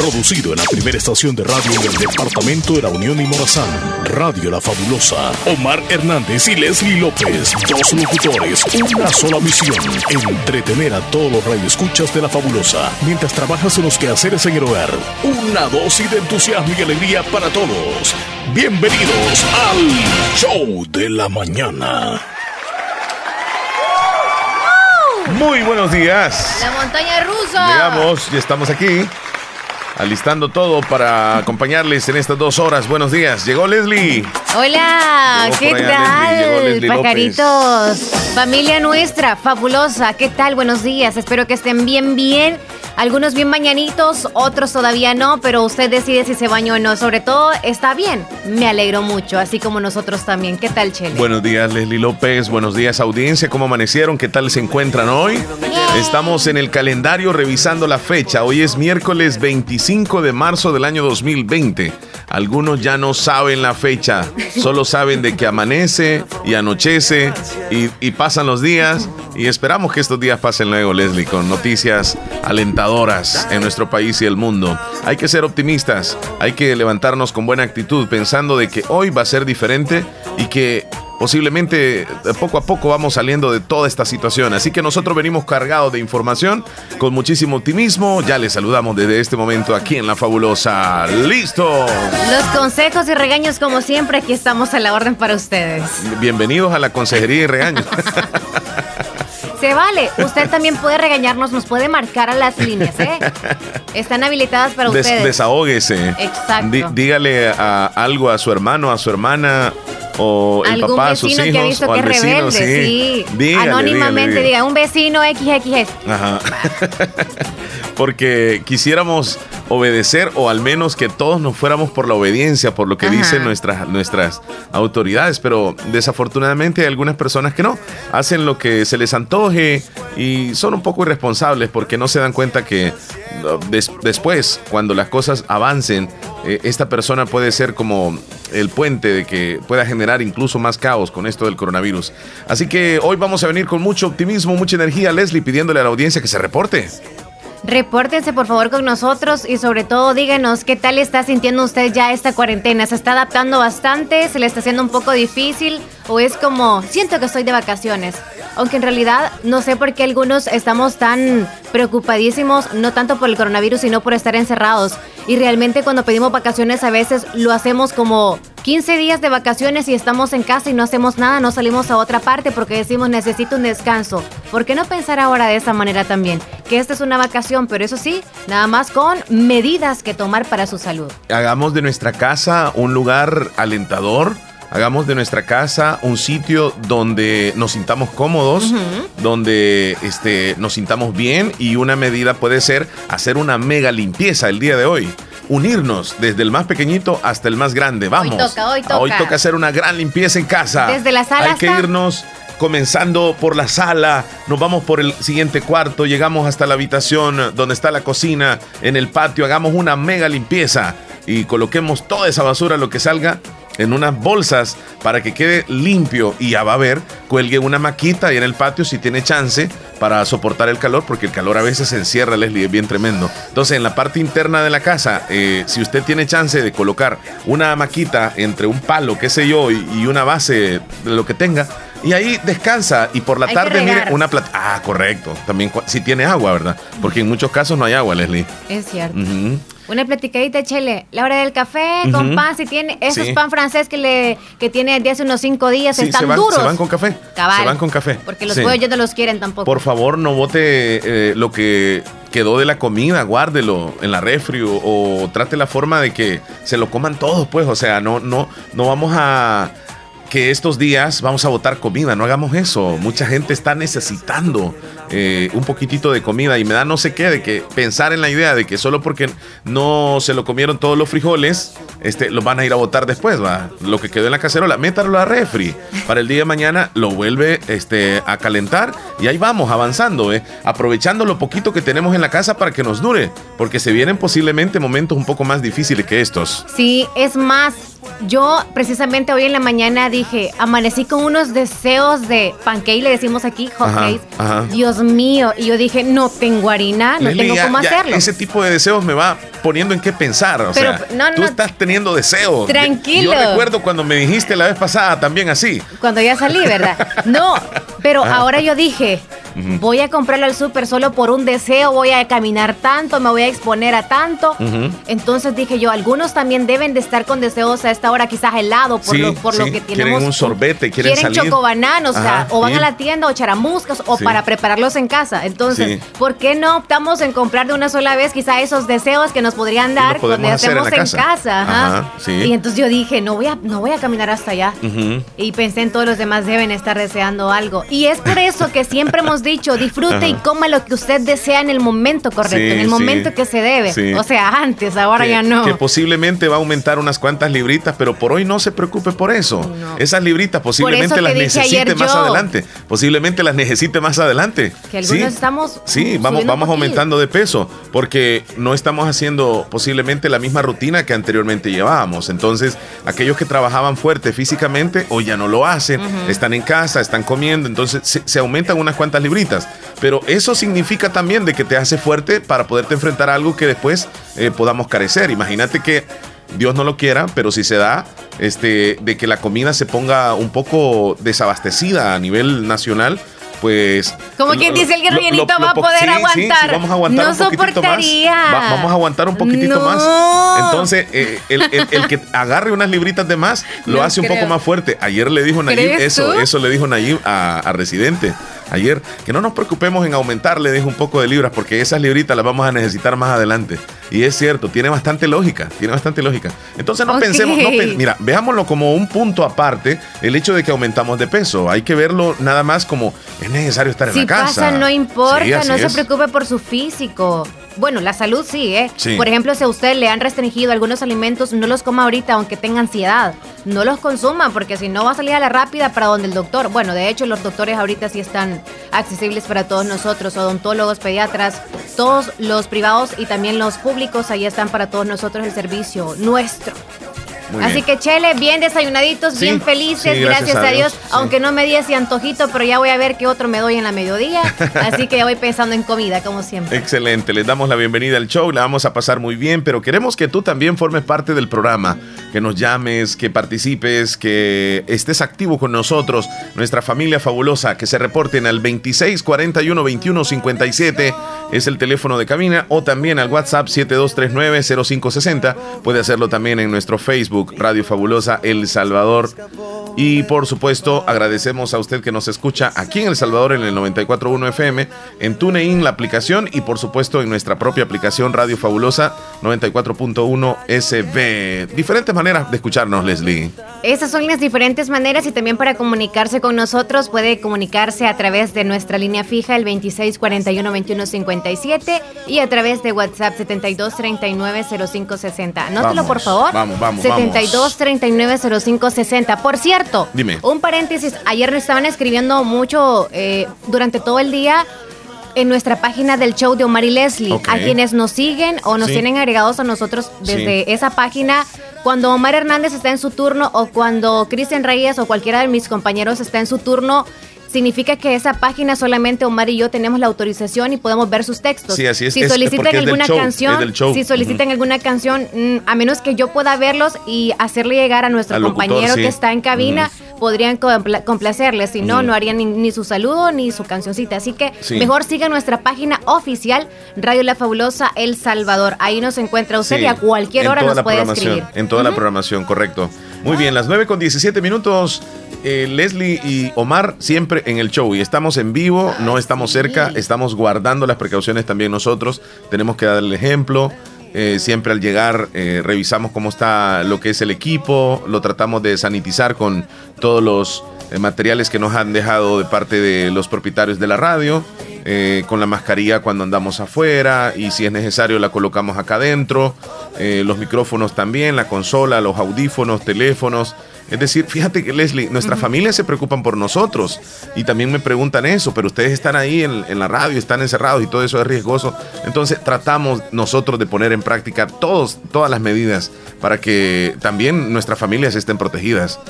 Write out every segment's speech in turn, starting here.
Producido en la primera estación de radio del departamento de la Unión y Morazán. Radio La Fabulosa. Omar Hernández y Leslie López. Dos locutores. Una sola misión. Entretener a todos los radioescuchas de La Fabulosa. Mientras trabajas en los quehaceres en el hogar. Una dosis de entusiasmo y alegría para todos. Bienvenidos al Show de la Mañana. Muy buenos días. La montaña rusa. Llegamos, ya estamos aquí. Alistando todo para acompañarles en estas dos horas. Buenos días. Llegó Leslie. Hola, Llegó ¿qué tal? Leslie, llegó Leslie Pajaritos, familia nuestra, fabulosa, ¿qué tal? Buenos días, espero que estén bien, bien. Algunos bien mañanitos, otros todavía no, pero usted decide si se bañó o no. Sobre todo, está bien. Me alegro mucho, así como nosotros también. ¿Qué tal, Chele? Buenos días, Leslie López. Buenos días, audiencia. ¿Cómo amanecieron? ¿Qué tal se encuentran hoy? Estamos en el calendario revisando la fecha. Hoy es miércoles 25 de marzo del año 2020. Algunos ya no saben la fecha, solo saben de que amanece y anochece y, y pasan los días. Y esperamos que estos días pasen luego, Leslie, con noticias alentadoras en nuestro país y el mundo. Hay que ser optimistas, hay que levantarnos con buena actitud, pensando de que hoy va a ser diferente y que posiblemente eh, poco a poco vamos saliendo de toda esta situación. Así que nosotros venimos cargados de información con muchísimo optimismo. Ya les saludamos desde este momento aquí en La Fabulosa. ¡Listo! Los consejos y regaños, como siempre, aquí estamos a la orden para ustedes. Bienvenidos a la consejería y regaños. Se vale. Usted también puede regañarnos, nos puede marcar a las líneas, ¿eh? Están habilitadas para Des- ustedes. desahóguese. Exacto. Dígale a- algo a su hermano, a su hermana o el Algún papá a sus hijos que ha visto o que al es vecino, rebelde, sí. sí. Dígale, Anónimamente dígale, diga, un vecino XXX. Ajá. Porque quisiéramos obedecer o al menos que todos nos fuéramos por la obediencia, por lo que Ajá. dicen nuestras, nuestras autoridades, pero desafortunadamente hay algunas personas que no, hacen lo que se les antoje y son un poco irresponsables porque no se dan cuenta que des- después, cuando las cosas avancen, eh, esta persona puede ser como el puente de que pueda generar incluso más caos con esto del coronavirus. Así que hoy vamos a venir con mucho optimismo, mucha energía, Leslie, pidiéndole a la audiencia que se reporte. Repórtense por favor con nosotros y sobre todo díganos qué tal está sintiendo usted ya esta cuarentena. ¿Se está adaptando bastante? ¿Se le está haciendo un poco difícil? ¿O es como, siento que estoy de vacaciones? Aunque en realidad no sé por qué algunos estamos tan preocupadísimos, no tanto por el coronavirus, sino por estar encerrados. Y realmente cuando pedimos vacaciones a veces lo hacemos como 15 días de vacaciones y estamos en casa y no hacemos nada, no salimos a otra parte porque decimos necesito un descanso. ¿Por qué no pensar ahora de esa manera también? Que esta es una vacación, pero eso sí, nada más con medidas que tomar para su salud. Hagamos de nuestra casa un lugar alentador. Hagamos de nuestra casa un sitio donde nos sintamos cómodos, donde este, nos sintamos bien y una medida puede ser hacer una mega limpieza el día de hoy. Unirnos desde el más pequeñito hasta el más grande. Vamos. toca, hoy toca. Hoy toca hacer una gran limpieza en casa. Desde la sala Hay que irnos comenzando por la sala, nos vamos por el siguiente cuarto, llegamos hasta la habitación donde está la cocina, en el patio, hagamos una mega limpieza y coloquemos toda esa basura, lo que salga, en unas bolsas para que quede limpio y ya va a ver, cuelgue una maquita ahí en el patio si tiene chance para soportar el calor, porque el calor a veces se encierra, Leslie, es bien tremendo. Entonces, en la parte interna de la casa, eh, si usted tiene chance de colocar una maquita entre un palo, qué sé yo, y, y una base de lo que tenga, y ahí descansa y por la Hay tarde, mire, una plata. Ah, correcto. También si tiene agua, ¿verdad? Porque en muchos casos no hay agua, Leslie. Es cierto. Una platicadita, Chele. La hora del café con pan, si tiene esos Sí. pan francés que le que tiene de hace unos cinco días, Sí, están se van, duros. se van con café. Cabal. Se van con café. Porque los Sí. pollos no los quieren tampoco. Por favor, no bote eh, lo que quedó de la comida, guárdelo en la refri o, o trate la forma de que se lo coman todos, pues. O sea, no, no, no vamos a que estos días vamos a botar comida, no hagamos eso. Mucha gente está necesitando eh, un poquitito de comida y me da no sé qué de que pensar en la idea de que solo porque no se lo comieron todos los frijoles, este, los van a ir a botar después, va. Lo que quedó en la cacerola, métalo a refri. Para el día de mañana lo vuelve este, a calentar y ahí vamos avanzando, eh, aprovechando lo poquito que tenemos en la casa para que nos dure, porque se vienen posiblemente momentos un poco más difíciles que estos. Sí, es más, yo precisamente hoy en la mañana dije, amanecí con unos deseos de pancake, le decimos aquí, hot cakes. Dios mío. Y yo dije, no tengo harina, no tengo cómo hacerlo. Ese tipo de deseos me va poniendo en qué pensar. O sea, tú estás teniendo deseos. Tranquilo. Yo recuerdo cuando me dijiste la vez pasada también así. Cuando ya salí, ¿verdad? No, pero ahora yo dije, voy a comprarlo al súper solo por un deseo, voy a caminar tanto, me voy a exponer a tanto. Entonces dije yo, algunos también deben de estar con deseos a esta hora, quizás helado, por, lo, por lo que tenemos. Quieren un sorbete, quieren, quieren chocobananos, o, sea, o van a la tienda o charamuscas, o para prepararlos en casa. Entonces, ¿por qué no optamos en comprar de una sola vez quizás esos deseos que nos podrían dar cuando hacemos en, casa? y entonces yo dije, no voy a, no voy a caminar hasta allá. Y pensé en todos los demás deben estar deseando algo. Y es por eso que siempre hemos dicho, disfrute y coma lo que usted desea en el momento correcto, en el momento que se debe. O sea, antes, ahora ya no. Que posiblemente va a aumentar unas cuantas libritas, pero por hoy no se preocupe por eso. Esas libritas posiblemente las necesite más adelante. Posiblemente las necesite más adelante. Que algunos estamos. Sí, vamos, vamos aumentando de peso porque no estamos haciendo posiblemente la misma rutina que anteriormente llevábamos. Entonces, aquellos que trabajaban fuerte físicamente hoy ya no lo hacen, están en casa, están comiendo, entonces se, se aumentan unas cuantas libritas. Pero eso significa también de que te hace fuerte para poderte enfrentar a algo que después eh, podamos carecer. Imagínate que Dios no lo quiera, pero si se da, este, de que la comida se ponga un poco desabastecida a nivel nacional, pues. Como quien dice el guerrillito va a poder aguantar. vamos a aguantar no un soportaría. más. vamos a aguantar un poquitito más. Entonces, eh, el, que agarre unas libritas de más lo hace un poco más fuerte. Ayer le dijo Nayib eso, eso le dijo Nayib a, a Residente ayer, que no nos preocupemos en aumentar, le dijo un poco de libras, porque esas libritas las vamos a necesitar más adelante. Y es cierto, tiene bastante lógica, tiene bastante lógica. Entonces no pensemos, no, mira, veámoslo como un punto aparte, el hecho de que aumentamos de peso. Hay que verlo nada más como es necesario estar en la casa. Si pasa, no importa, no se preocupe por su físico. Bueno, la salud sí, ¿eh? Por ejemplo, si a usted le han restringido algunos alimentos, no los coma ahorita aunque tenga ansiedad. No los consuma porque si no va a salir a la rápida para donde el doctor. Bueno, de hecho los doctores ahorita sí están accesibles para todos nosotros, odontólogos, pediatras, todos los privados y también los públicos, ahí están para todos nosotros el servicio nuestro. Así que Chele, bien desayunaditos, bien felices, gracias, a Dios. Aunque no me di ese antojito, pero ya voy a ver qué otro me doy en la mediodía. Así que ya voy pensando en comida, como siempre. Excelente, les damos la bienvenida al show, la vamos a pasar muy bien, pero queremos que tú también formes parte del programa, que nos llames, que participes, que estés activo con nosotros, nuestra familia fabulosa, que se reporten al 26 41 21 57, es el teléfono de cabina, o también al WhatsApp 7239 0560. Puede hacerlo también en nuestro Facebook Radio Fabulosa El Salvador. Y por supuesto, agradecemos a usted que nos escucha aquí en El Salvador en el 94.1 FM, en TuneIn la aplicación y por supuesto en nuestra propia aplicación Radio Fabulosa 94.1 SB. Diferentes maneras de escucharnos, Leslie. Esas son las diferentes maneras y también para comunicarse con nosotros puede comunicarse a través de nuestra línea fija el 2641-2157 y a través de WhatsApp 7239-0560. Anótelo por favor. Vamos, vamos, 7239-0560. Por cierto, Dime. un paréntesis, ayer estaban escribiendo mucho eh, durante todo el día en nuestra página del show de Omar y Leslie. A quienes nos siguen o nos tienen agregados a nosotros desde esa página, cuando Omar Hernández está en su turno o cuando Cristian Reyes o cualquiera de mis compañeros está en su turno, significa que esa página solamente Omar y yo tenemos la autorización y podemos ver sus textos. Sí, así es. Si solicitan alguna canción, si solicitan alguna canción, a menos que yo pueda verlos y hacerle llegar a nuestro compañero que está en cabina, podrían complacerles. Si no, no harían ni, su saludo ni su cancioncita. Así que mejor siga nuestra página oficial, Radio La Fabulosa El Salvador. Ahí nos encuentra usted y a cualquier hora nos puede escribir. En toda la programación, correcto. Muy bien, las 9 con 17 minutos. Eh, Leslie y Omar siempre en el show y estamos en vivo, no estamos cerca, estamos guardando las precauciones también nosotros, tenemos que dar el ejemplo. Eh, siempre al llegar eh, revisamos cómo está lo que es el equipo, lo tratamos de sanitizar con todos los materiales que nos han dejado de parte de los propietarios de la radio, con la mascarilla cuando andamos afuera y si es necesario la colocamos acá adentro. eh, los micrófonos también, la consola, los audífonos, teléfonos. Es decir, fíjate que Leslie, nuestra familia se preocupan por nosotros y también me preguntan eso, pero ustedes están ahí en, en, la radio, están encerrados y todo eso es riesgoso. Entonces tratamos nosotros de poner en práctica todos, todas las medidas para que también nuestras familias estén protegidas.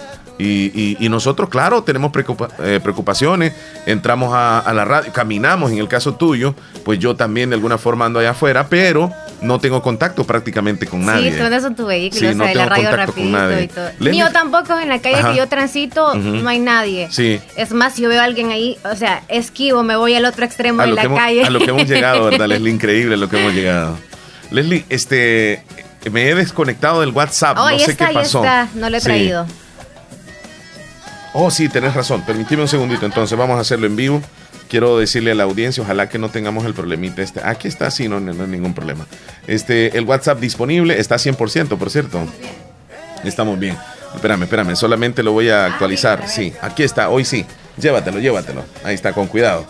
Y, nosotros, claro, tenemos eh, preocupaciones, entramos a, la radio, caminamos, en el caso tuyo, pues yo también de alguna forma ando allá afuera, pero no tengo contacto prácticamente con nadie. Sí, andas en tu vehículo, o sea, la radio rapidito y todo. Ni yo tampoco, en la calle que yo transito, no hay nadie. Sí. Es más, si yo veo a alguien ahí, o sea, esquivo, me voy al otro extremo de la calle. a lo que hemos llegado, ¿verdad, Leslie? Increíble lo que hemos llegado. Leslie, este, me he desconectado del WhatsApp, no sé qué pasó. no lo he traído. Oh, sí, tenés razón. Permíteme un segundito, entonces vamos a hacerlo en vivo. Quiero decirle a la audiencia, ojalá que no tengamos el problemita este. Aquí está, sí, no, no, hay ningún problema. Este, el WhatsApp disponible está 100%, por cierto. Estamos bien. Espérame, espérame, solamente lo voy a actualizar. Sí, aquí está, hoy sí. Llévatelo, llévatelo. Ahí está, con cuidado.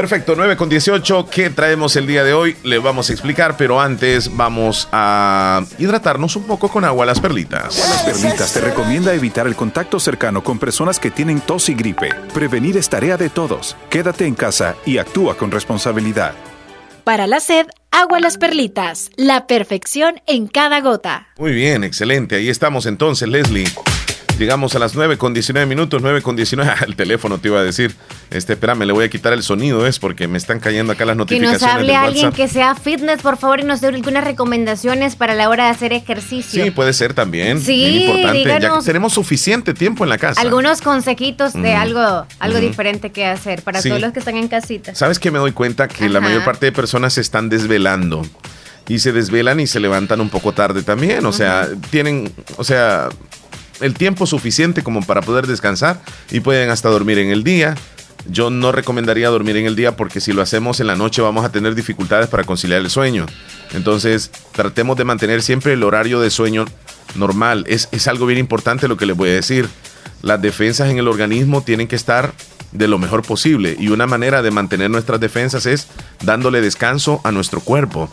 Perfecto, 9 con 18. ¿Qué traemos el día de hoy? Le vamos a explicar, pero antes vamos a hidratarnos un poco con agua las perlitas. Las perlitas te recomienda evitar el contacto cercano con personas que tienen tos y gripe. Prevenir es tarea de todos. Quédate en casa y actúa con responsabilidad. Para la sed, agua las perlitas. La perfección en cada gota. Muy bien, excelente. Ahí estamos entonces, Leslie. Llegamos a las 9 con 19 minutos, 9 con 19. El teléfono te iba a decir. Este, espérame, le voy a quitar el sonido, es porque me están cayendo acá las notificaciones. Que nos hable alguien que sea fitness, por favor, y nos dé algunas recomendaciones para la hora de hacer ejercicio. Sí, puede ser también. Sí, importante. ya que tenemos suficiente tiempo en la casa. Algunos consejitos de algo, algo diferente que hacer para todos los que están en casita. ¿Sabes que me doy cuenta? Que la mayor parte de personas se están desvelando y se desvelan y se levantan un poco tarde también. O sea, tienen, o sea, el tiempo suficiente como para poder descansar y pueden hasta dormir en el día. Yo no recomendaría dormir en el día porque si lo hacemos en la noche vamos a tener dificultades para conciliar el sueño. Entonces tratemos de mantener siempre el horario de sueño normal. Es, es algo bien importante lo que les voy a decir. Las defensas en el organismo tienen que estar de lo mejor posible y una manera de mantener nuestras defensas es dándole descanso a nuestro cuerpo.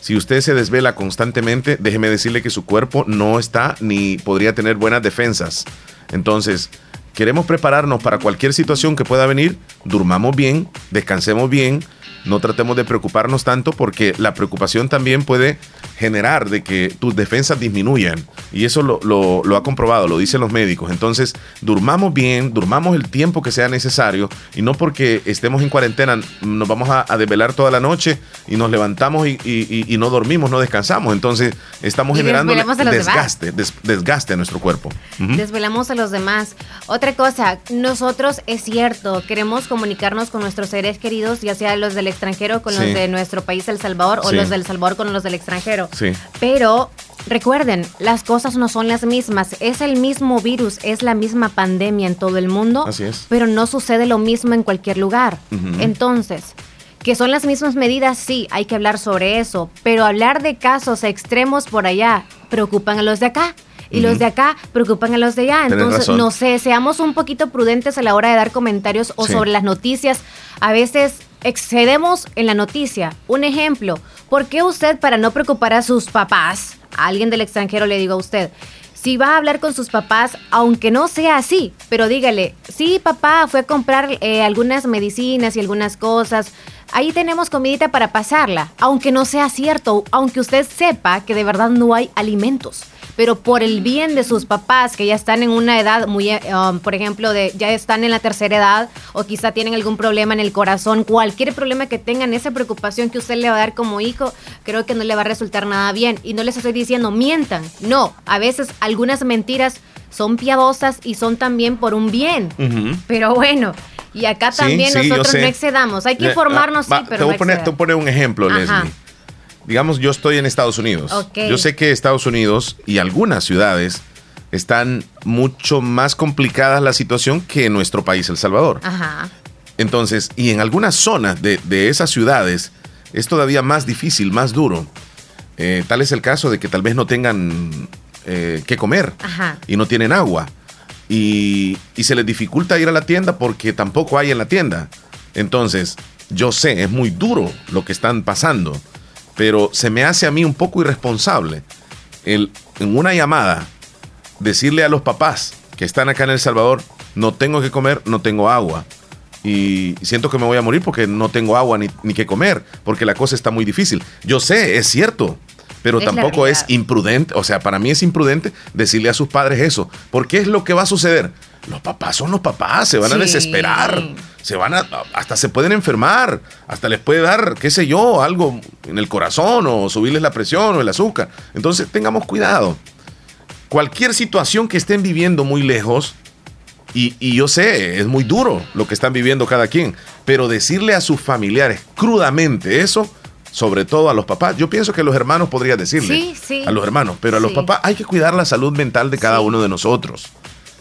Si usted se desvela constantemente, déjeme decirle que su cuerpo no está ni podría tener buenas defensas. Entonces, queremos prepararnos para cualquier situación que pueda venir, durmamos bien, descansemos bien, no tratemos de preocuparnos tanto porque la preocupación también puede generar de que tus defensas disminuyan. Y eso lo, ha comprobado, lo dicen los médicos. Entonces, durmamos bien, durmamos el tiempo que sea necesario y no porque estemos en cuarentena nos vamos a, desvelar toda la noche y nos levantamos y, no dormimos, no descansamos. Entonces, estamos generando desgaste, desgaste a nuestro cuerpo. Desvelamos a los demás. Otra cosa, nosotros es cierto, queremos comunicarnos con nuestros seres queridos, ya sea los del extranjero con los de nuestro país, El Salvador, o los del Salvador con los del extranjero. Sí. Pero recuerden, las cosas no son las mismas. Es el mismo virus, es la misma pandemia en todo el mundo. Así es. Pero no sucede lo mismo en cualquier lugar. Entonces, que son las mismas medidas, sí, hay que hablar sobre eso. Pero hablar de casos extremos por allá preocupan a los de acá y los de acá preocupan a los de allá. Entonces, no sé, seamos un poquito prudentes a la hora de dar comentarios o sobre las noticias. A veces excedemos en la noticia. Un ejemplo, ¿por qué usted para no preocupar a sus papás, a alguien del extranjero le digo a usted, si va a hablar con sus papás, aunque no sea así, pero dígale, sí, papá, fue a comprar eh, algunas medicinas y algunas cosas, ahí tenemos comidita para pasarla, aunque no sea cierto, aunque usted sepa que de verdad no hay alimentos pero por el bien de sus papás que ya están en una edad muy, eh, um, por ejemplo, de ya están en la tercera edad o quizá tienen algún problema en el corazón, cualquier problema que tengan, esa preocupación que usted le va a dar como hijo, creo que no le va a resultar nada bien. Y no les estoy diciendo mientan, no, a veces algunas mentiras son piadosas y son también por un bien. Pero bueno, y acá también nosotros no excedamos. Hay que informarnos, ah, sí, pero. Te voy, poner, te voy a poner un ejemplo, Leslie digamos, yo estoy en Estados Unidos. Yo sé que Estados Unidos y algunas ciudades están mucho más complicadas la situación que en nuestro país, El Salvador. Ajá. Entonces, y en algunas zonas de, esas ciudades es todavía más difícil, más duro. Eh, tal es el caso de que tal vez no tengan eh, que comer y no tienen agua. Y, y se les dificulta ir a la tienda porque tampoco hay en la tienda. Entonces, yo sé, es muy duro lo que están pasando pero se me hace a mí un poco irresponsable el, en una llamada, decirle a los papás que están acá en El Salvador, no tengo que comer, no tengo agua. Y siento que me voy a morir porque no tengo agua ni, ni que comer, porque la cosa está muy difícil. Yo sé, es cierto, pero tampoco es imprudente, o sea, para mí es imprudente decirle a sus padres eso, porque es lo que va a suceder. Los papás son los papás, se van a desesperar, se van a, hasta se pueden enfermar, hasta les puede dar, qué sé yo, algo en el corazón o subirles la presión o el azúcar. Entonces tengamos cuidado. Cualquier situación que estén viviendo muy lejos, y, y, yo sé, es muy duro lo que están viviendo cada quien, pero decirle a sus familiares crudamente eso, sobre todo a los papás. Yo pienso que a los hermanos podría decirle a los hermanos, pero a los papás hay que cuidar la salud mental de cada uno de nosotros.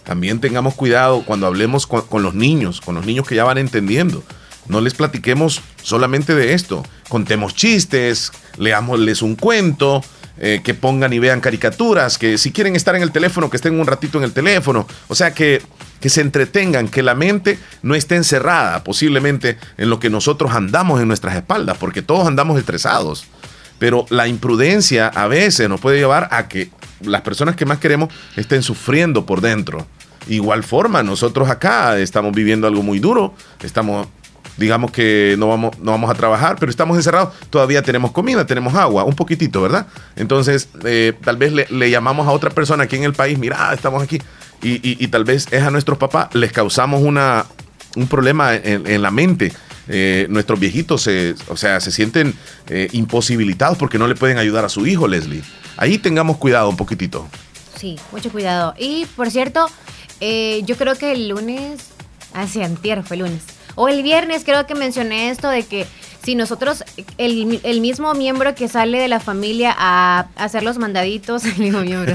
También tengamos cuidado cuando hablemos con, los niños, con los niños que ya van entendiendo. No les platiquemos solamente de esto. Contemos chistes, leámosles un cuento, eh, que pongan y vean caricaturas, que si quieren estar en el teléfono, que estén un ratito en el teléfono. O sea, que que se entretengan, que la mente no esté encerrada posiblemente en lo que nosotros andamos en nuestras espaldas, porque todos andamos estresados. Pero la imprudencia a veces nos puede llevar a que las personas que más queremos estén sufriendo por dentro. Igual forma, nosotros acá estamos viviendo algo muy duro, estamos digamos que no vamos, no vamos a trabajar, pero estamos encerrados, todavía tenemos comida, tenemos agua, un poquitito, ¿verdad? Entonces, eh, tal vez le, llamamos a otra persona aquí en el país, mira, estamos aquí, y, tal vez es a nuestros papás, les causamos una, un problema en, la mente. Eh, nuestros viejitos se, o sea, se sienten eh, imposibilitados porque no le pueden ayudar a su hijo, Leslie. Ahí tengamos cuidado un poquitito. Sí, mucho cuidado. Y por cierto, eh, yo creo que el lunes, hace ah, antier fue el lunes, o el viernes creo que mencioné esto de que si nosotros, el, el, mismo miembro que sale de la familia a hacer los mandaditos, el mismo miembro,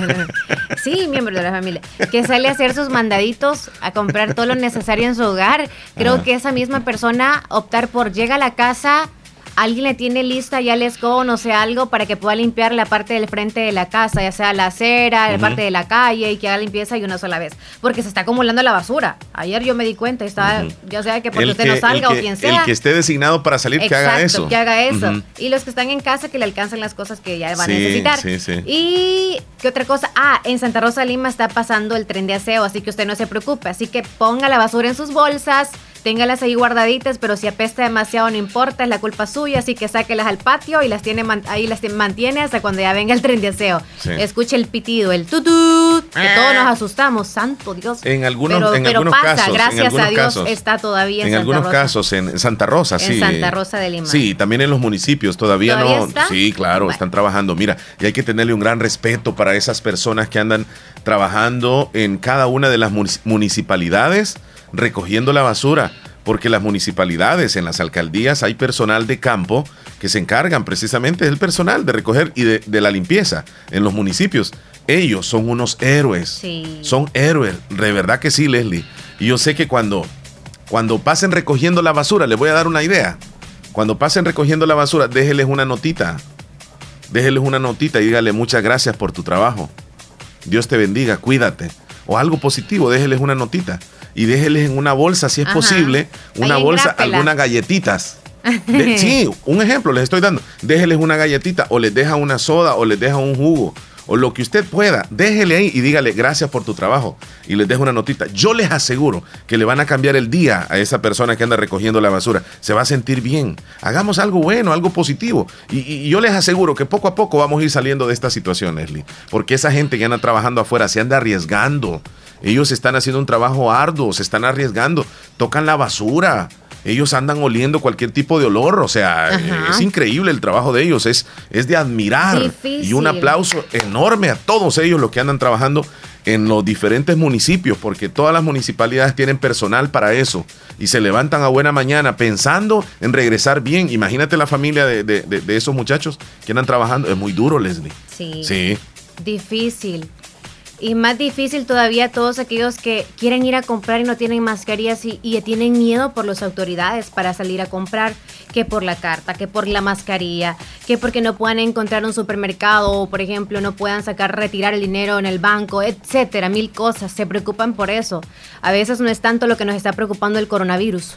sí, miembro de la familia, que sale a hacer sus mandaditos, a comprar todo lo necesario en su hogar, creo que esa misma persona optar por llega a la casa, alguien le tiene lista ya el escobo, no sé, algo para que pueda limpiar la parte del frente de la casa, ya sea la acera, la parte de la calle y que haga limpieza y una sola vez. Porque se está acumulando la basura. Ayer yo me di cuenta, estaba, ya sea que porque usted no salga o quien sea. El que esté designado para salir, que haga eso. que haga eso. Y los que están en casa, que le alcancen las cosas que ya van a necesitar. Sí, sí. Y, ¿qué otra cosa? Ah, en Santa Rosa Lima está pasando el tren de aseo, así que usted no se preocupe. Así que ponga la basura en sus bolsas téngalas ahí guardaditas, pero si apesta demasiado no importa, es la culpa suya, así que sáquelas al patio y las tiene ahí las mantiene hasta cuando ya venga el tren de aseo. Escuche el pitido, el tutut, que todos nos asustamos, santo Dios. En algunos, pero, en algunos pasa, casos, gracias a Dios está todavía en, en algunos casos en Santa Rosa, sí. En Santa Rosa de Lima. Sí, también en los municipios todavía, no. Sí, claro, están trabajando. Mira, y hay que tenerle un gran respeto para esas personas que andan trabajando en cada una de las municipalidades recogiendo la basura, porque las municipalidades, en las alcaldías, hay personal de campo que se encargan precisamente del personal de recoger y de, la limpieza en los municipios. Ellos son unos héroes. Son héroes, de verdad que sí, Leslie. Y yo sé que cuando, cuando pasen recogiendo la basura, les voy a dar una idea. Cuando pasen recogiendo la basura, déjeles una notita. Déjeles una notita y dígale muchas gracias por tu trabajo. Dios te bendiga, cuídate. O algo positivo, déjeles una notita y déjeles en una bolsa, si es posible, una bolsa, algunas galletitas. sí, un ejemplo les estoy dando. Déjeles una galletita o les deja una soda o les deja un jugo o lo que usted pueda, déjele ahí y dígale gracias por tu trabajo y les dejo una notita. Yo les aseguro que le van a cambiar el día a esa persona que anda recogiendo la basura. Se va a sentir bien. Hagamos algo bueno, algo positivo. Y, y yo les aseguro que poco a poco vamos a ir saliendo de esta situación, Leslie. Porque esa gente que anda trabajando afuera se anda arriesgando. Ellos están haciendo un trabajo arduo, se están arriesgando, tocan la basura. Ellos andan oliendo cualquier tipo de olor, o sea, es increíble el trabajo de ellos, es, es de admirar. Y un aplauso enorme a todos ellos los que andan trabajando en los diferentes municipios, porque todas las municipalidades tienen personal para eso y se levantan a buena mañana pensando en regresar bien. Imagínate la familia de, de esos muchachos que andan trabajando. Es muy duro, Leslie. Sí. Sí. Difícil. Y más difícil todavía todos aquellos que quieren ir a comprar y no tienen mascarillas y, tienen miedo por las autoridades para salir a comprar, que por la carta, que por la mascarilla, que porque no puedan encontrar un supermercado o, por ejemplo, no puedan sacar, retirar el dinero en el banco, etcétera, mil cosas. Se preocupan por eso. A veces no es tanto lo que nos está preocupando el coronavirus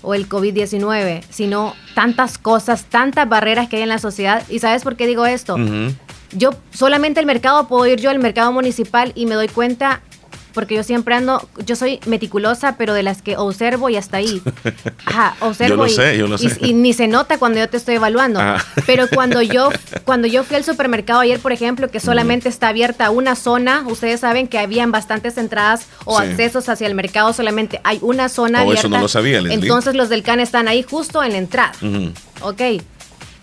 o el COVID-19, sino tantas cosas, tantas barreras que hay en la sociedad. ¿Y sabes por qué digo esto? Yo solamente el mercado puedo ir yo al mercado municipal y me doy cuenta porque yo siempre ando, yo soy meticulosa, pero de las que observo y hasta ahí. Ajá, observo yo lo sé, yo lo sé. Y, ni se nota cuando yo te estoy evaluando. Pero cuando yo, cuando yo fui al supermercado ayer, por ejemplo, que solamente está abierta una zona, ustedes saben que habían bastantes entradas o accesos hacia el mercado, solamente hay una zona oh, abierta. Eso no lo sabía, Entonces los del CAN están ahí justo en la entrada. Ok.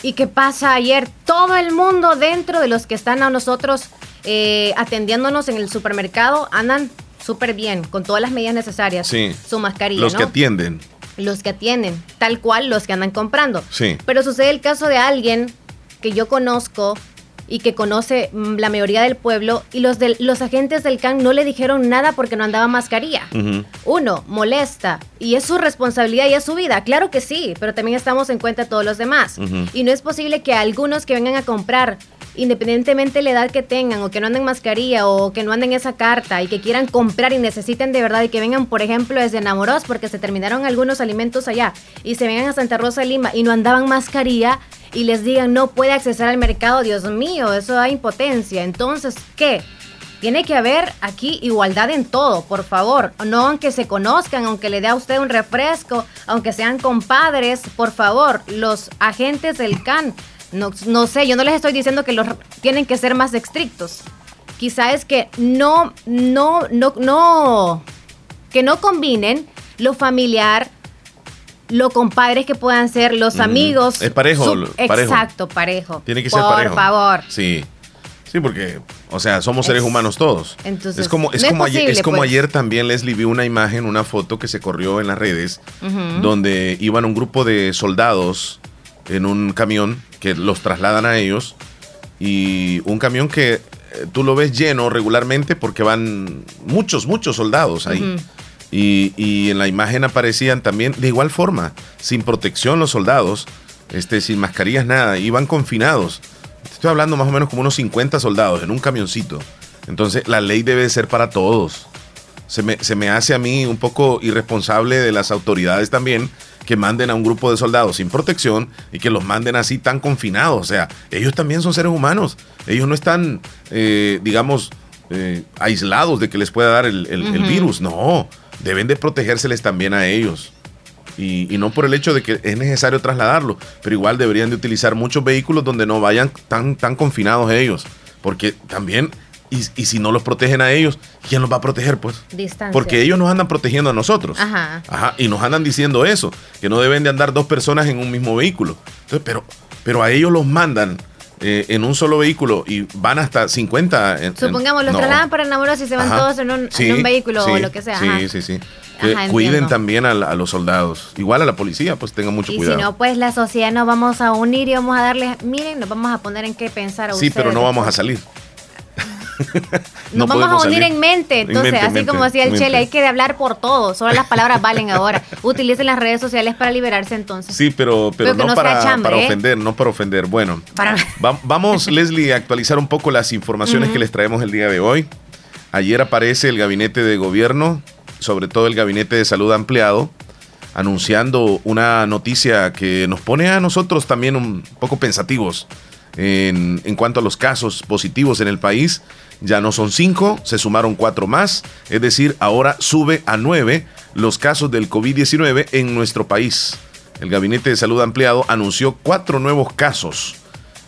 ¿Y qué pasa ayer? Todo el mundo dentro de los que están a nosotros eh, atendiéndonos en el supermercado andan súper bien, con todas las medidas necesarias. Sí. Su mascarilla. Los que atienden. Los que atienden, tal cual los que andan comprando. Sí. Pero sucede el caso de alguien que yo conozco y que conoce mm, la mayoría del pueblo y los, de, los agentes del CAN no le dijeron nada porque no andaba mascarilla. Uno, molesta y es su responsabilidad y es su vida. Claro que sí, pero también estamos en cuenta todos los demás. Y no es posible que algunos que vengan a comprar independientemente de la edad que tengan o que no anden mascarilla o que no anden esa carta y que quieran comprar y necesiten de verdad y que vengan, por ejemplo, desde enamorados porque se terminaron algunos alimentos allá y se vengan a Santa Rosa de Lima y no andaban mascarilla y les digan no puede acceder al mercado, Dios mío, eso da impotencia. Entonces, ¿qué? Tiene que haber aquí igualdad en todo, por favor. No aunque se conozcan, aunque le dé a usted un refresco, aunque sean compadres, por favor, los agentes del CAN no, no sé, yo no les estoy diciendo que los tienen que ser más estrictos. Quizá es que no, no, no, no, que no combinen lo familiar, lo compadres que puedan ser, los amigos. Es parejo, Exacto, parejo. Tiene que ser parejo. Por favor. Sí. Sí, porque, o sea, somos seres humanos todos. Entonces, es como, es como, ayer, es como pues. ayer también Leslie vio una imagen, una foto que se corrió en las redes, donde iban un grupo de soldados en un camión que los trasladan a ellos y un camión que eh, tú lo ves lleno regularmente porque van muchos, muchos soldados ahí. Y, en la imagen aparecían también de igual forma, sin protección los soldados, este, sin mascarillas, nada, iban confinados. Estoy hablando más o menos como unos 50 soldados en un camioncito. Entonces la ley debe ser para todos. Se me, se me hace a mí un poco irresponsable de las autoridades también que manden a un grupo de soldados sin protección y que los manden así tan confinados. O sea, ellos también son seres humanos. Ellos no están, eh, digamos, eh, aislados de que les pueda dar el, virus. No, deben de protegérseles también a ellos. Y, no por el hecho de que es necesario trasladarlo, pero igual deberían de utilizar muchos vehículos donde no vayan tan, tan confinados ellos. Porque también y, si no los protegen a ellos, ¿quién los va a proteger? Pues. Porque ellos nos andan protegiendo a nosotros. Ajá. Ajá. Y nos andan diciendo eso, que no deben de andar dos personas en un mismo vehículo. Entonces, pero, pero a ellos los mandan eh, en un solo vehículo y van hasta 50. Supongamos, los trasladan para enamorados y se van todos en un, vehículo o lo que sea. Sí, sí, sí. Cuiden también a, los soldados. Igual a la policía, pues tengan mucho cuidado. Y si no, pues la sociedad nos vamos a unir y vamos a darles, miren, nos vamos a poner en qué pensar a Sí, pero no vamos a salir. Nos vamos a unir en mente, entonces, así como decía el Chele, hay que hablar por todo, solo las palabras valen ahora. Utilicen las redes sociales para liberarse entonces. Sí, pero, pero, no, para, para, ¿eh? ofender, no para ofender. Bueno, vamos, Leslie, a actualizar un poco las informaciones que les traemos el día de hoy. Ayer aparece el gabinete de gobierno, sobre todo el gabinete de salud ampliado, anunciando una noticia que nos pone a nosotros también un poco pensativos en, cuanto a los casos positivos en el país ya no son cinco, se sumaron cuatro más, es decir, ahora sube a nueve los casos del COVID-19 en nuestro país. El Gabinete de Salud Ampliado anunció cuatro nuevos casos.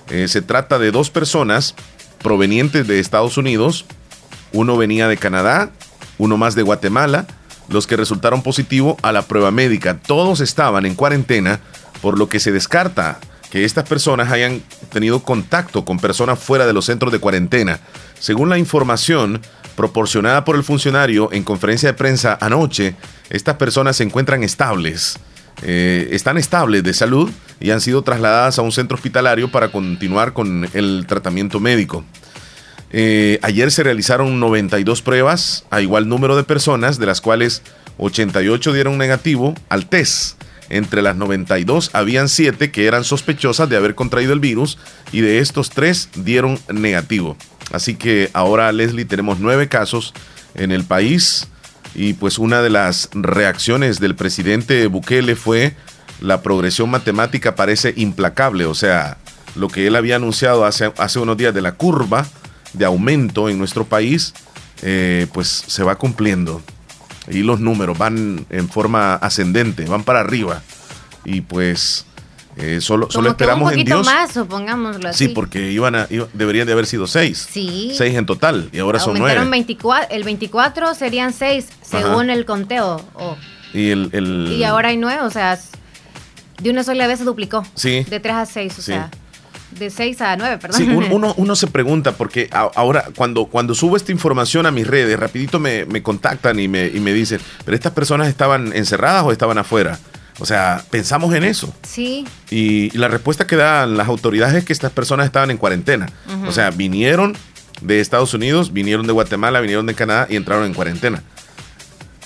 Eh, se trata de dos personas provenientes de Estados Unidos, uno venía de Canadá, uno más de Guatemala, los que resultaron positivo a la prueba médica. Todos estaban en cuarentena, por lo que se descarta que estas personas hayan tenido contacto con personas fuera de los centros de cuarentena. Según la información proporcionada por el funcionario en conferencia de prensa anoche, estas personas se encuentran estables. Eh, están estables de salud y han sido trasladadas a un centro hospitalario para continuar con el tratamiento médico. Eh, ayer se realizaron 92 pruebas a igual número de personas, de las cuales 88 dieron negativo al test. Entre las 92 habían 7 que eran sospechosas de haber contraído el virus y de estos 3 dieron negativo. Así que ahora, Leslie, tenemos 9 casos en el país y pues una de las reacciones del presidente Bukele fue la progresión matemática parece implacable, o sea, lo que él había anunciado hace, hace unos días de la curva de aumento en nuestro país, eh, pues se va cumpliendo. Y los números van en forma ascendente, van para arriba. Y pues eh, solo, solo esperamos un en Dios. más, supongámoslo así. Sí, porque iban a, deberían de haber sido seis. Sí. Seis en total, y ahora son nueve. 24, el 24 serían seis, según el conteo. Y, el, y ahora hay nueve, o sea, de una sola vez se duplicó. Sí. De tres a seis, o sea. De 6 a 9, perdón. Sí, uno, uno, se pregunta, porque ahora cuando, cuando subo esta información a mis redes, rapidito me, me contactan y me, y me dicen, pero estas personas estaban encerradas o estaban afuera. O sea, pensamos en eso. Sí. Y, la respuesta que dan las autoridades es que estas personas estaban en cuarentena. O sea, vinieron de Estados Unidos, vinieron de Guatemala, vinieron de Canadá y entraron en cuarentena.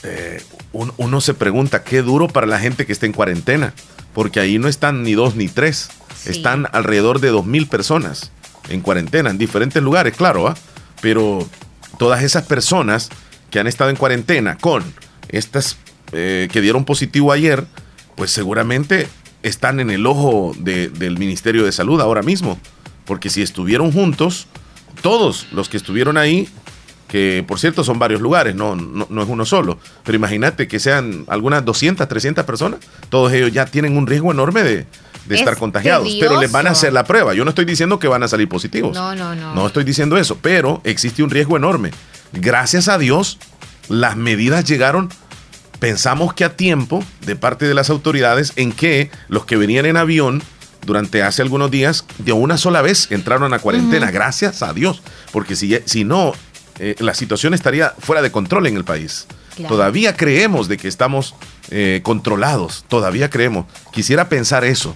Eh, uno, se pregunta, qué duro para la gente que está en cuarentena, porque ahí no están ni dos ni tres, están alrededor de dos mil personas en cuarentena, en diferentes lugares, claro, ¿ah? pero todas esas personas que han estado en cuarentena con estas eh, que dieron positivo ayer, pues seguramente están en el ojo del Ministerio de Salud ahora mismo. Porque si estuvieron juntos, todos los que estuvieron ahí, que por cierto son varios lugares, no, no, es uno solo, pero imagínate que sean algunas 200, 300 personas, todos ellos ya tienen un riesgo enorme de, estar contagiados, pero les van a hacer la prueba. Yo no estoy diciendo que van a salir positivos. No, no, no. No estoy diciendo eso, pero existe un riesgo enorme. Gracias a Dios, las medidas llegaron pensamos que a tiempo de parte de las autoridades en que los que venían en avión durante hace algunos días de una sola vez entraron a cuarentena, gracias a Dios, porque si, si no, eh, la situación estaría fuera de control en el país. Todavía creemos de que estamos eh, controlados, todavía creemos. Quisiera pensar eso,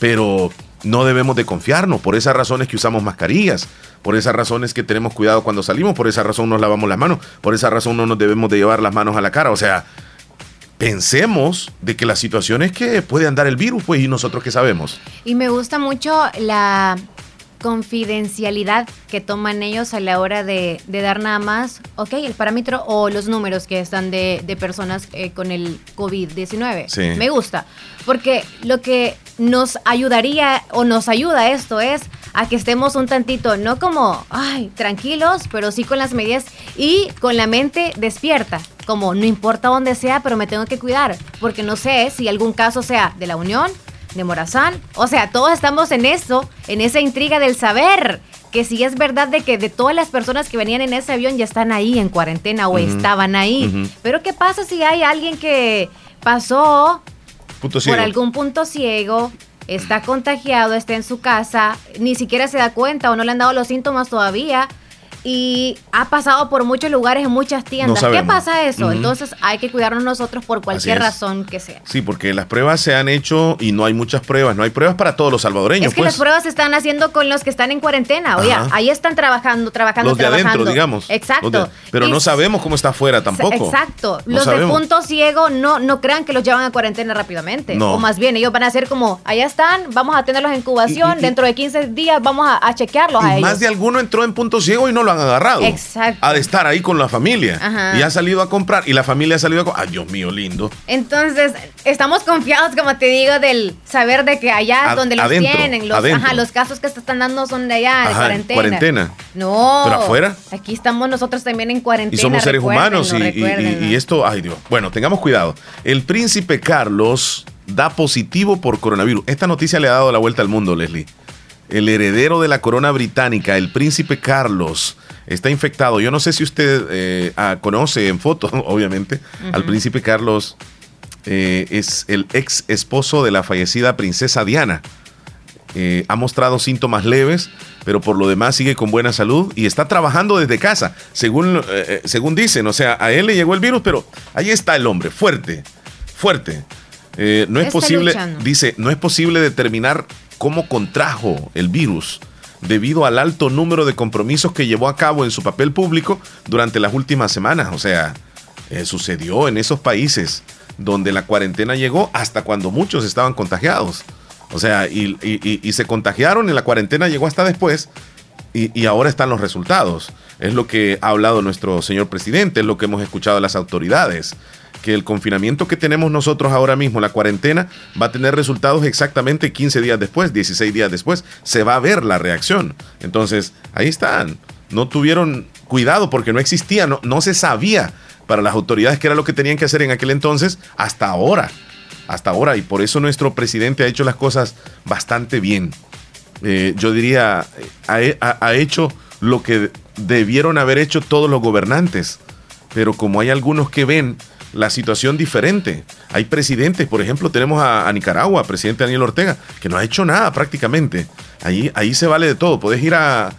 pero no debemos de confiarnos. Por esas razones que usamos mascarillas, por esas razones que tenemos cuidado cuando salimos, por esa razón nos lavamos las manos, por esa razón no nos debemos de llevar las manos a la cara. O sea, pensemos de que la situación es que puede andar el virus, pues, y nosotros qué sabemos. Y me gusta mucho la confidencialidad que toman ellos a la hora de, dar nada más, ok, el parámetro o los números que están de, personas eh, con el COVID-19. Sí. Me gusta, porque lo que nos ayudaría o nos ayuda esto es a que estemos un tantito, no como, ay, tranquilos, pero sí con las medidas y con la mente despierta, como no importa dónde sea, pero me tengo que cuidar, porque no sé si algún caso sea de la Unión, de Morazán, o sea, todos estamos en eso, en esa intriga del saber que si es verdad de que de todas las personas que venían en ese avión ya están ahí en cuarentena o estaban ahí, pero ¿qué pasa si hay alguien que pasó por algún punto ciego? está contagiado, está en su casa, ni siquiera se da cuenta o no le han dado los síntomas todavía y ha pasado por muchos lugares en muchas tiendas. ¿Qué pasa eso? Entonces hay que cuidarnos nosotros por cualquier razón que sea. Sí, porque las pruebas se han hecho y no hay muchas pruebas, no hay pruebas para todos los salvadoreños. Es que las pues. pruebas se están haciendo con los que están en cuarentena, oye, ahí están trabajando, trabajando, los de adentro, digamos. Exacto. pero no sabemos cómo está afuera tampoco. Exacto. los de punto ciego no, no crean que los llevan a cuarentena rápidamente. O más bien, ellos van a ser como, allá están, vamos a tenerlos en incubación, dentro de 15 días vamos a, chequearlos a ellos. Más de alguno entró en punto ciego y no lo han agarrado. Exacto. Ha de estar ahí con la familia. Y ha salido a comprar. Y la familia ha salido a comprar. Ay, Dios mío, lindo. Entonces, estamos confiados, como te digo, del saber de que allá donde los tienen, los, los casos que se están dando son de allá, de cuarentena. cuarentena. No. Pero afuera. Aquí estamos nosotros también en cuarentena. Y somos seres humanos. Y, y esto, ay Dios. Bueno, tengamos cuidado. El príncipe Carlos da positivo por coronavirus. Esta noticia le ha dado la vuelta al mundo, Leslie. El heredero de la corona británica, el príncipe Carlos, está infectado. Yo no sé si usted eh, ah, conoce en foto, obviamente, al príncipe Carlos. Eh, es el ex esposo de la fallecida princesa Diana. Eh, ha mostrado síntomas leves, pero por lo demás sigue con buena salud y está trabajando desde casa, según, según dicen. O sea, a él le llegó el virus, pero ahí está el hombre, fuerte, fuerte. no es posible, dice, no es posible determinar cómo contrajo el virus debido al alto número de compromisos que llevó a cabo en su papel público durante las últimas semanas. O sea, eh, sucedió en esos países donde la cuarentena llegó hasta cuando muchos estaban contagiados. O sea, y, se contagiaron y la cuarentena llegó hasta después. Y, ahora están los resultados. Es lo que ha hablado nuestro señor presidente, es lo que hemos escuchado de las autoridades, que el confinamiento que tenemos nosotros ahora mismo, la cuarentena, va a tener resultados exactamente 15 días después, 16 días después. Se va a ver la reacción. Entonces, ahí están. No tuvieron cuidado porque no existía, no, no se sabía para las autoridades qué era lo que tenían que hacer en aquel entonces hasta ahora. Hasta ahora. Y por eso nuestro presidente ha hecho las cosas bastante bien. Eh, yo diría, ha, hecho lo que debieron haber hecho todos los gobernantes. Pero como hay algunos que ven la situación diferente, hay presidentes, por ejemplo, tenemos a, Nicaragua, presidente Daniel Ortega, que no ha hecho nada prácticamente. Ahí, ahí se vale de todo. Puedes ir a,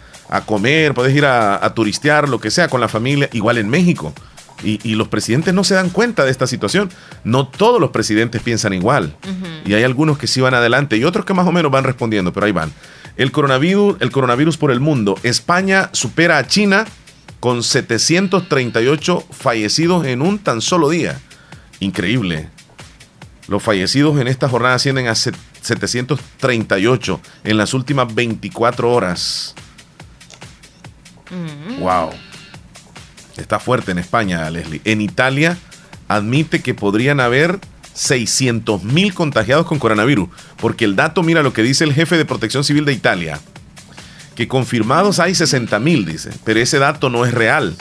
comer, puedes ir a, a turistear, lo que sea, con la familia, igual en México. Y, los presidentes no se dan cuenta de esta situación. No todos los presidentes piensan igual. Y hay algunos que sí van adelante y otros que más o menos van respondiendo, pero ahí van. El coronavirus, el coronavirus por el mundo. España supera a China con 738 fallecidos en un tan solo día. Increíble. Los fallecidos en esta jornada ascienden a 738 en las últimas 24 horas. Wow. Está fuerte en España, Leslie. En Italia admite que podrían haber 600 mil contagiados con coronavirus. Porque el dato, mira lo que dice el jefe de protección civil de Italia. Que confirmados hay 60 mil, dice. Pero ese dato no es real.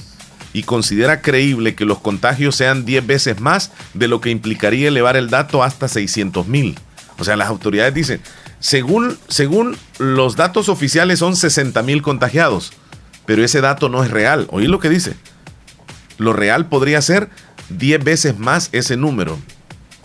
Y considera creíble que los contagios sean 10 veces más de lo que implicaría elevar el dato hasta 600 mil. O sea, las autoridades dicen, según, según los datos oficiales son 60 mil contagiados. Pero ese dato no es real. Oí lo que dice. Lo real podría ser 10 veces más ese número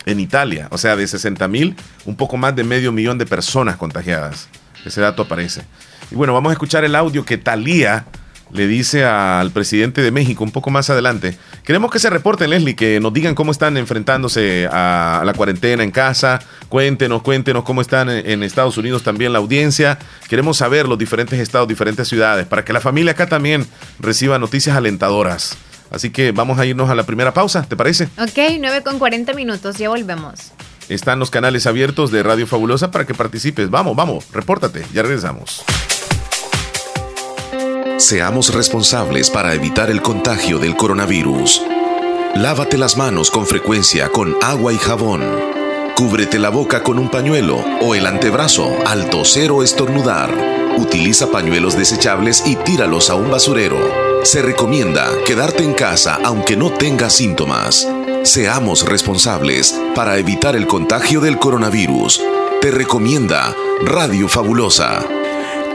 en Italia, o sea, de 60 mil, un poco más de medio millón de personas contagiadas. Ese dato aparece. Y bueno, vamos a escuchar el audio que Talía le dice al presidente de México un poco más adelante. Queremos que se reporten, Leslie, que nos digan cómo están enfrentándose a la cuarentena en casa. Cuéntenos, cuéntenos cómo están en Estados Unidos también la audiencia. Queremos saber los diferentes estados, diferentes ciudades, para que la familia acá también reciba noticias alentadoras. Así que vamos a irnos a la primera pausa, ¿te parece? Ok, 9 con 40 minutos, ya volvemos. Están los canales abiertos de Radio Fabulosa para que participes. Vamos, vamos, repórtate, ya regresamos. Seamos responsables para evitar el contagio del coronavirus. Lávate las manos con frecuencia con agua y jabón. Cúbrete la boca con un pañuelo o el antebrazo al toser o estornudar. Utiliza pañuelos desechables y tíralos a un basurero. Se recomienda quedarte en casa aunque no tengas síntomas. Seamos responsables para evitar el contagio del coronavirus. Te recomienda Radio Fabulosa.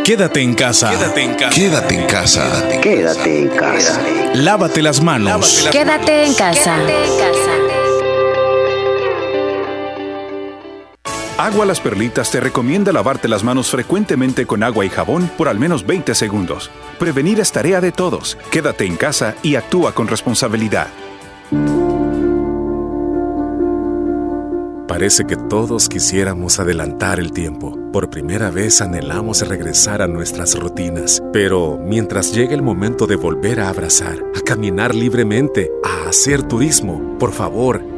Quédate en casa. Quédate en casa. Quédate en casa. Quédate en casa. Lávate las manos. Quédate en casa. Agua Las Perlitas te recomienda lavarte las manos frecuentemente con agua y jabón por al menos 20 segundos. Prevenir es tarea de todos. Quédate en casa y actúa con responsabilidad. Parece que todos quisiéramos adelantar el tiempo. Por primera vez anhelamos regresar a nuestras rutinas. Pero mientras llegue el momento de volver a abrazar, a caminar libremente, a hacer turismo, por favor,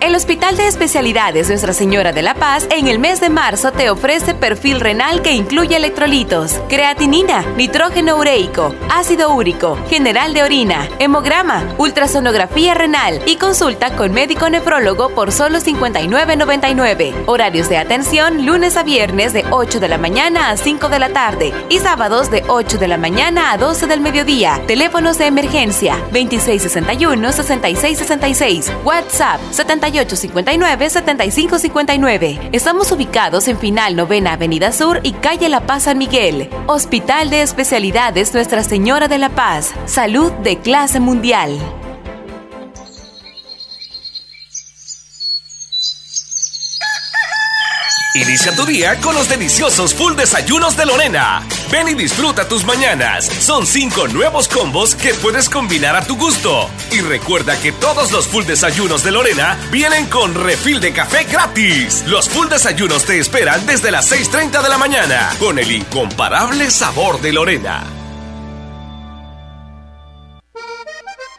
El Hospital de Especialidades Nuestra Señora de la Paz en el mes de marzo te ofrece perfil renal que incluye electrolitos, creatinina, nitrógeno ureico, ácido úrico, general de orina, hemograma, ultrasonografía renal y consulta con médico nefrólogo por solo 59.99. Horarios de atención lunes a viernes de 8 de la mañana a 5 de la tarde y sábados de 8 de la mañana a 12 del mediodía. Teléfonos de emergencia 2661 6666, WhatsApp 70 7859-7559. Estamos ubicados en Final Novena Avenida Sur y Calle La Paz San Miguel. Hospital de Especialidades Nuestra Señora de la Paz. Salud de clase mundial. Inicia tu día con los deliciosos full desayunos de Lorena. Ven y disfruta tus mañanas. Son cinco nuevos combos que puedes combinar a tu gusto. Y recuerda que todos los full desayunos de Lorena vienen con refil de café gratis. Los full desayunos te esperan desde las 6.30 de la mañana con el incomparable sabor de Lorena.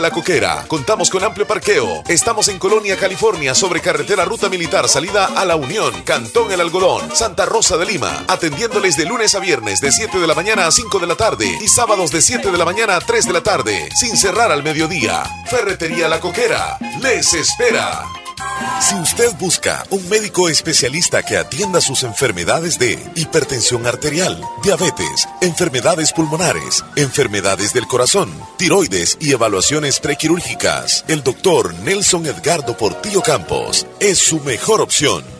la Coquera. Contamos con amplio parqueo. Estamos en Colonia, California, sobre carretera Ruta Militar, salida a La Unión, Cantón El Algodón, Santa Rosa de Lima. Atendiéndoles de lunes a viernes de 7 de la mañana a 5 de la tarde y sábados de 7 de la mañana a 3 de la tarde, sin cerrar al mediodía. Ferretería La Coquera. Les espera. Si usted busca un médico especialista que atienda sus enfermedades de hipertensión arterial, diabetes, enfermedades pulmonares, enfermedades del corazón, tiroides y evaluaciones prequirúrgicas, el doctor Nelson Edgardo Portillo Campos es su mejor opción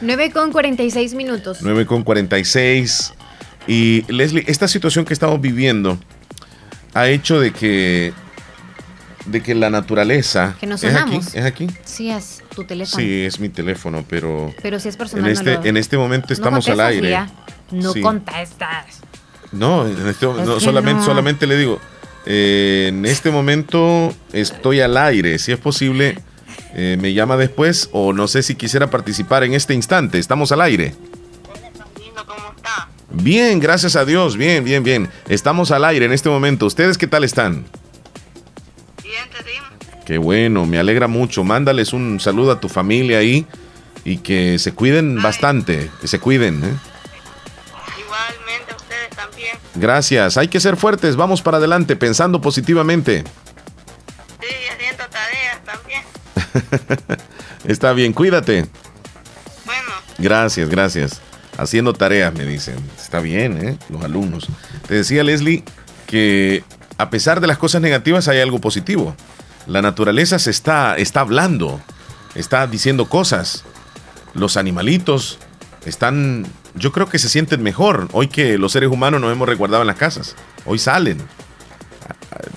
9 con 46 minutos. 9 con 46. Y Leslie, esta situación que estamos viviendo ha hecho de que de que la naturaleza que nos es aquí, es aquí. Sí, es tu teléfono. Sí, es mi teléfono, pero pero si es personal. En este, en este momento estamos al aire. No contestas. No, este solamente, solamente le digo, eh, en este momento estoy al aire. Si es posible, eh, me llama después o no sé si quisiera participar en este instante. Estamos al aire. ¿Cómo está? Bien, gracias a Dios. Bien, bien, bien. Estamos al aire en este momento. ¿Ustedes qué tal están? Bien, te digo. Qué bueno, me alegra mucho. Mándales un saludo a tu familia ahí y que se cuiden bastante, que se cuiden. ¿eh? Igualmente, ustedes también. Gracias, hay que ser fuertes, vamos para adelante, pensando positivamente. Está bien, cuídate. Bueno, Gracias, gracias. Haciendo tareas, me dicen. Está bien, ¿eh? Los alumnos. Te decía Leslie que a pesar de las cosas negativas hay algo positivo. La naturaleza se está, está hablando, está diciendo cosas. Los animalitos están, yo creo que se sienten mejor hoy que los seres humanos nos hemos resguardado en las casas. Hoy salen.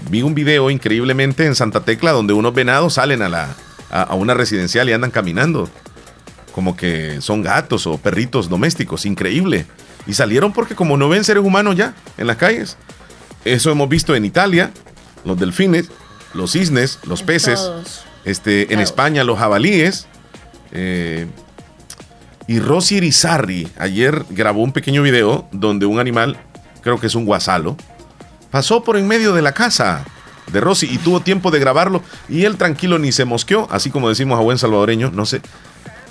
Vi un video increíblemente en Santa Tecla donde unos venados salen a, la, a, a una residencial y andan caminando como que son gatos o perritos domésticos, increíble. Y salieron porque como no ven seres humanos ya en las calles. Eso hemos visto en Italia, los delfines, los cisnes, los En peces, todos. este, en. España los jabalíes. eh, y Rosy Irizarry ayer grabó un pequeño video donde un animal, creo que es un guasalo, pasó por en medio de la casa de Rosy y tuvo tiempo de grabarlo y él tranquilo ni se mosqueó, así como decimos a buen salvadoreño, no sé.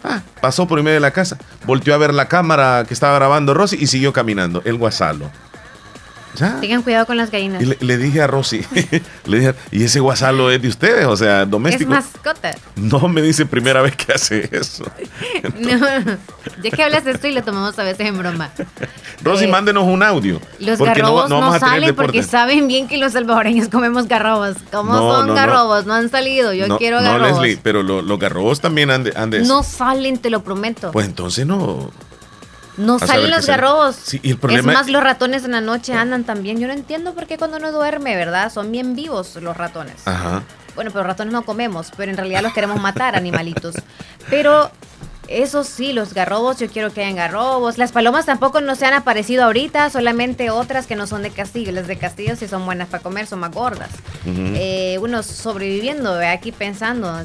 Ah, pasó por medio de la casa, volteó a ver la cámara que estaba grabando Rosy y siguió caminando, el guasalo. Ya. Tengan cuidado con las gallinas. Y le, le dije a Rosy, le dije, ¿y ese guasalo es de ustedes? O sea, Es doméstico. mascota. No me dice primera vez que hace eso. No, ya que hablas de esto y lo tomamos a veces en broma. Rosy, Eh, mándenos un audio. Los garrobos no, a tener salen porque saben bien que los salvadoreños comemos garrobos. ¿Cómo No, son no, no. garrobos? No. han salido. Yo no, quiero no, garrobos. Leslie, pero lo- los garrobos también han de, han de- no salen, te lo prometo. Pues entonces no. No salen los garrobos. Sí, y el problema- Es más, los ratones en la noche andan también. Yo no entiendo por qué cuando uno duerme, ¿verdad? Son bien vivos los ratones. Ajá. Bueno, pero ratones no comemos, pero en realidad los queremos matar, animalitos. Pero eso sí, los garrobos, yo quiero que hayan garrobos. Las palomas tampoco no se han aparecido ahorita, solamente otras que no son de Castillo. Las de Castillo sí son buenas para comer, son más gordas. Ujú. Eh, uno sobreviviendo, aquí pensando,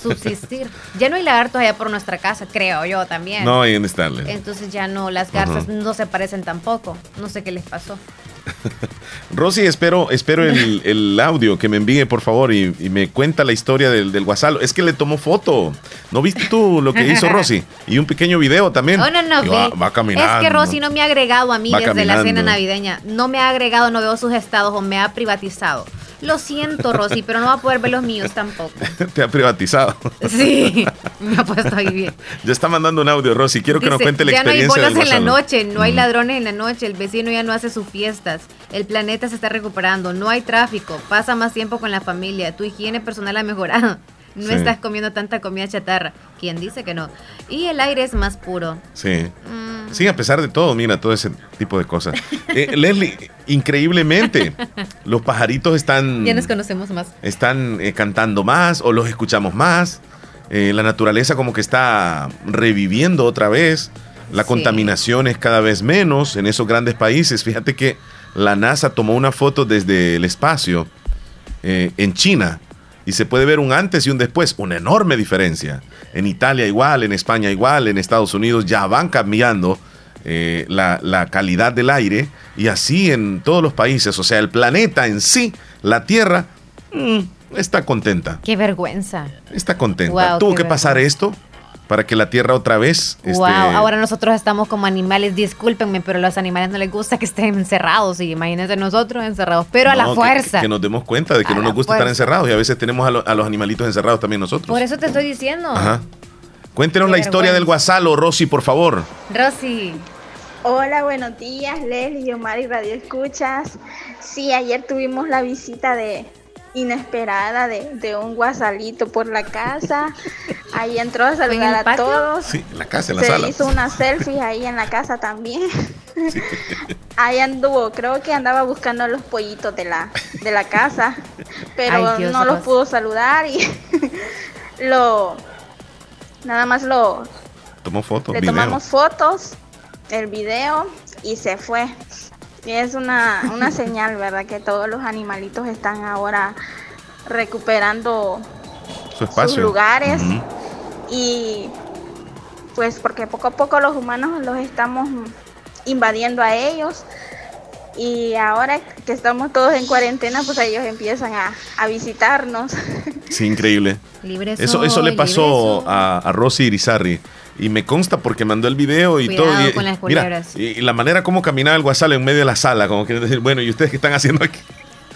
subsistir. Ya no hay lagartos allá por nuestra casa, creo yo también. No hay en estar, Leslie. Entonces ya no, las garzas no se parecen tampoco. No sé qué les pasó. Rosy, espero, espero el, el audio que me envíe, por favor, y, y me cuenta la historia del, del guasalo. Es que le tomó foto. ¿No viste tú lo que hizo Rosy? Y un pequeño video también. Oh, no, no, Que ve. va, va caminando. Es que Rosy no me ha agregado a mí Va desde la cena navideña. No me ha agregado, no veo sus estados o me ha privatizado. Lo siento, Rosy, pero no va a poder ver los míos tampoco. Te ha privatizado. Sí, me ha puesto ahí bien. Ya está mandando un audio, Rosy. Quiero que nos cuente la ya no hay experiencia bolas en la noche, no hay Mm. ladrones en la noche, el vecino ya no hace sus fiestas, el planeta se está recuperando, no hay tráfico, pasa más tiempo con la familia, tu higiene personal ha mejorado, no Sí. estás comiendo tanta comida chatarra, ¿quién dice que no? Y el aire es más puro. Sí. Mm. Sí, a pesar de todo, mira, todo ese tipo de cosas. Eh, Leslie, increíblemente, los pajaritos están, Ya nos conocemos más. están eh, cantando más o los escuchamos más. Eh, la naturaleza como que está reviviendo otra vez. La Sí. contaminación es cada vez menos en esos grandes países. Fíjate que la NASA tomó una foto desde el espacio eh, en China y se puede ver un antes y un después, una enorme diferencia. En Italia igual, en España igual, en Estados Unidos ya van cambiando eh, la, la calidad del aire y así en todos los países. O sea, el planeta en sí, la Tierra, mm, está contenta. Qué vergüenza. Está contenta. Wow, Tuvo que pasar esto para que la Tierra otra vez... este, Wow, ahora nosotros estamos como animales, discúlpenme, pero a los animales no les gusta que estén encerrados y imagínense nosotros encerrados, pero a la fuerza. Que, nos demos cuenta de que A no nos gusta estar encerrados y a veces tenemos a, lo- a los animalitos encerrados también nosotros. Por eso te estoy diciendo. Ajá. Cuéntenos Qué la historia del guasalo, Rosy, por favor. Rosy, Hola, buenos días, Leslie, Omar y Radio Escuchas. Sí, ayer tuvimos la visita de inesperada de, de un guasalito por la casa. Ahí entró a saludar a patio? todos. Sí, en la casa, en la Se sala. hizo una selfie ahí en la casa también. Ahí anduvo, creo que andaba buscando los pollitos de la, de la casa, pero Ay, Dios, no los pudo saludar y lo nada más lo Tomó fotos, le video. tomamos fotos, el video y se fue. Es una, una señal, ¿verdad? Que todos los animalitos están ahora recuperando su espacio. sus lugares y pues porque poco a poco los humanos los estamos invadiendo a ellos y ahora que estamos todos en cuarentena pues ellos empiezan a, a visitarnos. Sí, increíble. libre Eso, eso le libre pasó a, a Rosy Irizarry. Y me consta porque mandó el video y Cuidado todo. Y, con las mira, culebras. y, la manera como caminaba el guasalo en medio de la sala, como quiere decir, bueno, ¿y ustedes qué están haciendo aquí?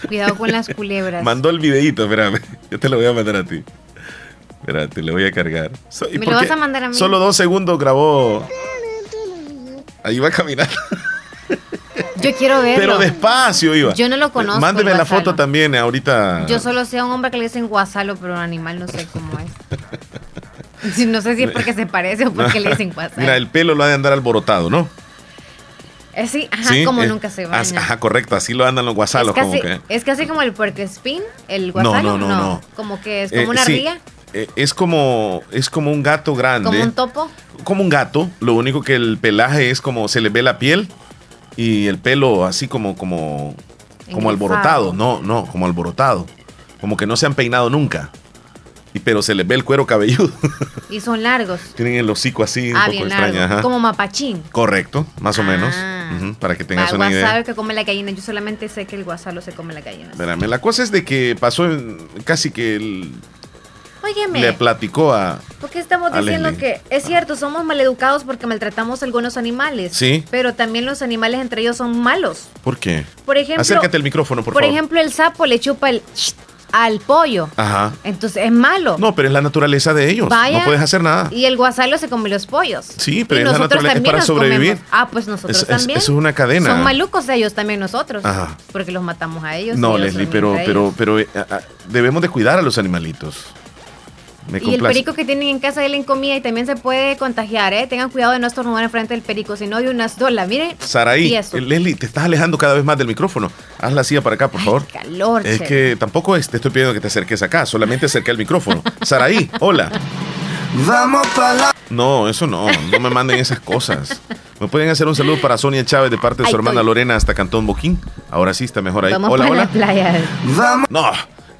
Cuidado con las culebras. Mandó el videito, espérame. Yo te lo voy a mandar a ti. Espérate, le voy a cargar. So- ¿y ¿Me lo vas a mandar a mí? Solo dos segundos grabó. Ahí va a caminar. Yo quiero verlo. Pero despacio iba. Yo no lo conozco, Mándeme la foto también ahorita. Yo solo sé a un hombre que le dicen guasalo, pero un animal no sé cómo es. Sí, No sé si es porque se parece o porque le dicen guasalo. Mira, el pelo lo ha de andar alborotado, ¿no? Eh, sí, ajá, Sí, como eh, nunca se baña. Ajá, correcto, así lo andan los guasalos, es, como que. es casi como el puercoespín, el No, guasalo. no, no, no. Como que es como Eh, una sí, eh, es como es como un gato grande. como un topo. como un gato, lo único que el pelaje es como se le ve la piel y el pelo así como como como Engrifado. alborotado, no, no, como alborotado, como que no se han peinado nunca. Y pero se les ve el cuero cabelludo. Y son largos. Tienen el hocico así un ah, poco bien extraño, ajá. Como mapachín. Correcto, más o menos. Ah. Para que tengas el una idea. guasalo que come la gallina. Yo solamente sé que el guasalo se come la gallina. Espérame, la cosa es de que pasó casi que el- Óyeme. le platicó a Porque estamos diciendo que es cierto, somos maleducados porque maltratamos a algunos animales. Sí. Pero también los animales entre ellos son malos. ¿Por qué? Por ejemplo, Acércate al micrófono, por, por favor. ejemplo, el sapo le chupa el al pollo. Ajá. Entonces es malo. No, pero es la naturaleza de ellos. Vaya, no puedes hacer nada. Y el guasalo se come los pollos. Sí, pero Y es la naturaleza, es para sobrevivir. comemos. Ah, pues nosotros Es- también. eso es una cadena. Son malucos ellos también nosotros. Ajá. Porque los matamos a ellos. No, Leslie, pero, pero, pero eh, ah, ah, debemos de cuidar a los animalitos. Me Y el perico que tienen en casa, denle comida y también se puede contagiar, ¿eh? Tengan cuidado de no estornudar enfrente del perico, si no de unas dolas. Miren. Saraí, eh, Leslie, te estás alejando cada vez más del micrófono. Haz la silla para acá, por favor. calor, Es che. que tampoco es- te estoy pidiendo que te acerques acá, solamente acerca el micrófono. Saraí, hola. Vamos para la... No, eso no, no me manden esas cosas. ¿Me pueden hacer un saludo para Sonia Chávez de parte de su Ay, hermana estoy- Lorena hasta Cantón Boquín? Ahora sí está mejor ahí. Vamos hola, para hola. la playa. No,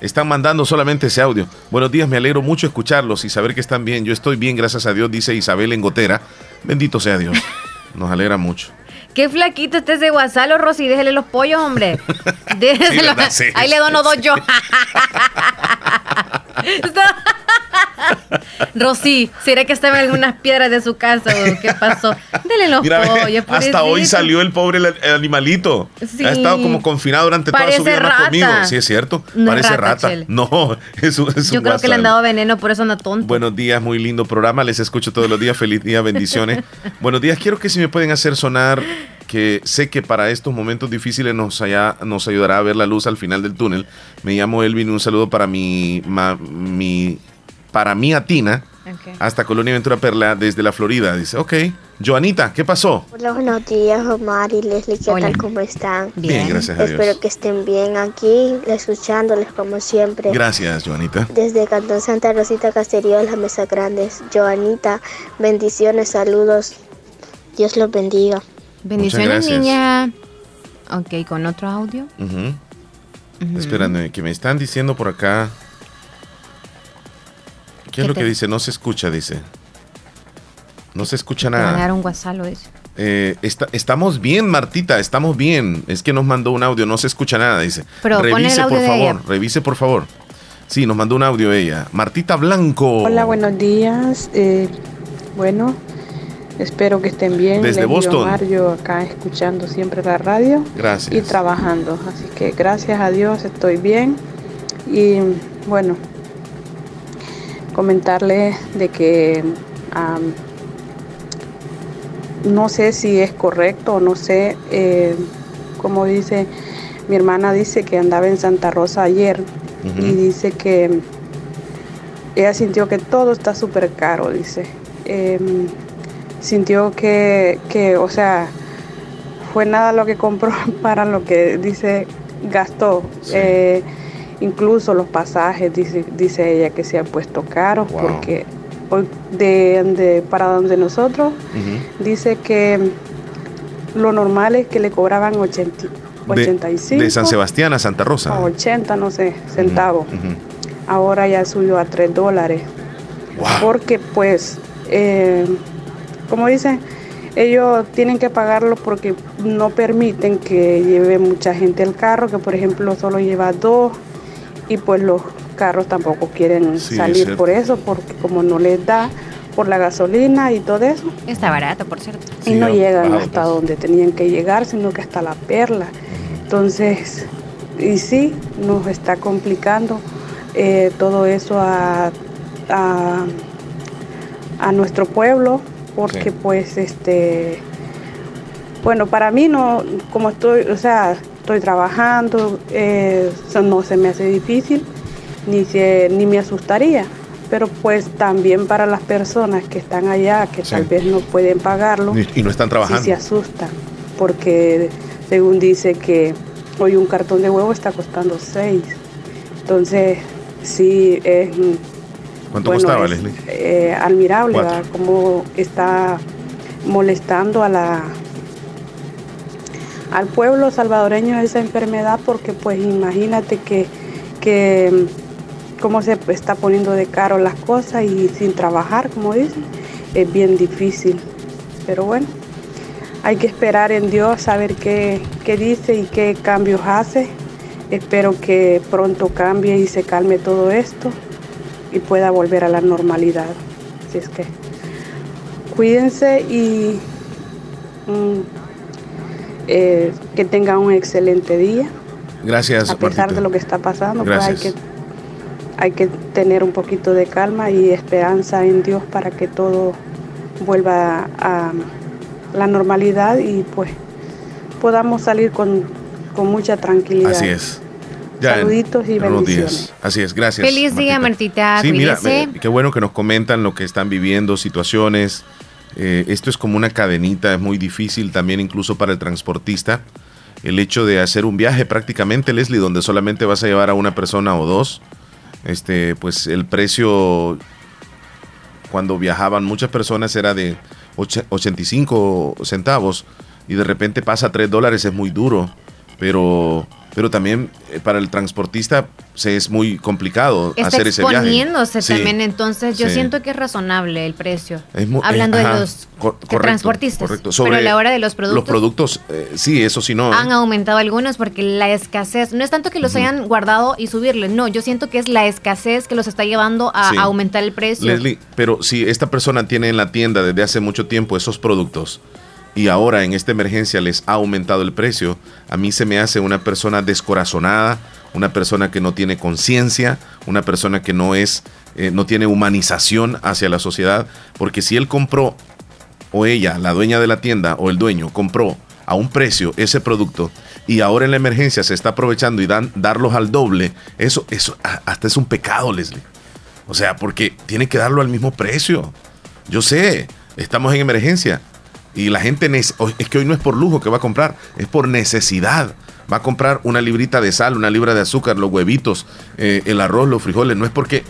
están mandando solamente ese audio. Buenos días, me alegro mucho escucharlos y saber que están bien. Yo estoy bien, gracias a Dios, dice Isabel en Gotera. Bendito sea Dios. Nos alegra mucho. Qué flaquito este ese guasalo, Rosy. Déjele los pollos, hombre. Déjeselo. verdad, sí, Ahí le dono dos yo. Rosy, ¿será que estaba en algunas piedras de su casa o qué pasó? Dele los pollos. hasta hoy salió el pobre animalito. Sí. Ha estado como confinado durante toda su Parece vida, rata. comido. Sí, es cierto. No Parece rata, rata. No, es un, es Yo un creo que le han dado veneno, por eso anda tonto. Buenos días, muy lindo programa. Les escucho todos los días. Feliz día, bendiciones. Buenos días. Quiero que si me pueden hacer sonar que sé que para estos momentos difíciles nos, haya- nos ayudará a ver la luz al final del túnel. Me llamo Elvin. Un saludo para mi, ma- mi para mi Atina Ok. hasta Colonia Ventura Perla desde la Florida. Dice, ok. Joanita, ¿qué pasó? Hola, buenos días, Omar y Leslie, ¿qué Hola. tal? ¿Cómo están? Bien, gracias a Dios. Espero que estén bien aquí, escuchándoles como siempre. Gracias, Joanita. Desde Cantón Santa Rosita Caserío, las Mesas Grandes. Joanita, bendiciones, saludos. Dios los bendiga. Bendiciones, niña. Ok, con otro audio. Espérame, que me están diciendo por acá. ¿Qué ¿Qué es lo te- que dice? No se escucha, dice. No se escucha nada. un guasalo, dice. Eh, está- estamos bien, Martita, estamos bien. Es que nos mandó un audio, no se escucha nada, dice. Pero revise, audio por de favor, ella. revise, por favor. Sí, nos mandó un audio ella. Martita Blanco. Hola, buenos días. Eh, bueno, espero que estén bien. Desde Les Boston. Omar, yo acá escuchando siempre la radio Gracias. y trabajando. Así que gracias a Dios estoy bien. Y bueno, comentarles de que no sé si es correcto o no sé, eh, como dice mi hermana, dice que andaba en Santa Rosa ayer y dice que ella sintió que todo está súper caro, dice. Em, sintió que, que, o sea, fue nada lo que compró para lo que dice gastó. Eh, incluso los pasajes, dice, dice ella, que se han puesto caros Wow. porque hoy de, de- para donde nosotros dice que lo normal es que le cobraban 80, De- 85 De, San Sebastián a Santa Rosa. o 80, no sé, centavos. Ahora ya subió a 3 dólares. Porque pues, eh, como dicen, ellos tienen que pagarlo porque no permiten que lleve mucha gente el carro, que por ejemplo solo lleva dos y pues los carros tampoco quieren Sí, salir por eso, porque como no les da por la gasolina y todo eso, Está barato, por cierto. y no llegan hasta donde tenían que llegar, sino que hasta la perla. Entonces, y sí, nos está complicando eh, todo eso a a, a nuestro pueblo, porque pues este, bueno, para mí no, como estoy, o sea, estoy trabajando, eh, no se me hace difícil, ni, se, ni me asustaría. Pero pues también para las personas que están allá, que tal vez no pueden pagarlo, Y, y no están trabajando. sí se asustan, porque según dice que hoy un cartón de huevo está costando seis. Entonces, sí es ¿Cuánto bueno, costaba, es, Leslie? eh, admirable. Cómo está molestando a la al pueblo salvadoreño esa enfermedad, porque pues imagínate que, que cómo se está poniendo de caro las cosas y sin trabajar, como dicen, es bien difícil. Pero bueno, hay que esperar en Dios a ver qué, qué dice y qué cambios hace. Espero que pronto cambie y se calme todo esto y pueda volver a la normalidad. Así es que cuídense y mm, eh, que tengan un excelente día. Gracias, A pesar Martita. de lo que está pasando, pues hay que, hay que tener un poquito de calma y esperanza en Dios para que todo vuelva a la normalidad y pues podamos salir con, con mucha tranquilidad. Así es. Ya en- Saluditos y en bendiciones. días. Así es, gracias. Feliz día, Martita. Sí, mira, Cuídese. qué bueno que nos comentan lo que están viviendo, situaciones. Eh, esto es como una cadenita, es muy difícil también incluso para el transportista. El hecho de hacer un viaje prácticamente, Leslie, donde solamente vas a llevar a una persona o dos, este, pues el precio cuando viajaban muchas personas era de och- 85 centavos y de repente pasa a 3 dólares, es muy duro, pero, pero también eh, para el transportista se es muy complicado Está hacer ese viaje. exponiéndose Sí. también, entonces yo Sí. siento que es razonable el precio. Es mu- Hablando eh, de ajá, los correcto, transportistas. correcto. Pero a Sobre la hora de los productos, Los productos, eh, sí, eso sí no. ¿eh? han aumentado algunos porque la escasez, no es tanto que los hayan guardado y subirle, no, yo siento que es la escasez que los está llevando a Sí. aumentar el precio. Leslie, pero si esta persona tiene en la tienda desde hace mucho tiempo esos productos y ahora en esta emergencia les ha aumentado el precio, a mí se me hace una persona descorazonada, una persona que no tiene conciencia, una persona que no es, eh, no tiene humanización hacia la sociedad, porque si él compró o ella, la dueña de la tienda o el dueño compró a un precio ese producto y ahora en la emergencia se está aprovechando y dan, darlos al doble, eso, eso hasta es un pecado, Leslie. O sea, porque tiene que darlo al mismo precio. Yo sé, estamos en emergencia y la gente es que hoy no es por lujo que va a comprar, es por necesidad. Va a comprar una librita de sal, una libra de azúcar, los huevitos, eh, el arroz, los frijoles. No es porque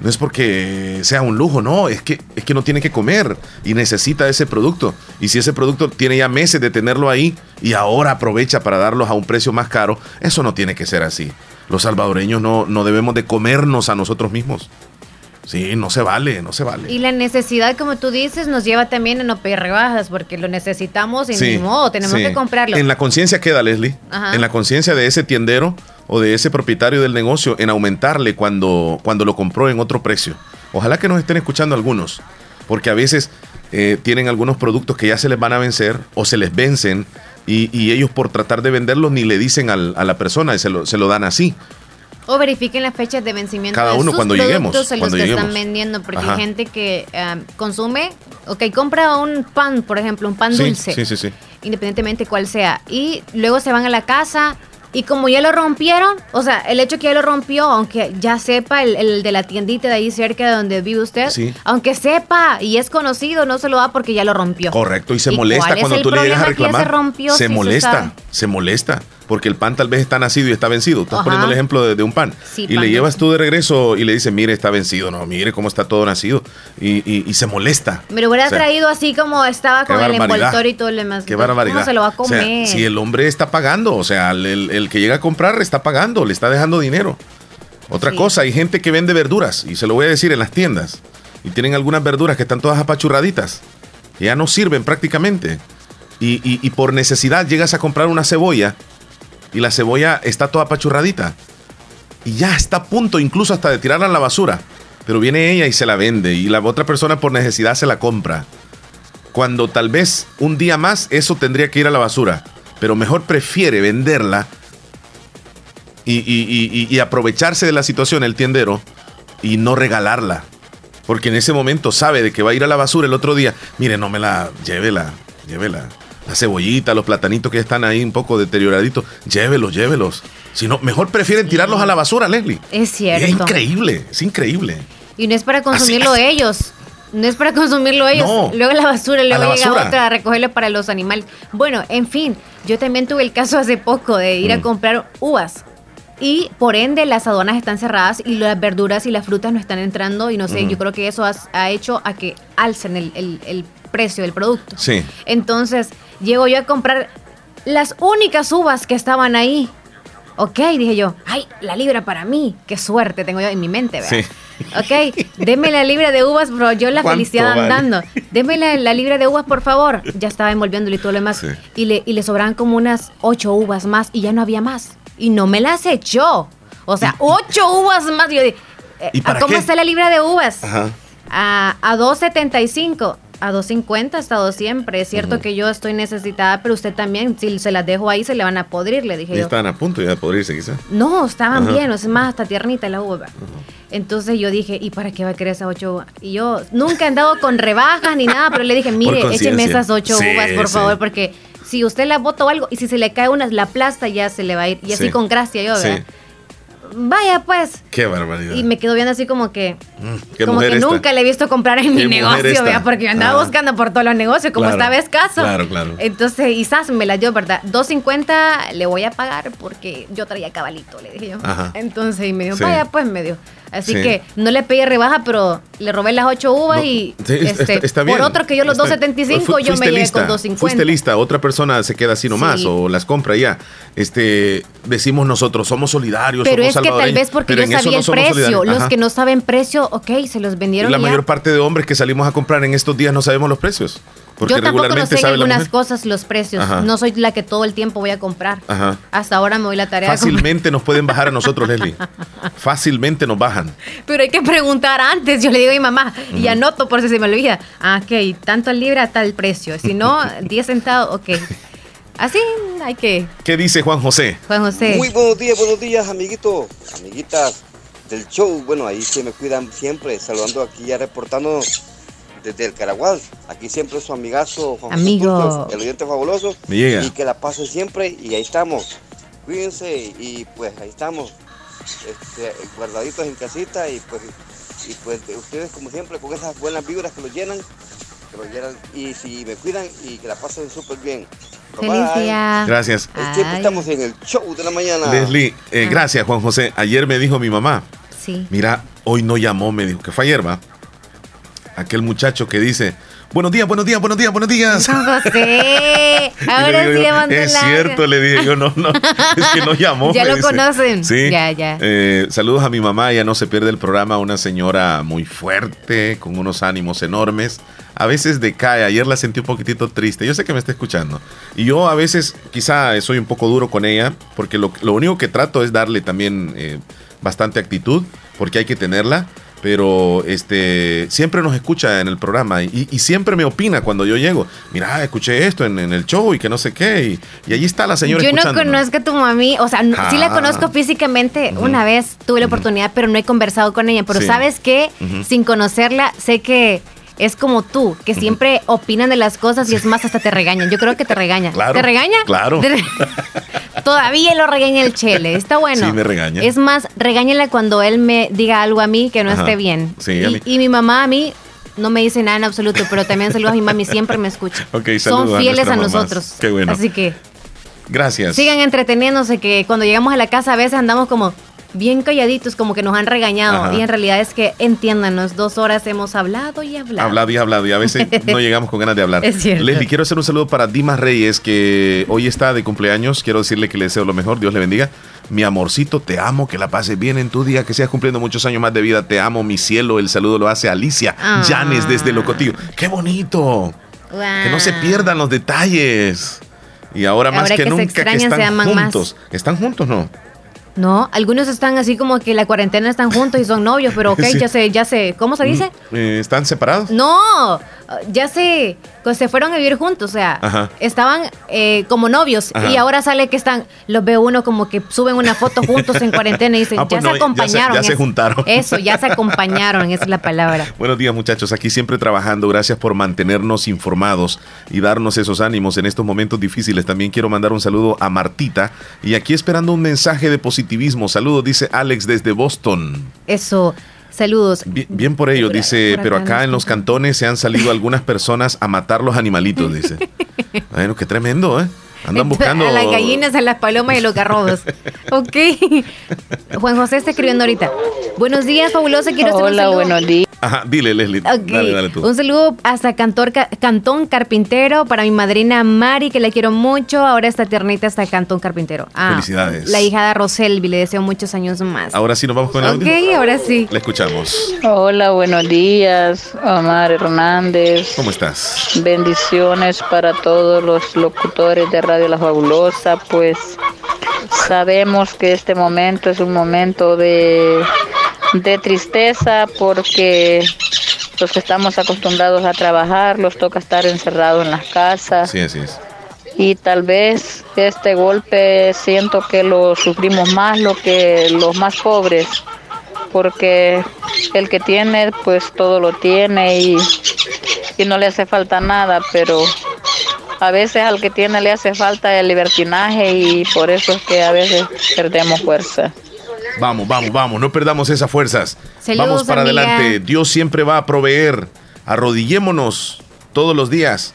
no es porque sea un lujo, no, es que es que no tiene que comer y necesita ese producto. Y si ese producto tiene ya meses de tenerlo ahí y ahora aprovecha para darlos a un precio más caro, eso no tiene que ser así. Los salvadoreños no, no debemos de comernos a nosotros mismos. Sí, no se vale, no se vale. Y la necesidad, como tú dices, nos lleva también a no pedir rebajas porque lo necesitamos y Sí, ni modo, tenemos sí. que comprarlo. En la conciencia queda, Leslie. Ajá. En la conciencia de ese tiendero o de ese propietario del negocio en aumentarle cuando, cuando lo compró en otro precio. Ojalá que nos estén escuchando algunos, porque a veces eh, tienen algunos productos que ya se les van a vencer o se les vencen y, y ellos por tratar de venderlos ni le dicen al- a la persona y se lo, se lo dan así. O verifiquen las fechas de vencimiento Cada de uno sus cuando lleguemos, productos en los cuando que lleguemos. están vendiendo, porque Ajá. hay gente que ah, consume, ok, compra un pan, por ejemplo, un pan Sí, dulce, sí, sí, sí. independientemente cuál sea, y luego se van a la casa y como ya lo rompieron, o sea, el hecho que ya lo rompió, aunque ya sepa el, el de la tiendita de ahí cerca de donde vive usted, Sí. aunque sepa y es conocido, no se lo da porque ya lo rompió. Correcto, y se ¿Y molesta cuando tú le llegas a se reclamar. si se molesta, se molesta, porque el pan tal vez está nacido y está vencido. Estás Ajá. poniendo el ejemplo de, de un pan. Sí, y pan le llevas tú de regreso y le dices, mire, está vencido. No, mire cómo está todo nacido. Y, y- y se molesta. Me lo hubiera O sea, traído así como estaba con el envoltorio y todo lo demás. Qué barbaridad. ¿Cómo se lo va a O sea, comer? si el hombre está pagando, o sea, el, el- el que llega a comprar está pagando, le está dejando dinero. Otra Sí. cosa, hay gente que vende verduras, y se lo voy a decir en las tiendas, y tienen algunas verduras que están todas apachurraditas, que ya no sirven prácticamente. Y, y- y por necesidad llegas a comprar una cebolla, y la cebolla está toda apachurradita. Y ya está a punto incluso hasta de tirarla a la basura. Pero viene ella y se la vende, y la otra persona por necesidad se la compra cuando tal vez un día más eso tendría que ir a la basura, pero mejor prefiere venderla y, y- aprovecharse de la situación el tiendero y no regalarla. Porque en ese momento sabe de que va a ir a la basura el otro día. Mire, no me la, llévela, llévela. La cebollita, los platanitos que están ahí un poco deterioraditos, llévelos, llévelos. Si no, mejor prefieren tirarlos a la basura, Leslie. Es cierto. Es increíble, es increíble. Y no es para consumirlo Así- ellos. No es para consumirlo ellos. No. Luego la basura, luego la llega basura. otra a recogerlo para los animales. Bueno, en fin, yo también tuve el caso hace poco de ir a Mm. comprar uvas. Y por ende las aduanas están cerradas y las verduras y las frutas no están entrando. Y no sé, Ujú. yo creo que eso has- ha hecho a que alcen el, el- el precio del producto. Sí. Entonces, llego yo a comprar las únicas uvas que estaban ahí. Ok, dije yo, ay, la libra para mí. Qué suerte tengo yo en mi mente, ¿verdad? Sí. Ok, deme la libra de uvas, bro. Yo la ¿Cuánto felicidad vale? andando. Deme la, la libra de uvas, por favor. Ya estaba envolviéndole y todo lo demás. Sí. Y, le, y le sobraban como unas ocho uvas más y ya no había más. Y no me las echó. O sea, ocho uvas más. Y yo dije, eh, ¿Y para ¿a ¿cómo qué? está la libra de uvas? Ajá. a, a 2.75, a 2.50 ha estado siempre. Es cierto que yo estoy necesitada, pero usted también, si se las dejo ahí, se le van a podrir, le dije yo. estaban a punto ya de podrirse, quizá. No, estaban Ajá. bien, o sea, más hasta tiernita la uva. Entonces yo dije, ¿y para qué va a querer esas ocho uvas? Y yo nunca he andado con rebajas ni nada, pero le dije, mire, écheme esas ocho Sí, uvas, por sí. favor, porque si usted la bota o algo, y si se le cae una, la plasta ya se le va a ir. Y así Sí. con gracia yo, Sí. ¿verdad? Vaya pues. Qué barbaridad. Y me quedo viendo así como que, Mm, qué como que esta. nunca le he visto comprar en mi negocio. ¿verdad? Porque yo andaba Ah. buscando por todos los negocios, como Claro. estaba escaso. Claro, claro. Entonces, quizás me la dio, ¿verdad? 2.50 le voy a pagar porque yo traía cabalito, le dije yo. Ajá. Entonces, y me Sí. vaya, pues me dio. Así Sí. que no le pedí rebaja, pero le robé las ocho uvas y Sí, este, está bien. por otro que yo los Está- 2.75 Fu- yo me lista, con 2.50. Fuiste lista, otra persona se queda así nomás Sí. o las compra ya. Este, decimos nosotros, somos solidarios, Pero somos es que tal vez porque yo sabía no el precio. Los que no saben precio, ok, se los vendieron La ya. mayor parte de hombres que salimos a comprar en estos días no sabemos los precios. Porque Yo tampoco no regularmente sé en algunas cosas los precios. Ajá. No soy la que todo el tiempo voy a comprar. Ajá. Hasta ahora me doy la tarea. Fácilmente nos pueden bajar a nosotros, Leslie. Fácilmente nos bajan. Pero hay que preguntar antes. Yo le digo a mi mamá y anoto por si se me olvida. Ah, ok, tanto al libra tal precio. Si no, 10 centavos, ok. Así hay que. ¿Qué dice Juan José? Juan José. Muy buenos días, buenos días, amiguitos, amiguitas del show. Bueno, ahí se me cuidan siempre, saludando aquí ya reportando desde el Caragual. Aquí siempre su amigazo Juan José Amigo. Turcos, el oyente fabuloso. Llega. Y que la pase siempre y ahí estamos. Cuídense y pues ahí estamos, este, guardaditos en casita y pues, y pues de ustedes como siempre con esas buenas vibras que los llenan. Que los llenan y si me cuidan y que la pasen súper bien. Feliz día. Gracias. Es tiempo, Ay. estamos en el show de la mañana. Leslie, eh, Ah. gracias Juan José. Ayer me dijo mi mamá, Sí. mira, hoy no llamó, me dijo que fue ayer, va. Aquel muchacho que dice, buenos días, buenos días, buenos días, buenos días. Juan José. Ahora sí yo, Es la- cierto, le dije yo, no, no, es que no llamó. Ya lo dice. conocen. Sí. Ya, ya. Eh, saludos a mi mamá, ella no se pierde el programa, una señora muy fuerte, con unos ánimos enormes. A veces decae, ayer la sentí un poquitito triste, yo sé que me está escuchando. Y yo a veces quizá soy un poco duro con ella, porque lo, lo único que trato es darle también eh, bastante actitud, porque hay que tenerla. Pero este siempre nos escucha en el programa y, y siempre me opina cuando yo llego. Mira, escuché esto en, en el show y que no sé qué. Y, y allí está la señora Yo no conozco a tu mami, o sea, no- sí la Ah. conozco físicamente. Una vez tuve la oportunidad, pero no he conversado con ella. Pero Sí. sabes qué, Ujú. sin conocerla, sé que es como tú, que siempre opinan de las cosas y es más, hasta te regañan. Yo creo que te regaña. Claro, ¿Te regaña? claro. Te re- Todavía lo regaña el chele. Está bueno. Sí, me regaña. Es más, regáñala cuando él me diga algo a mí que no Ajá. esté bien. Sí, a y, mí- y mi mamá a mí no me dice nada en absoluto, pero también saludos a mi mami, siempre me escucha. Ok, saludos Son fieles a, nosotros. Qué bueno. Así que Gracias. sigan entreteniéndose, que cuando llegamos a la casa a veces andamos como bien calladitos, como que nos han regañado. Ajá. Y en realidad es que entiéndanos, dos horas hemos hablado y hablado. Hablado y hablado y a veces no llegamos con ganas de hablar. Es cierto. Leslie, quiero hacer un saludo para Dimas Reyes, que hoy está de cumpleaños. Quiero decirle que le deseo lo mejor. Dios le bendiga. Mi amorcito, te amo, que la pases bien en tu día, que sigas cumpliendo muchos años más de vida. Te amo, mi cielo. El saludo lo hace Alicia Ah. Llanes desde Locotillo. ¡Qué bonito! Que no se pierdan los detalles. Y ahora más que, nunca que están más. juntos. ¿Están juntos, no? No, algunos están así como que la cuarentena están juntos y son novios, pero ok, Sí. ya sé, ya sé. ¿Cómo se dice? Eh, ¿Están separados? No, ya se, se fueron a vivir juntos, o sea, Ajá. estaban eh, como novios Ajá. y ahora sale que están, los ve uno como que suben una foto juntos en cuarentena y dicen, Ah, pues ya no, se ya se- acompañaron. ya se juntaron. Eso, ya se acompañaron, esa es la palabra. Buenos días muchachos, aquí siempre trabajando. Gracias por mantenernos informados y darnos esos ánimos en estos momentos difíciles. También quiero mandar un saludo a Martita y aquí esperando un mensaje de positivismo. Saludos, dice Alex desde Boston. Eso, saludos. Bien, bien por ello, dice, por pero acá en los cantones se han salido algunas personas a matar los animalitos, dice. Bueno, qué tremendo, ¿eh? Andan buscando... A las gallinas, a las palomas y a los garrobos. ok. Juan José está escribiendo ahorita. Buenos días, fabulosa. Quiero hacer un Hola, saludo. buenos días. Ajá, dile, Leslie. Dale, dale tú. Un saludo hasta Cantor, Ca- Cantón Carpintero para mi madrina Mari, que la quiero mucho. Ahora está tiernita hasta Cantón Carpintero. Ah, Felicidades. La hija de Roselvi, le deseo muchos años más. Ahora sí nos vamos con el ok, audio. ahora sí. La escuchamos. Hola, buenos días. Omar Hernández. ¿Cómo estás? Bendiciones para todos los locutores de Radio La Fabulosa, pues sabemos que este momento es un momento de, de tristeza porque los que estamos acostumbrados a trabajar los toca estar encerrados en las casas Sí, así es. y tal vez este golpe siento que lo sufrimos más lo que los más pobres porque el que tiene pues todo lo tiene y, y no le hace falta nada pero a veces al que tiene le hace falta el libertinaje y por eso es que a veces perdemos fuerza. Vamos, vamos, vamos, no perdamos esas fuerzas. Saludos, vamos para amiga. adelante. Dios siempre va a proveer. Arrodillémonos todos los días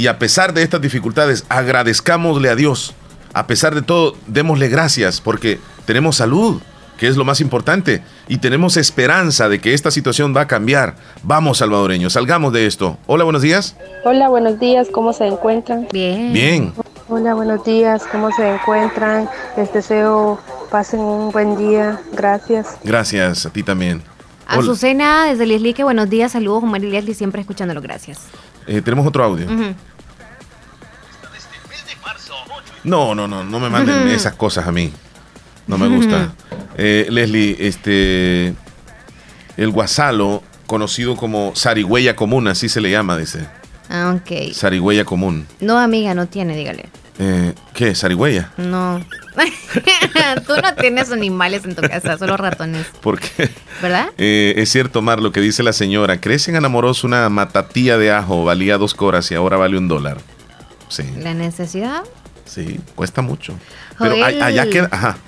y a pesar de estas dificultades, agradezcámosle a Dios. A pesar de todo, démosle gracias porque tenemos salud, que es lo más importante, y tenemos esperanza de que esta situación va a cambiar. Vamos, salvadoreños, salgamos de esto. Hola, buenos días. Hola, buenos días, ¿cómo se encuentran? Bien. Bien. Hola, buenos días, ¿cómo se encuentran? Les deseo pasen un buen día, gracias. Gracias a ti también. Hola. Azucena desde Lislique, buenos días, saludos, Omar y Leslie, siempre escuchándolo, gracias. Eh, tenemos otro audio. No, no, no, no me manden esas cosas a mí. No me gusta. Eh, Leslie, este. El guasalo, conocido como zarigüeya común, así se le llama, dice. Ah, ok. Zarigüeya común. No, amiga, no tiene, dígale. Eh, ¿Qué? ¿Zarigüeya? No. Tú no tienes animales en tu casa, solo ratones, Porque ¿verdad? eh, es cierto, Mar, lo que dice la señora. Crecen enamoros una matatía de ajo, valía dos coras y ahora vale un dólar. Sí, La necesidad. sí, cuesta mucho. Pero Joel. allá queda. Ajá.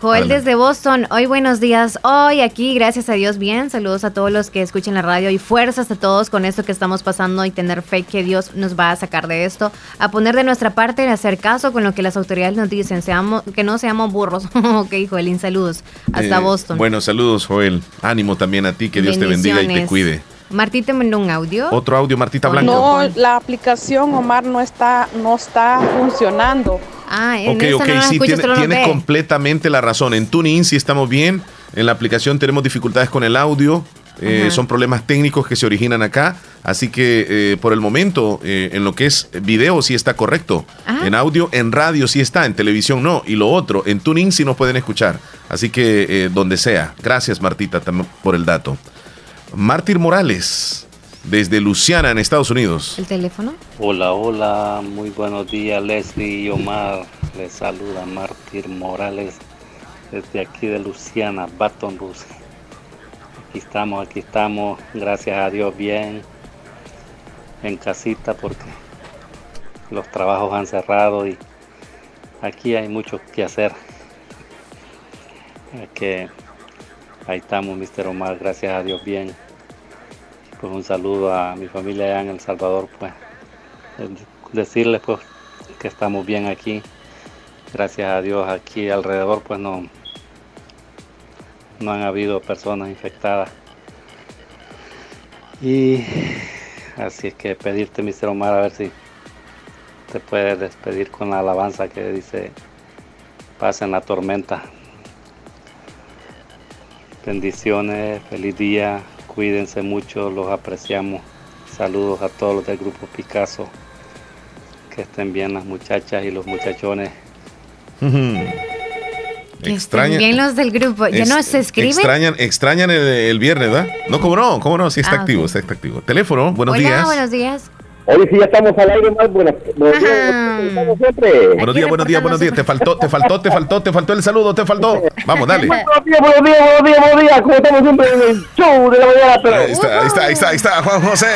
Joel Adelante. desde Boston, hoy buenos días. Hoy aquí, gracias a Dios, bien. Saludos a todos los que escuchen la radio y fuerzas a todos con esto que estamos pasando y tener fe que Dios nos va a sacar de esto. A poner de nuestra parte, a hacer caso con lo que las autoridades nos dicen, seamos, que no seamos burros. ok, Joelín, saludos. Hasta Eh, Boston. Bueno, saludos, Joel. Ánimo también a ti, que Dios te bendiga y te cuide. Martita mandó un audio. Otro audio, Martita Blanco. No, la aplicación Omar no está, no está funcionando. Ah, Ok, ok, sí, tiene, tiene completamente la razón. En TuneIn sí estamos bien. En la aplicación tenemos dificultades con el audio. eh, son problemas técnicos que se originan acá. Así que eh, por el momento, eh, en lo que es video sí está correcto. Ah. En audio, en radio sí está, en televisión no. Y lo otro, en TuneIn sí nos pueden escuchar. Así que donde sea. Gracias, Martita, por el dato. Mártir Morales, desde Luciana, en Estados Unidos. ¿El teléfono? Hola, hola, muy buenos días Leslie y Omar. Les saluda Mártir Morales desde aquí de Luciana, Baton Rouge. Aquí estamos, aquí estamos, gracias a Dios bien, en casita porque los trabajos han cerrado y aquí hay mucho que hacer. Que ahí estamos, Mr. Omar, gracias a Dios bien. Un saludo a mi familia allá en El Salvador, pues decirles pues que estamos bien aquí. Gracias a Dios aquí alrededor pues no, no han habido personas infectadas. Y así es que pedirte, Mr. Omar, a ver si te puedes despedir con la alabanza que dice pasen la tormenta. Bendiciones, feliz día, cuídense mucho, los apreciamos. Saludos a todos los del grupo Picasso. Que estén bien las muchachas y los muchachones. Extraña- Bien los del grupo. ¿Ya Es- no se escriben? Extrañan, extrañan el, el viernes, ¿verdad? No, ¿cómo no? ¿Cómo no? Sí, está Ah, activo, está, está activo. Teléfono, buenos Hola, días. buenos días. Oye, sí, ya estamos al aire más. Buenas, buenos días, como siempre. Buenos días, buenos días, buenos días. Te faltó, te faltó, te faltó, te faltó el saludo, te faltó. Vamos, dale. Buenos días, buenos días, buenos días, buenos días. Como estamos siempre en el show de la mañana, pero. Ahí está, ahí está, ahí está, ahí está, Juan José.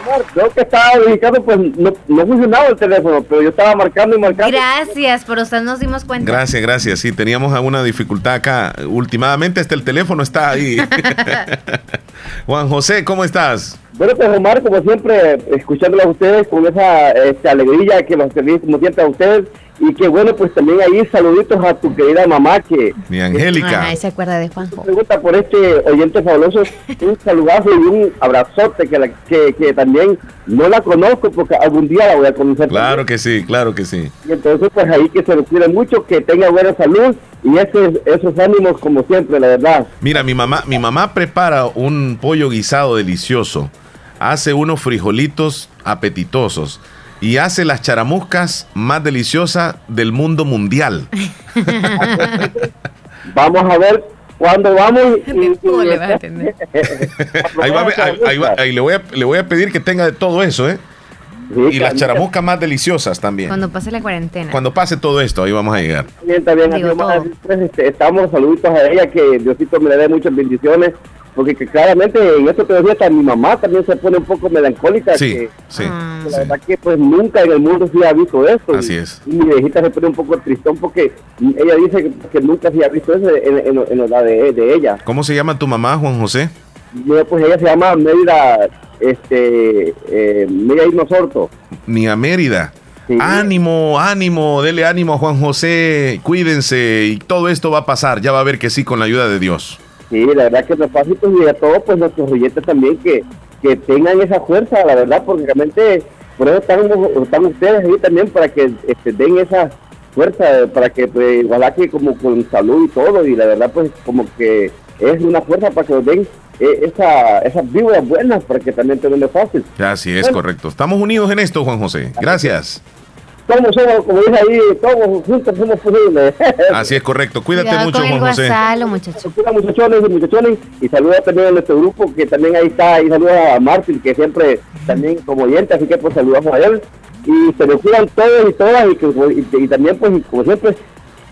Omar, Creo que estaba dedicado, pues no, no funcionaba el teléfono, pero yo estaba marcando y marcando. Gracias, por usted nos dimos cuenta. Gracias, gracias. Sí, teníamos alguna dificultad acá. Últimamente hasta el teléfono está ahí. Juan José, ¿cómo estás? Bueno, pues Omar, como siempre, escuchándolos a ustedes con esa este, alegría que los serví como siempre a ustedes. Y que bueno, pues también ahí saluditos a tu querida mamá que Mi Angélica. Ay, se acuerda de Juanjo. pregunta por este oyente fabuloso. Un saludazo y un abrazote que, la- que, que también no la conozco porque algún día la voy a conocer. Claro que sí, claro que sí. Y entonces, pues ahí que se lo cuide mucho, que tenga buena salud y ese, esos ánimos como siempre, la verdad. Mira, mi mamá, mi mamá prepara un pollo guisado delicioso. Hace unos frijolitos apetitosos. Y hace las charamuscas más deliciosas del mundo mundial. Vamos a ver cuándo vamos. y- y- Ahí, va a ver- ahí- ahí va- ahí le, voy a, le voy a pedir que tenga de todo eso, ¿eh? Y las charamuscas más deliciosas también. Cuando pase la cuarentena. Cuando pase todo esto, ahí vamos a llegar. Bien, también Digo todo. pues, este, estamos saluditos a ella, que Diosito me le dé muchas bendiciones, porque que claramente en esto te decía, hasta mi mamá también se pone un poco melancólica, Sí, que, sí. que la verdad que pues nunca en el mundo se ha visto esto. Así y, es. Y mi viejita se pone un poco tristón porque ella dice que, que nunca se ha visto eso en, en, en la de, de ella. ¿Cómo se llama tu mamá, Juan José? Pues ella se llama Mérida, este, eh, Mérida Sorto. Ni a Mérida. Ánimo, ánimo, dele ánimo a Juan José, cuídense y todo esto va a pasar, ya va a ver que sí con la ayuda de Dios. Sí, la verdad que los pasitos y a todos pues nuestros oyentes también que, que tengan esa fuerza, la verdad, porque realmente por eso están, están ustedes ahí también para que este, den esa fuerza, para que pues, ojalá que como con salud y todo, y la verdad pues como que es una fuerza para que nos den eh, esa, esas vibras buenas para que también tengan fácil. Así es, Bueno. correcto. Estamos unidos en esto, Juan José. Gracias. Todos somos, como dice ahí, todos juntos somos posibles. Así es, correcto. Cuídate Cuidado mucho, con Juan José. guasalo, muchachos. Muchachones y muchachones y saluda también a nuestro grupo que también ahí está y saluda a Martín que siempre también como oyente así que pues saludamos a él y se nos cuidan todos y todas y, que, y, y también pues como siempre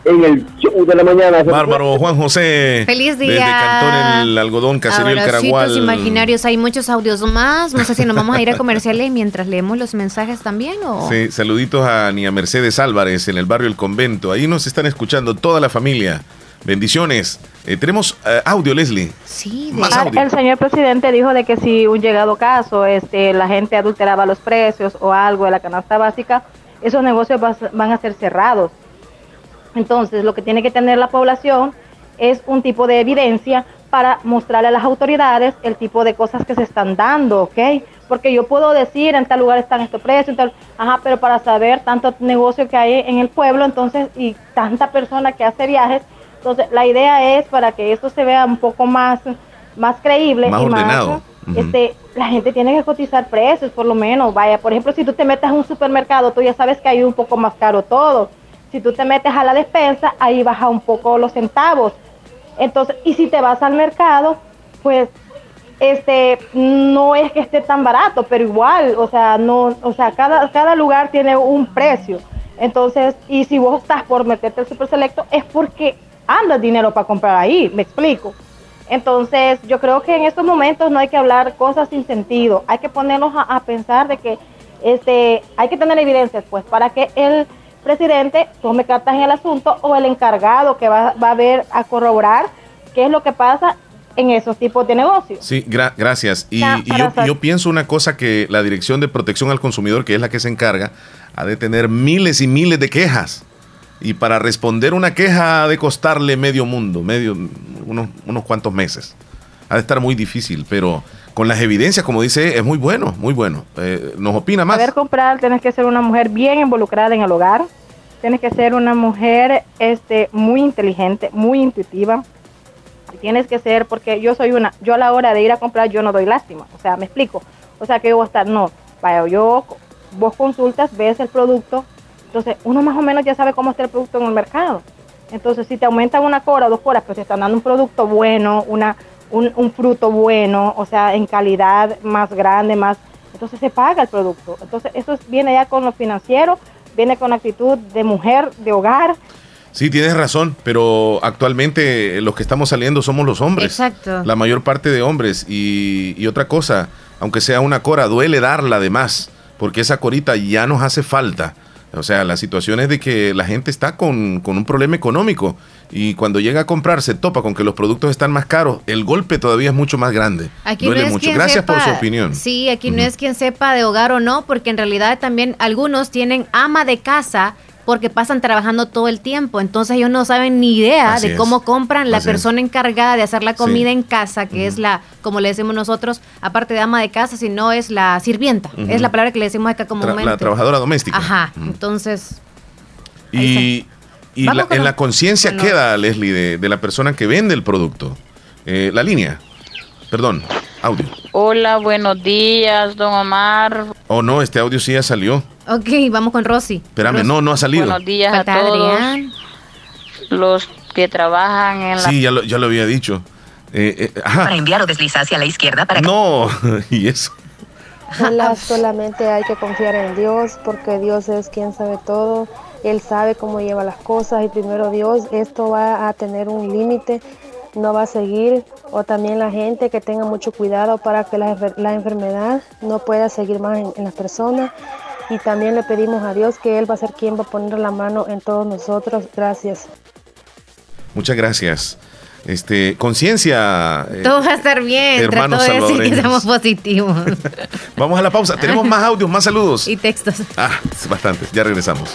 en el show de la mañana Bárbaro, Juan José. Feliz Desde día. Cantón el Algodón, Caserío el Caragual. imaginarios, hay muchos audios más. No sé si nos vamos a ir a comerciales mientras leemos los mensajes también o... Sí, saluditos a Nia Mercedes Álvarez en el barrio El Convento. Ahí nos están escuchando toda la familia. Bendiciones. Eh, tenemos eh, audio, Leslie. Sí, Más audio. El señor presidente dijo de que si un llegado caso este, la gente adulteraba los precios o algo de la canasta básica, esos negocios vas- van a ser cerrados. Entonces, lo que tiene que tener la población es un tipo de evidencia para mostrarle a las autoridades el tipo de cosas que se están dando, ¿ok? Porque yo puedo decir en tal lugar están estos precios, en tal, ajá, pero para saber tanto negocio que hay en el pueblo, entonces, y tanta persona que hace viajes, entonces la idea es para que esto se vea un poco más, más creíble Más y ordenado. más, este, la gente tiene que cotizar precios, por lo menos, vaya, por ejemplo, si tú te metes a un supermercado, tú ya sabes que hay un poco más caro todo. Si tú te metes a la despensa, ahí baja un poco los centavos. Entonces, y si te vas al mercado, pues este no es que esté tan barato, pero igual, o sea, no, o sea, cada, cada lugar tiene un precio. Entonces, y si vos optás por meterte al super selecto, es porque andas dinero para comprar ahí, me explico. Entonces, yo creo que en estos momentos no hay que hablar cosas sin sentido, hay que ponernos a, a pensar de que este, hay que tener evidencias, pues, para que el presidente tome cartas en el asunto o el encargado que va, va a ver a corroborar qué es lo que pasa en esos tipos de negocios. Sí, gra- gracias. Y, yo, yo pienso una cosa que la Dirección de Protección al Consumidor, que es la que se encarga, ha de tener miles y miles de quejas. Y para responder una queja ha de costarle medio mundo, medio, unos, unos cuantos meses. Ha de estar muy difícil, pero con las evidencias, como dice, es muy bueno, muy bueno. Eh, ¿Nos opina más? Saber comprar, tienes que ser una mujer bien involucrada en el hogar, tienes que ser una mujer este, muy inteligente, muy intuitiva. Tienes que ser, porque yo soy una, yo a la hora de ir a comprar, yo no doy lástima. O sea, me explico. O sea, que yo voy a estar, no, vaya, yo, vos consultas, ves el producto Entonces, uno más o menos ya sabe cómo está el producto en el mercado. Entonces, si te aumentan una cora o dos coras, pero te están dando un producto bueno, una, un, un fruto bueno, o sea, en calidad más grande, más... Entonces se paga el producto. Entonces, eso es- viene ya con lo financiero, viene con actitud de mujer, de hogar. Sí, tienes razón, pero actualmente los que estamos saliendo somos los hombres. Exacto. La mayor parte de hombres. Y, y otra cosa, aunque sea una cora, duele darla además, porque esa corita ya nos hace falta. O sea, la situación es de que la gente está con, con un problema económico y cuando llega a comprar se topa con que los productos están más caros, el golpe todavía es mucho más grande. Aquí Duele no es mucho. Gracias por su sepa- opinión. Sí, aquí no es quien sepa de hogar o no, porque en realidad también algunos tienen ama de casa porque pasan trabajando todo el tiempo, entonces ellos no saben ni idea Así de es. cómo compran la Así es. persona encargada de hacer la comida Sí. en casa, que es la, como le decimos nosotros, aparte de ama de casa, sino es la sirvienta, es la palabra que le decimos acá Tra- comúnmente. la trabajadora doméstica. Ajá, entonces Y, y la- con en la conciencia con los- queda, Leslie, de, de la persona que vende el producto. Eh, la línea. Perdón, audio. Hola, buenos días, don Omar. Oh, no, este audio sí ya salió. Ok, vamos con Rosy. Espérame, no, no ha salido. Buenos días a todos Adrián. los que trabajan en la Sí, ya lo, ya lo había dicho. Eh, eh, ajá. Para enviar o desliza hacia la izquierda para No, y eso. Hola, solamente hay que confiar en Dios porque Dios es quien sabe todo. Él sabe cómo lleva las cosas y primero Dios, esto va a tener un límite, no va a seguir. O también la gente que tenga mucho cuidado para que la, enfer- la enfermedad no pueda seguir más en, en las personas. Y también le pedimos a Dios que Él va a ser quien va a poner la mano en todos nosotros. Gracias. Muchas gracias. Este, conciencia. eh, Todo va a estar bien, hermanos trato de decir que positivos. Vamos a la pausa. Tenemos más audios, más saludos. y textos. Ah, bastante. Ya regresamos.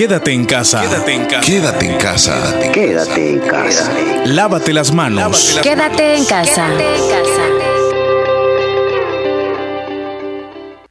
Quédate en casa. Quédate en casa. Quédate en casa. Quédate en casa. Lávate las manos. Quédate en casa. En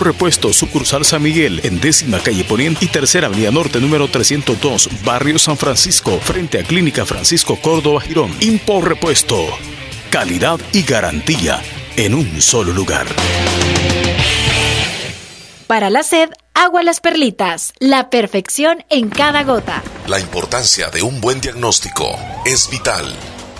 Repuesto, sucursal San Miguel, en décima calle Poniente y tercera avenida norte, número 302, barrio San Francisco, frente a Clínica Francisco Córdoba Girón. Impo Repuesto. Calidad y garantía en un solo lugar. Para la sed, agua las perlitas. La perfección en cada gota. La importancia de un buen diagnóstico es vital.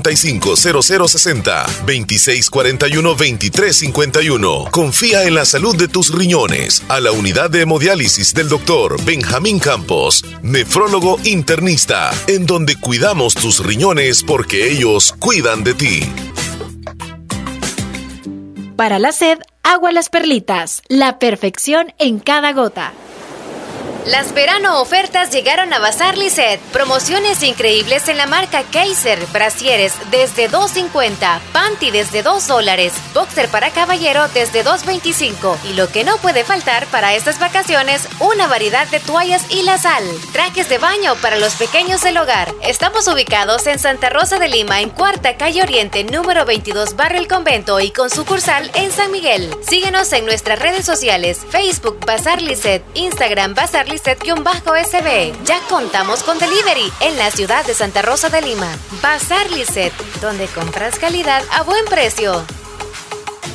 7745-0060, 2641-2351. Confía en la salud de tus riñones a la unidad de hemodiálisis del doctor Benjamín Campos, nefrólogo internista, en donde cuidamos tus riñones porque ellos cuidan de ti. Para la sed, agua las perlitas, la perfección en cada gota. Las verano ofertas llegaron a Bazar Lisset. Promociones increíbles en la marca Kaiser. Brasieres desde 2.50. Panty desde 2 dólares. Boxer para caballero desde 2.25. Y lo que no puede faltar para estas vacaciones, una variedad de toallas y la sal. Trajes de baño para los pequeños del hogar. Estamos ubicados en Santa Rosa de Lima, en Cuarta Calle Oriente, número 22, Barrio El Convento y con sucursal en San Miguel. Síguenos en nuestras redes sociales. Facebook Bazar Lisset. Instagram Bazar Lisset-SB. Ya contamos con delivery en la ciudad de Santa Rosa de Lima. Bazar Lisset, donde compras calidad a buen precio.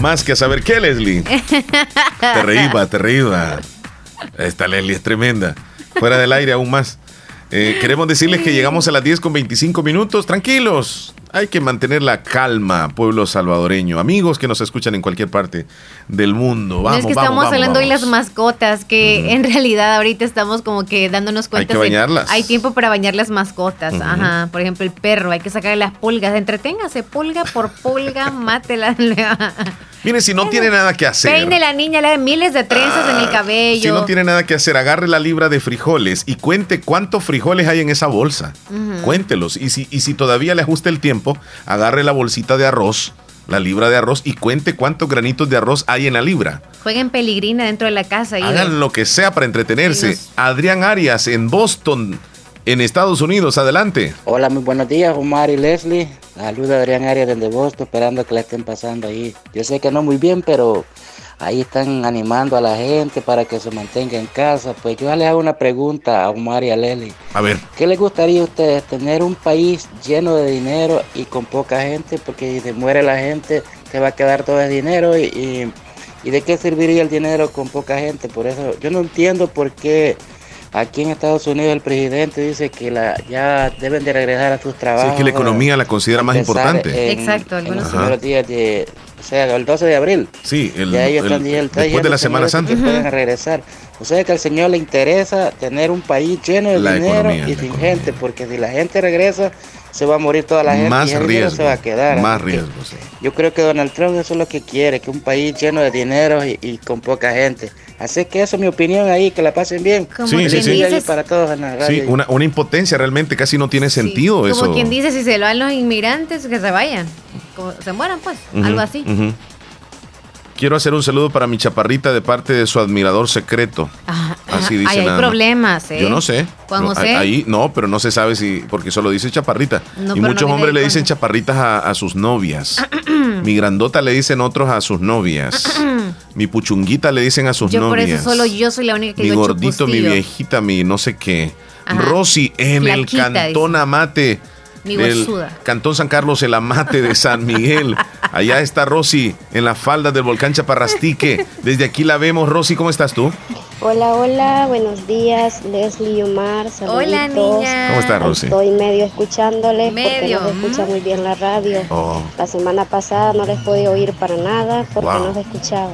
Más que a saber qué, Leslie. te reíba, te reíba. Esta Leslie es tremenda. Fuera del aire aún más. Eh, queremos decirles que llegamos a las 10 con 25 minutos. Tranquilos. Hay que mantener la calma, pueblo salvadoreño. Amigos que nos escuchan en cualquier parte del mundo. Vamos, no es que vamos, estamos vamos, hablando hoy vamos. las mascotas, que en realidad ahorita estamos como que dándonos cuenta. que bañarlas. hay tiempo para bañar las mascotas. Ajá. Por ejemplo, el perro, hay que sacarle las pulgas. Entreténgase, pulga por pulga, mátela. Mire, si no tiene nada que hacer. Peine la niña, le da miles de trenzas en el cabello. Si no tiene nada que hacer, agarre la libra de frijoles y cuente cuántos frijoles hay en esa bolsa. Cuéntelos. Y si, y si todavía le ajusta el tiempo, agarre la bolsita de arroz, la libra de arroz, y cuente cuántos granitos de arroz hay en la libra. Jueguen peligrina dentro de la casa. y- Hagan lo que sea para entretenerse. Adrián Arias en Boston, en Estados Unidos. Adelante. Hola, muy buenos días, Omar y Leslie. Saluda Adrián Arias desde Boston, esperando que la estén pasando ahí. Yo sé que no muy bien, pero ahí están animando a la gente para que se mantenga en casa. Pues yo les hago una pregunta a Omar y a Leslie. A ver. ¿Qué les gustaría a ustedes? ¿Tener un país lleno de dinero y con poca gente? Porque si se muere la gente, se va a quedar todo el dinero y, y- y de qué serviría el dinero con poca gente. Por eso yo no entiendo por qué aquí en Estados Unidos el presidente dice que la, ya deben de regresar a sus Sí, trabajos. es que la economía la considera más importante. en- Exacto, En los algunos- primeros días de, o sea, el 12 de abril. Sí, el, ya ellos el- están está después de diciendo la el Semana Santa. Que pueden regresar. O sea que al Señor le interesa tener un país lleno de La dinero economía, y sin gente, porque si la gente regresa, se va a morir toda la gente Más y el dinero riesgo. se va a quedar. Más Así que riesgo, sí. Yo creo que Donald Trump eso es lo que quiere, que un país lleno de dinero y, y con poca gente. Así que eso es mi opinión ahí, que la pasen bien. Como Sí, sí, Feliz sí. dices- para todos en la radio. Sí, una, una impotencia realmente casi no tiene sentido eso. Como quien dice, si se lo dan los inmigrantes, que se vayan. Como se mueran, pues. Algo así. Quiero hacer un saludo para mi chaparrita de parte de su admirador secreto. Ah, Así ah, dice ahí hay nada problemas, ¿eh? Yo no sé. Juan No, José. Ahí no, pero no se sabe si, porque solo dice chaparrita. No, y muchos no hombres le dicen chaparritas a, a sus novias. Mi grandota le dicen otros a sus novias. Mi puchunguita le dicen a sus yo por novias. eso solo yo soy la única que mi digo gordito, mi viejita, mi no sé qué. Ajá. Rosy en Flaquita, el cantón Amate. Mi del huesuda. Cantón San Carlos, el Amate de San Miguel. Allá está Rosy en la falda del volcán Chaparrastique. Desde aquí la vemos. Rosy, ¿cómo estás tú? Hola, hola, buenos días, Leslie y Omar, saluditos. Hola, niña. ¿Cómo estás, Rosy? Estoy medio escuchándoles Medio, porque no se escucha muy bien la radio. Oh, La semana pasada no les podía oír para nada porque Wow. no se escuchaba.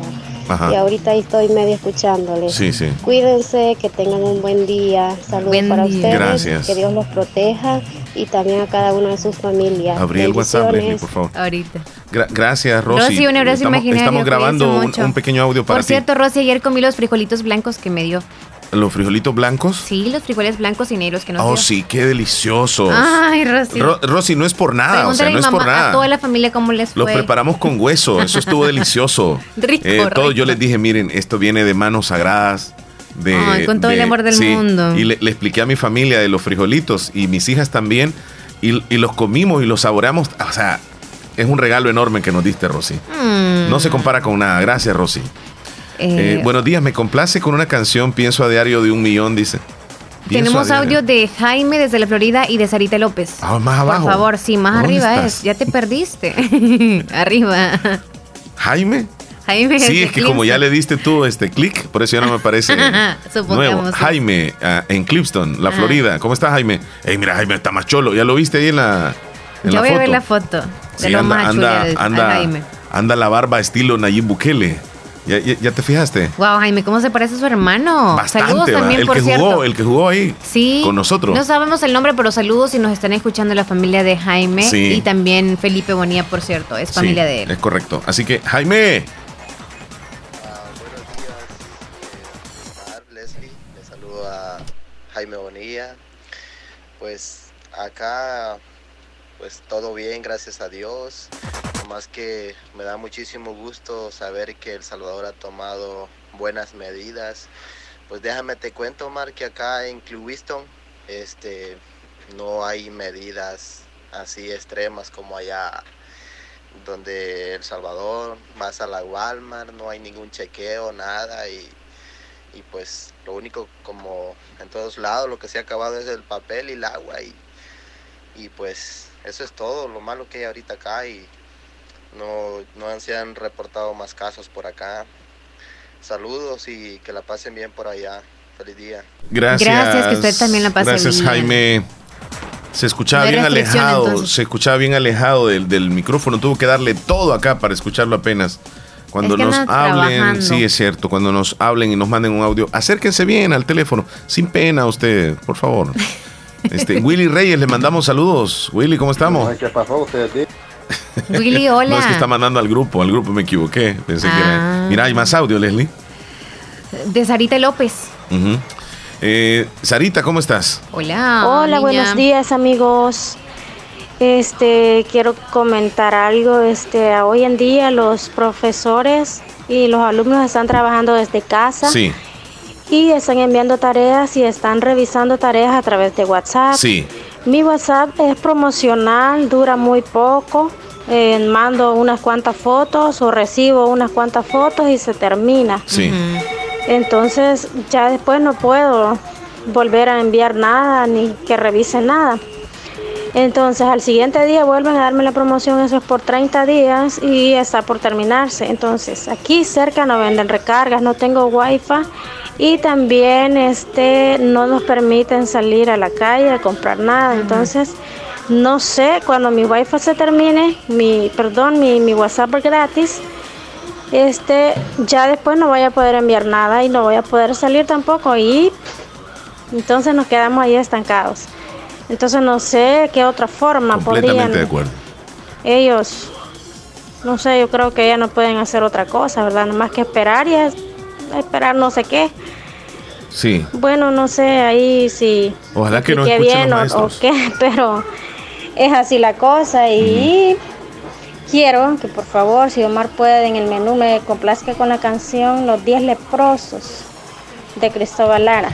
Ajá. Y ahorita ahí estoy medio escuchándoles. Sí, sí. Cuídense, que tengan un buen día. Saludos Buen para día. ustedes. Gracias. Que Dios los proteja y también a cada una de sus familias. Abrí el WhatsApp, Leslie, por favor. Ahorita. Gra- gracias, Rosy. Rosy, un abrazo estamos, imaginario, estamos grabando un, pequeño audio para Por ti. cierto, Rosy, ayer comí los frijolitos blancos que me dio. Los frijolitos blancos. Sí, los frijoles blancos y negros que nos Oh, dio. sí, qué deliciosos. Ay, Rosy. Ro- Rosy, no es por nada, o sea, no es por nada. a toda la familia cómo les fue. Los preparamos con hueso, eso estuvo delicioso. Rico, Eh, todo, rico. yo les dije, miren, esto viene de manos sagradas. De, Ay, con todo el amor del mundo. Y le, le expliqué a mi familia de los frijolitos y mis hijas también. Y, y los comimos y los saboreamos. O sea, es un regalo enorme que nos diste, Rosy. Mm. No se compara con nada. Gracias, Rosy. Eh, Eh, buenos días, me complace con una canción, pienso a diario de un millón, dice. Pienso Tenemos audio de Jaime desde la Florida y de Sarita López. Ah, más abajo. Por favor, sí, más ¿Dónde arriba estás? es. Ya te perdiste. arriba. Jaime. Jaime Sí, es que como ya le diste tú este clic, por eso ya no me parece nuevo. Jaime, ah, en Clipston, la Ah. Florida. ¿Cómo está Jaime? Ey, mira, Jaime está más cholo. ¿Ya lo viste ahí en la, en Yo la voy foto? a ver la foto de Sí, lo anda, más anda, anda, Jaime. anda la barba estilo Nayib Bukele. ¿Ya, ya, ya te fijaste? Wow, Jaime, ¿cómo se parece a su hermano? Bastante, saludos también, el por que cierto. jugó, el que jugó ahí Sí. con nosotros. No sabemos el nombre, pero saludos si nos están escuchando la familia de Jaime Sí. y también Felipe Bonilla, por cierto, es Sí, familia de él. Es correcto. Así que, Jaime, Leslie, le saludo a Jaime Bonilla. Pues acá, pues todo bien, gracias a Dios. Más que me da muchísimo gusto saber que El Salvador ha tomado buenas medidas. Pues déjame te cuento, Omar, que acá en Clewiston, este, no hay medidas así extremas como allá donde El Salvador, vas a la Walmart, no hay ningún chequeo, nada y y pues lo único como en todos lados lo que se ha acabado es el papel y el agua y, y pues eso es todo lo malo que hay ahorita acá y no, no han- se han reportado más casos por acá saludos y que la pasen bien por allá feliz día gracias. Gracias, que usted también la pase Gracias, bien. Jaime. Se escuchaba bien alejado, entonces. se escuchaba bien alejado del, del micrófono. Tuvo que darle todo acá para escucharlo apenas. Cuando Es que nos hablen, trabajando. sí es cierto, cuando nos hablen y nos manden un audio, acérquense bien al teléfono, sin pena usted, por favor. Este, Willy Reyes, le mandamos saludos. Willy, ¿cómo estamos? ¿qué pasó ustedes? Willy, hola. No es que está mandando al grupo, al grupo me equivoqué. Pensé que era. Ah. Mira, hay más audio, Leslie. De Sarita López. Eh, Sarita, ¿cómo estás? Hola. Hola, niña. buenos días amigos. Este, quiero comentar algo. Este, hoy en día los profesores y los alumnos están trabajando desde casa Sí, y están enviando tareas y están revisando tareas a través de WhatsApp. sí. Mi WhatsApp es promocional, dura muy poco. Eh, mando unas cuantas fotos o recibo unas cuantas fotos y se termina. Sí. Entonces ya después no puedo volver a enviar nada ni que revisen nada. Entonces al siguiente día vuelven a darme la promoción, eso es por 30 días y está por terminarse. Entonces aquí cerca no venden recargas, no tengo wifi y también este no nos permiten salir a la calle a comprar nada. Entonces no sé, cuando mi wifi se termine, mi, perdón, mi, mi WhatsApp gratis, este, ya después no voy a poder enviar nada y no voy a poder salir tampoco y entonces nos quedamos ahí estancados. Entonces no sé qué otra forma Completamente podrían de acuerdo. ellos, no sé, yo creo que ya no pueden hacer otra cosa, ¿verdad? Más que esperar y es- esperar no sé qué. Sí. Bueno, no sé, ahí sí. Ojalá que no bien los o- maestros. o qué, pero es así la cosa y quiero que por favor, si Omar puede en el menú me complazca con la canción Los 10 leprosos de Cristóbal Lara.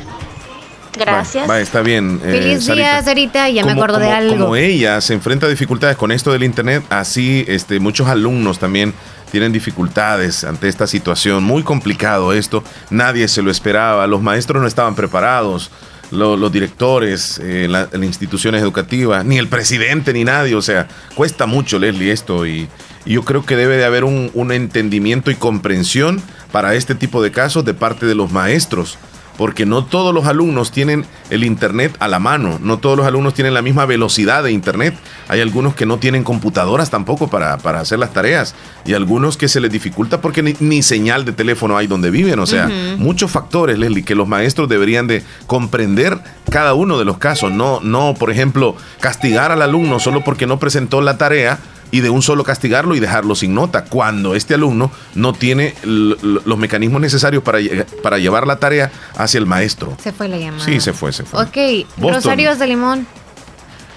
Gracias. Va, está bien. eh, Feliz día, Sarita. Ya me Como- acuerdo de algo. Como ella se enfrenta a dificultades con esto del internet, así este, muchos alumnos también tienen dificultades ante esta situación. Muy complicado esto. Nadie se lo esperaba. Los maestros no estaban preparados. lo- Los, directores, eh, la- las instituciones educativas, ni el presidente, ni nadie. O sea, cuesta mucho, Leslie, esto. Y, yo creo que debe de haber un entendimiento y comprensión para este tipo de casos de parte de los maestros porque no todos los alumnos tienen el Internet a la mano, no todos los alumnos tienen la misma velocidad de Internet. Hay algunos que no tienen computadoras tampoco para, para hacer las tareas y algunos que se les dificulta porque ni, ni señal de teléfono hay donde viven. O sea, muchos factores, Leslie, que los maestros deberían de comprender cada uno de los casos. No, no, por ejemplo, castigar al alumno solo porque no presentó la tarea y de un solo castigarlo y dejarlo sin nota, cuando este alumno no tiene los mecanismos necesarios para, para llevar la tarea hacia el maestro. Se fue la llamada. Sí, se fue, se fue. Ok, Boston. Rosarios de Limón.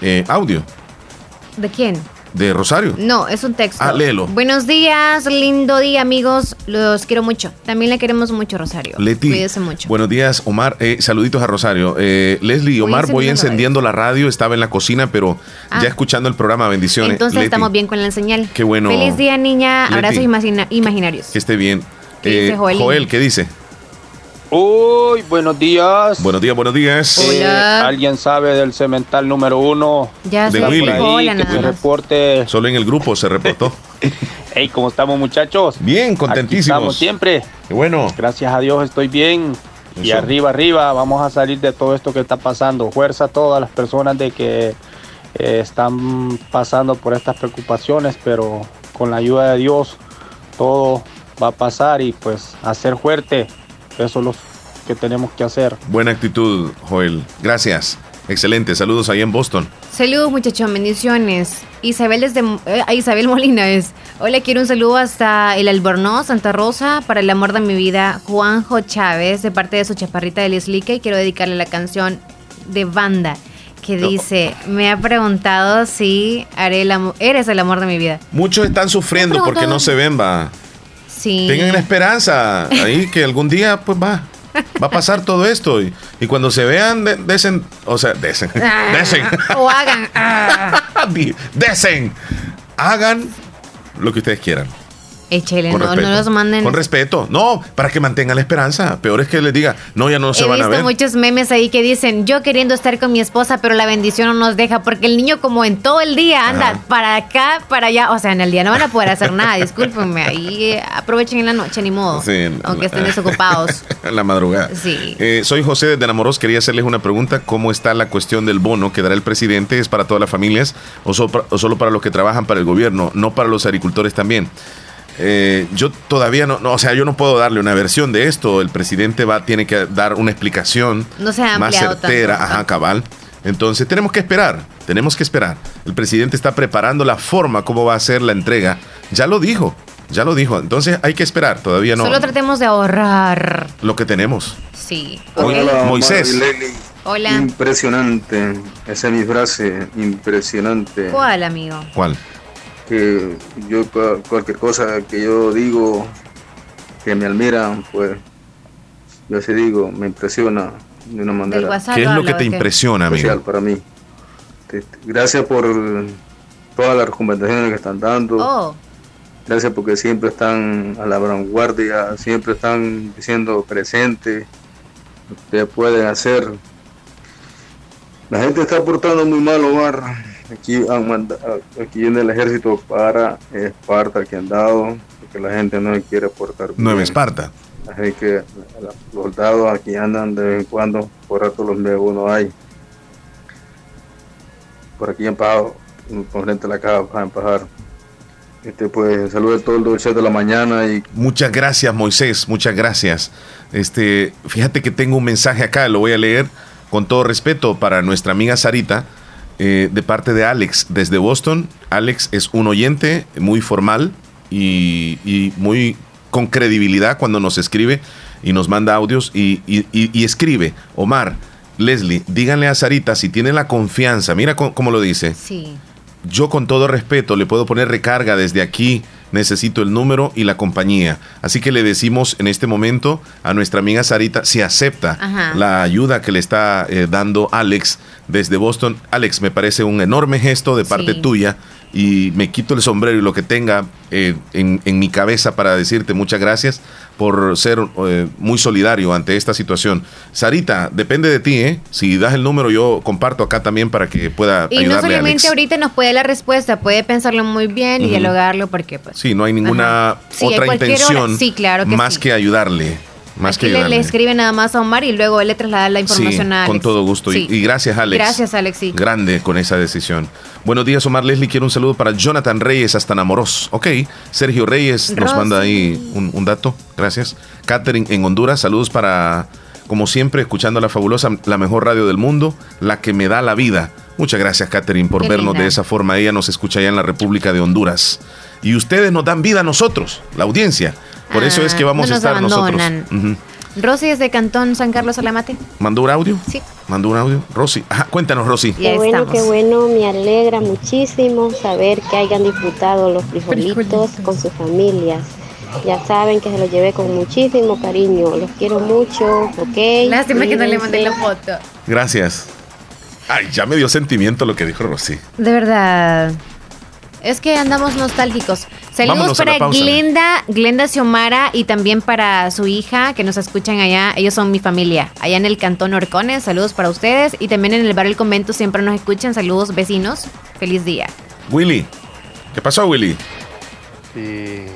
Eh, audio ¿De quién? De Rosario. No, es un texto. Ah, léelo. Buenos días, lindo día, amigos. Los quiero mucho. También le queremos mucho, Rosario. Leti, Cuídese mucho. buenos días, Omar. Eh, saluditos a Rosario. Eh, Leslie, Omar, voy encendiendo la radio. Estaba en la cocina, pero Ah. ya escuchando el programa. Bendiciones. Entonces Leti, estamos bien con la señal. Qué bueno. Feliz día, niña. Leti. Abrazos imagina- imaginarios. Que esté bien. ¿Qué dice Eh, Joelín? Joel, ¿qué dice? Uy, buenos días. Buenos días, buenos días. Eh, ¿Alguien sabe del cemental número uno? Ya De Willy. ahí, Hola, que nada se más. reporte. Solo en el grupo se reportó. Hey, ¿cómo estamos, muchachos? Bien, contentísimos. Aquí estamos siempre. Qué bueno. Gracias a Dios estoy bien. Y arriba, arriba, vamos a salir de todo esto que está pasando. Fuerza a todas las personas de que eh, están pasando por estas preocupaciones, pero con la ayuda de Dios todo va a pasar y pues hacer fuerte. Eso es lo que tenemos que hacer. Buena actitud, Joel. Gracias. Excelente. Saludos ahí en Boston. Saludos, muchachos, bendiciones. Isabel desde eh, Isabel Molina es. Hola, quiero un saludo hasta el Albornoz, Santa Rosa, para el amor de mi vida, Juanjo Chávez, de parte de su chaparrita de Leslique, y quiero dedicarle la canción de banda que dice, me ha preguntado si haré el amor, eres el amor de mi vida. Muchos están sufriendo porque no se ven, va. Sí. Tengan la esperanza ahí que algún día, pues va. Va a pasar todo esto. Y, y cuando se vean, de- desen. O sea, desen. Ah, Desen. O hagan. ah. Desen. Hagan lo que ustedes quieran. Échele, no, respeto. no los manden. Con respeto. No, para que mantengan la esperanza. Peor es que les diga, no, ya no se He van a visto ver. muchos memes ahí que dicen, yo queriendo estar con mi esposa, pero la bendición no nos deja, porque el niño como en todo el día anda Ajá. para acá, para allá, o sea, en el día no van a poder hacer nada, discúlpenme, ahí eh, aprovechen en la noche, ni modo, Sí, aunque estén desocupados. en la madrugada. Sí. Eh, soy José desde Enamoros. Quería hacerles una pregunta. ¿Cómo está la cuestión del bono que dará el presidente? ¿Es para todas las familias o, so- o solo para los que trabajan para el gobierno? No para los agricultores también. Eh, yo todavía no, no, o sea, yo no puedo darle una versión de esto. El presidente va, tiene que dar una explicación No se ha más certera, tanto. ajá, cabal. Entonces tenemos que esperar, tenemos que esperar. El presidente está preparando la forma como va a ser la entrega. Ya lo dijo, ya lo dijo. Entonces hay que esperar, todavía no. Solo tratemos de ahorrar, Lo que tenemos. sí. Hola, Moisés. Hola. Impresionante. Esa es mi frase. Impresionante. ¿Cuál, amigo? ¿Cuál? Que yo cua- cualquier cosa que yo digo que me admiran, pues yo sí digo, me impresiona de una manera WhatsApp ¿Qué es lo que te impresiona, amigo? especial para mí. Gracias por todas las recomendaciones que están dando. Oh, Gracias porque siempre están a la vanguardia, siempre están diciendo presente, ustedes pueden hacer. La gente está portando muy mal, Omar. Aquí, han manda- aquí viene el ejército para Esparta que han dado, porque la gente no quiere portar bien. Nueva Esparta. Así que la- los soldados aquí andan de vez en cuando, por rato los veo uno hay. por aquí en Pajado, con frente a la caja para empajar. Este, pues saludos a todo el dulce de la mañana y Muchas gracias, Moisés, muchas gracias. Este, fíjate que tengo un mensaje acá, lo voy a leer con todo respeto para nuestra amiga Sarita, eh, de parte de Alex, desde Boston. Alex es un oyente muy formal y, y muy con credibilidad cuando nos escribe y nos manda audios y, y- y- y escribe, Omar, Leslie, díganle a Sarita si tiene la confianza, mira cómo- cómo lo dice Sí. yo con todo respeto le puedo poner recarga desde aquí. Necesito el número y la compañía. Así que le decimos en este momento a nuestra amiga Sarita si acepta Ajá. la ayuda que le está eh, dando Alex desde Boston. Alex, me parece un enorme gesto de parte Sí. tuya y me quito el sombrero y lo que tenga eh, en, en mi cabeza para decirte muchas gracias por ser eh, muy solidario ante esta situación. Sarita, depende de ti, ¿eh? Si das el número, yo comparto acá también para que pueda Y no a solamente Alex. ahorita nos puede la respuesta, puede pensarlo muy bien y dialogarlo porque pues Sí, no hay ninguna Sí, otra intención hora. Sí, claro que más sí. que ayudarle. Más que le, escribe nada más a Omar y luego él le traslada la información Sí, a Alex. con todo gusto. Y- Sí. Y, gracias, Alex. Gracias, Alex, sí. Grande con esa decisión. Buenos días, Omar Leslie. Quiero un saludo para Jonathan Reyes hasta Namoros. Ok. Sergio Reyes nos manda ahí un, un dato. Gracias. Catherine en Honduras. Saludos para, como siempre, escuchando la fabulosa, la mejor radio del mundo, la que me da la vida. Muchas gracias, Catherine, por Qué vernos linda. de esa forma. Ella nos escucha allá en la República de Honduras. Y ustedes nos dan vida a nosotros, la audiencia. Por eso Ah, es que vamos no a estar abandonan. nosotros. Ujú. Rosy es de Cantón San Carlos Alamate. ¿Mandó un audio? Sí. ¿Mandó un audio? Rosy. Ajá, cuéntanos, Rosy. Qué bueno, qué bueno, me alegra muchísimo saber que hayan disfrutado los frijolitos con sus familias. Ya saben que se los llevé con muchísimo cariño, los quiero mucho, ¿ok? Lástima que no le mandé la foto. Gracias. Ay, ya me dio sentimiento lo que dijo Rosy. De verdad. Es que andamos nostálgicos. Saludos para pausa. Glenda, Glenda Xiomara y también para su hija que nos escuchan allá. Ellos son mi familia. Allá en el Cantón Orcones. Saludos para ustedes. Y también en el barrio El Convento siempre nos escuchan. Saludos vecinos. Feliz día. Willy. ¿Qué pasó, Willy? Si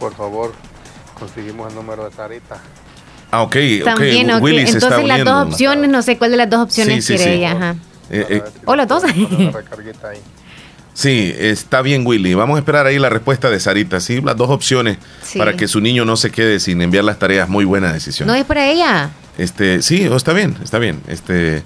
por favor conseguimos el número de Sarita. Ah, ok. También, ok. Willy se está Entonces las uniendo. dos opciones, no sé cuál de las dos opciones Sí, sí, quiere sí. ella. Ajá. Eh, eh, O las dos. Sí, está bien, Willy. Vamos a esperar ahí la respuesta de Sarita. Sí, las dos opciones Sí. para que su niño no se quede sin enviar las tareas. Muy buena decisión. no es para ella. Este, sí, oh, está bien, está bien. Este,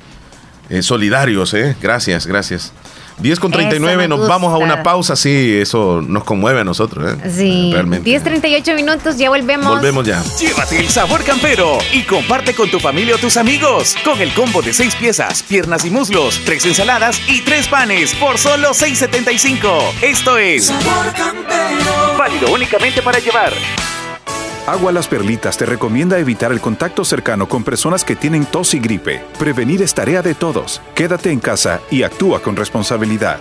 eh, solidarios, ¿eh? Gracias, gracias. 10 con Eso 39, me nos vamos a una pausa. Sí, eso nos conmueve a nosotros, ¿eh? Sí. Realmente. 10.38 minutos, ya volvemos. Volvemos ya. Llévate el sabor campero y comparte con tu familia o tus amigos con el combo de 6 piezas, piernas y muslos, 3 ensaladas y 3 panes por solo 6.75. Esto es válido únicamente para llevar. Agua Las Perlitas te recomienda evitar el contacto cercano con personas que tienen tos y gripe. Prevenir es tarea de todos. Quédate en casa y actúa con responsabilidad.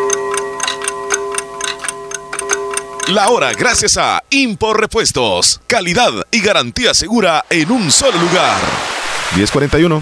La hora gracias a Impor Repuestos. Calidad y garantía segura en un solo lugar. 1041.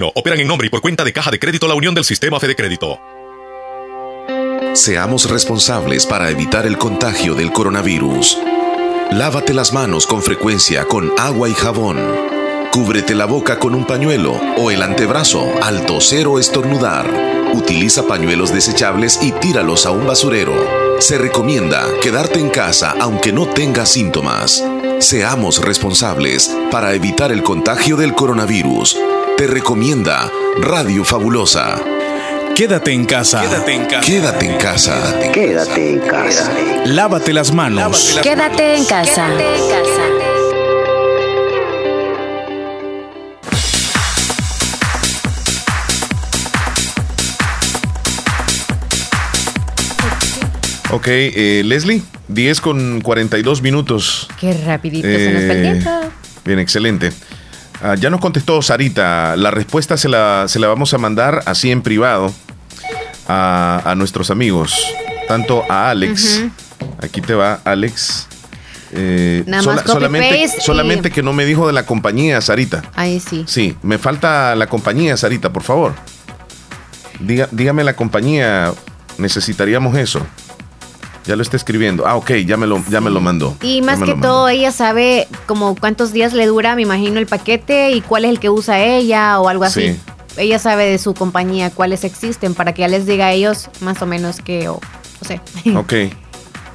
operan en nombre y por cuenta de Caja de Crédito La Unión del Sistema Fede Crédito. Seamos responsables para evitar el contagio del coronavirus. Lávate las manos con frecuencia con agua y jabón. Cúbrete la boca con un pañuelo o el antebrazo al toser o estornudar. Utiliza pañuelos desechables y tíralos a un basurero. Se recomienda quedarte en casa aunque no tengas síntomas. Seamos responsables para evitar el contagio del coronavirus. Te recomienda Radio Fabulosa. Quédate en casa. Quédate en casa. Quédate en casa. Quédate en casa. Lávate las manos. Quédate en casa. Ok, eh, Leslie, 10 con 42 minutos. Qué rapidito se nos el Eh, tiempo. Bien, excelente. Ah, ya nos contestó Sarita. La respuesta se la, se la vamos a mandar así en privado a, a nuestros amigos. Tanto a Alex. Aquí te va, Alex. Eh, Nada más copy solamente paste y- solamente que no me dijo de la compañía, Sarita. Ahí sí. Sí, me falta la compañía, Sarita, por favor. Diga- dígame la compañía. Necesitaríamos eso. Ya lo está escribiendo. Ah, ok, ya me lo, ya me lo mandó. Y más que todo, ella sabe como cuántos días le dura, me imagino, el paquete y cuál es el que usa ella o algo así. Sí. Ella sabe de su compañía cuáles existen para que ya les diga a ellos más o menos que, o no sé. Ok.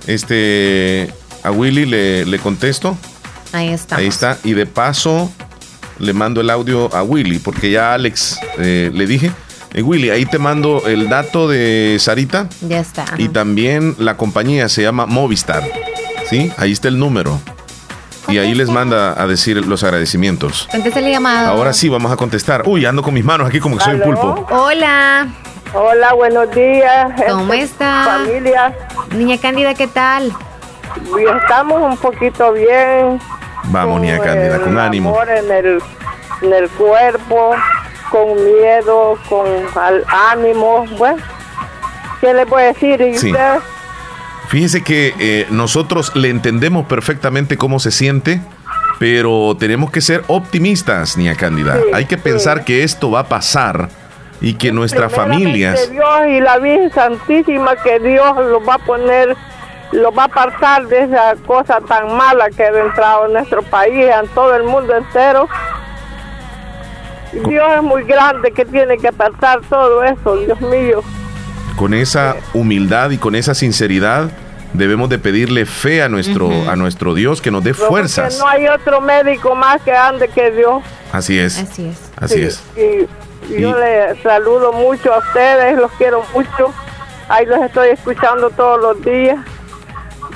Este. A Willy le, le contesto. Ahí está. Ahí está. Y de paso le mando el audio a Willy, porque ya Alex eh, le dije. Eh, Willy, ahí te mando el dato de Sarita Ya está. y también la compañía se llama Movistar. ¿Sí? Ahí está el número. Y ahí les manda a decir los agradecimientos. Contesta el llamado. Ahora sí, vamos a contestar. Uy, ando con mis manos aquí como que soy un pulpo. Hola. Hola, buenos días. ¿Cómo este, está? Familia. Niña Cándida, ¿qué tal? Y Estamos un poquito bien. Vamos, niña Cándida, con el ánimo. amor en el, en el cuerpo, con miedo, con ánimo. Bueno, ¿qué les voy a decir? ¿Y Sí. usted? Fíjese que eh, nosotros le entendemos perfectamente cómo se siente, pero tenemos que ser optimistas, niña Cándida. Sí, Hay que pensar que esto va a pasar y que nuestra familia... Primeramente Dios y la Virgen Santísima, que Dios lo va a poner, lo va a apartar de esa cosa tan mala que ha entrado en nuestro país, en todo el mundo entero. Y Dios es muy grande que tiene que apartar todo eso, Dios mío. Con esa humildad y con esa sinceridad debemos de pedirle fe a nuestro, a nuestro Dios que nos dé Porque fuerzas. no hay otro médico más que ande que Dios. Así es. Así es. Así Sí, es. Y, y yo Y- les saludo mucho a ustedes, los quiero mucho. Ahí los estoy escuchando todos los días.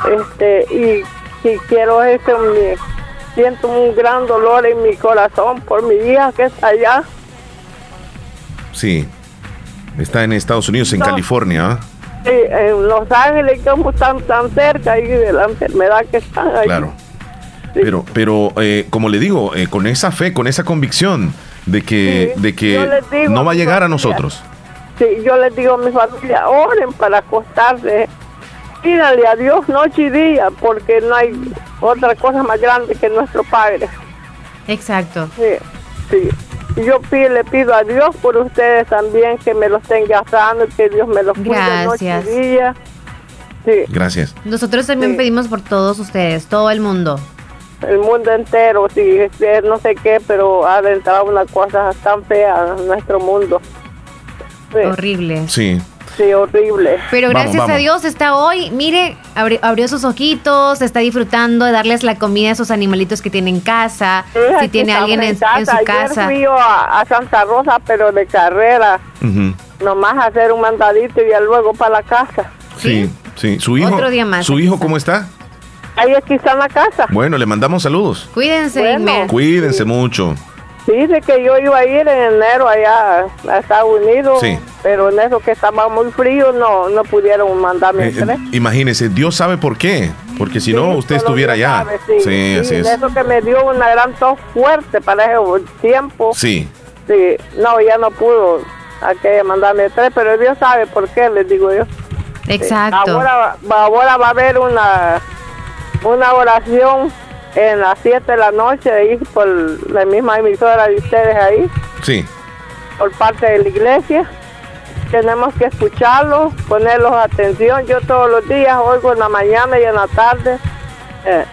Este, y si quiero este, mi- siento un gran dolor en mi corazón por mi hija que está allá. Sí. Está en Estados Unidos, en No. California. ¿ah? Sí, en Los Ángeles, como están tan cerca ahí de la enfermedad que están ahí. Claro. Pero, pero eh, como le digo, eh, con esa fe, con esa convicción de que, Sí, de que digo no va a llegar a nosotros. Sí, yo les digo a mi familia, oren para acostarse. Pídanle a Dios noche y día, porque no hay otra cosa más grande que nuestro Padre. Exacto. Sí, sí. Y yo le pido a Dios por ustedes también que me los tenga sano, que Dios me los cuide noche Gracias. y día. Sí, Gracias. Nosotros también pedimos por todos ustedes, todo el mundo. el mundo entero, sí, es no sé qué, pero ha entrado una cosa tan fea en nuestro mundo. Sí, Horrible. Sí. Sí, horrible. Pero Vamos, gracias a. Dios está hoy, mire, abri- abrió, sus ojitos, está disfrutando de darles la comida a esos animalitos que tiene en casa, Sí, si tiene alguien en, en su Ayer casa. fui yo a, a Santa Rosa, pero de carrera, nomás hacer un mandadito y ya luego para la casa. Sí, sí. ¿Su hijo, Otro día más, ¿Su hijo está. cómo está? Ahí aquí está en la casa. Bueno, le mandamos saludos. Cuídense, Bueno. Cuídense mucho. Sí, dice que yo iba a ir en enero allá a Estados Unidos, Sí. pero en eso que estaba muy frío no no pudieron mandarme Eh, el tren. imagínese, Dios sabe por qué. Porque si no, usted estuviera allá. sabe, sí. Sí, así Sí, es. eso que me dio una gran tos fuerte para ese tiempo. Sí. Sí, no, ya no pudo a que mandarme el tren, pero Dios sabe por qué, les digo yo. Exacto. Ahora, va- ahora va a haber una, una oración en las 7 de la noche ahí por la misma emisora de ustedes ahí, Sí. por parte de la iglesia. Tenemos que escucharlos, ponerlos atención. Yo todos los días oigo en la mañana y en la tarde. Eh,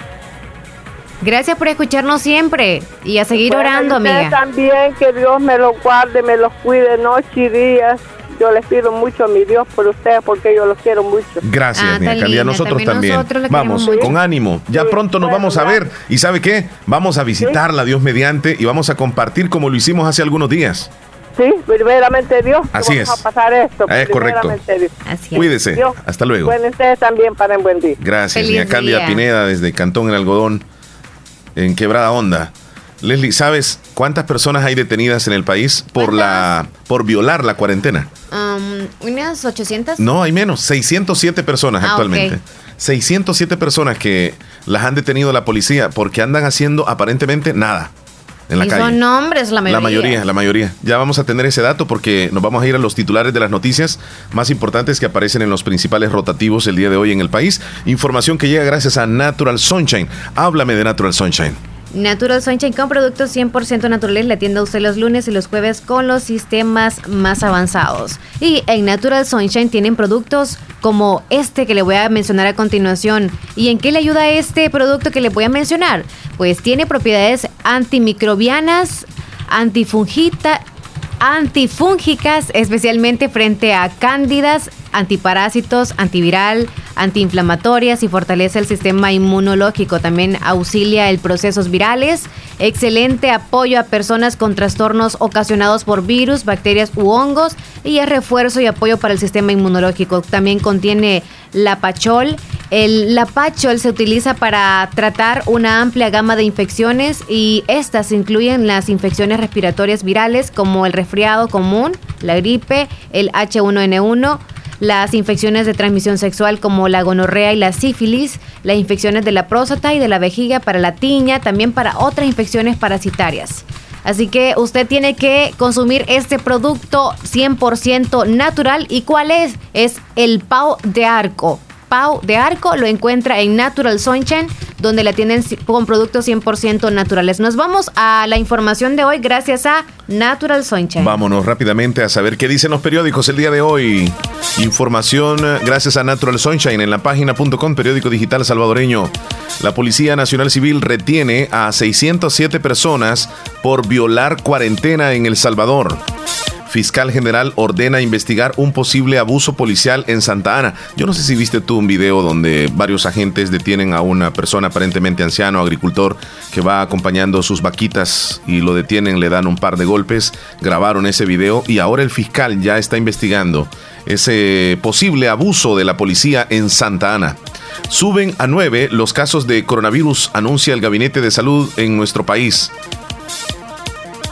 Gracias por escucharnos siempre y a seguir bueno, orando, amiga. también, que Dios me los guarde, me los cuide noche y días. Yo les pido mucho a mi Dios por ustedes porque yo los quiero mucho. Gracias, Ah, mi. A linda, nosotros también nosotros Vamos, con ánimo. Ya pronto nos vamos a ver. ¿Y sabe qué? Vamos a visitarla, Dios mediante, y vamos a compartir como lo hicimos hace algunos días. Sí, primeramente Dios. Así vamos es. a pasar esto. Es correcto. Dios. Cuídese. Dios, Hasta luego. Bueno, ustedes también para buen día. Gracias, Feliz mi Cándida. Pineda desde Cantón El Algodón, en Quebrada Onda. Leslie, ¿sabes cuántas personas hay detenidas en el país por la por violar la cuarentena? Um, unas 800. No, hay menos, 607 personas Ah, actualmente. ok. 607 personas que las han detenido la policía porque andan haciendo aparentemente nada en la y calle. son hombres la mayoría. La mayoría, la mayoría. Ya vamos a tener ese dato porque nos vamos a ir a los titulares de las noticias más importantes que aparecen en los principales rotativos el día de hoy en el país. Información que llega gracias a Natural Sunshine. Háblame de Natural Sunshine. Natural Sunshine con productos 100% naturales le atiende a usted los lunes y los jueves con los sistemas más avanzados. Y en Natural Sunshine tienen productos como este que le voy a mencionar a continuación. ¿Y en qué le ayuda este producto que le voy a mencionar? Pues tiene propiedades antimicrobianas, antifungita, antifúngicas, especialmente frente a cándidas, antiparásitos, antiviral, antiinflamatorias y fortalece el sistema inmunológico. También auxilia el procesos virales. Excelente apoyo a personas con trastornos ocasionados por virus, bacterias u hongos y es refuerzo y apoyo para el sistema inmunológico. También contiene lapachol. El lapachol se utiliza para tratar una amplia gama de infecciones y estas incluyen las infecciones respiratorias virales como el resfriado común, la gripe, el H1N1, las infecciones de transmisión sexual como la gonorrea y la sífilis, las infecciones de la próstata y de la vejiga para la tiña, también para otras infecciones parasitarias. Así que usted tiene que consumir este producto 100% natural. ¿Y cuál es? Es el Pau de Arco. Pau de Arco lo encuentra en Natural Sunshine, donde la tienen con productos 100% naturales. Nos vamos a la información de hoy gracias a Natural Sunshine. Vámonos rápidamente a saber qué dicen los periódicos el día de hoy. Información eh, gracias a Natural Sunshine en la página.com, periódico digital salvadoreño. La Policía Nacional Civil retiene a 607 personas por violar cuarentena en El Salvador. Fiscal General ordena investigar un posible abuso policial en Santa Ana. Yo no sé si viste tú un video donde varios agentes detienen a una persona aparentemente anciano, agricultor, que va acompañando sus vaquitas y lo detienen, le dan un par de golpes, grabaron ese video y ahora el fiscal ya está investigando ese posible abuso de la policía en Santa Ana. Suben a nueve los casos de coronavirus, anuncia el Gabinete de Salud en nuestro país.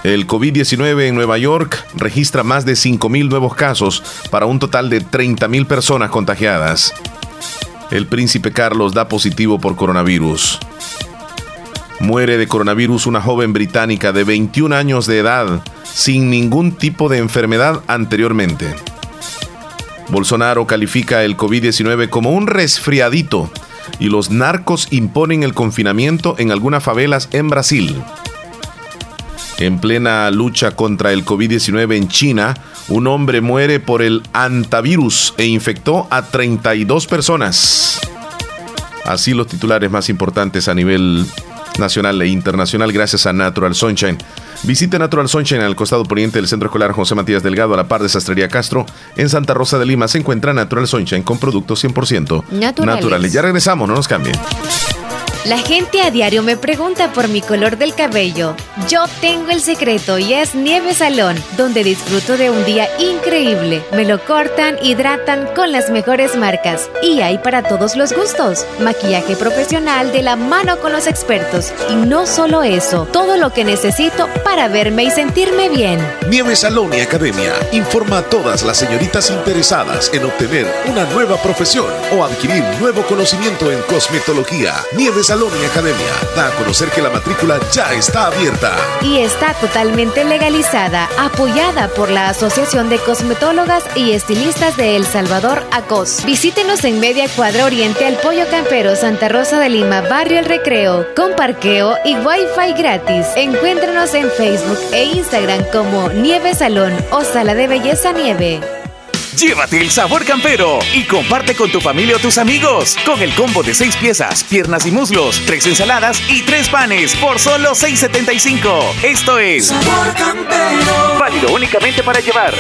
El COVID-19 en Nueva York registra más de 5.000 nuevos casos para un total de 30.000 personas contagiadas. El príncipe Carlos da positivo por coronavirus. Muere de coronavirus una joven británica de 21 años de edad sin ningún tipo de enfermedad anteriormente. Bolsonaro califica el COVID-19 como un resfriadito y los narcos imponen el confinamiento en algunas favelas en Brasil. En plena lucha contra el COVID-19 en China, un hombre muere por el antivirus e infectó a 32 personas. Así los titulares más importantes a nivel nacional e internacional gracias a Natural Sunshine. Visite Natural Sunshine al costado poniente del Centro Escolar José Matías Delgado a la par de Sastrería Castro. En Santa Rosa de Lima se encuentra Natural Sunshine con productos 100% Naturales. naturales. Ya regresamos, no nos cambien. La gente a diario me pregunta por mi color del cabello. Yo tengo el secreto y es Nieve Salón, donde disfruto de un día increíble. Me lo cortan, hidratan con las mejores marcas y hay para todos los gustos. Maquillaje profesional de la mano con los expertos. Y no solo eso, todo lo que necesito para verme y sentirme bien. Nieve Salón y Academia informa a todas las señoritas interesadas en obtener una nueva profesión o adquirir nuevo conocimiento en cosmetología. Nieve Salón y Academia da a conocer que la matrícula ya está abierta. Y está totalmente legalizada, apoyada por la Asociación de Cosmetólogas y Estilistas de El Salvador, ACOS. Visítenos en Media Cuadra Oriente al Pollo Campero, Santa Rosa de Lima, Barrio El Recreo, con parqueo y wifi gratis. Encuéntranos en Facebook e Instagram como Nieve Salón o Sala de Belleza Nieve. Llévate el sabor campero y comparte con tu familia o tus amigos con el combo de seis piezas, piernas y muslos, tres ensaladas y tres panes por solo 6.75. Esto es Sabor campero. válido únicamente para llevar.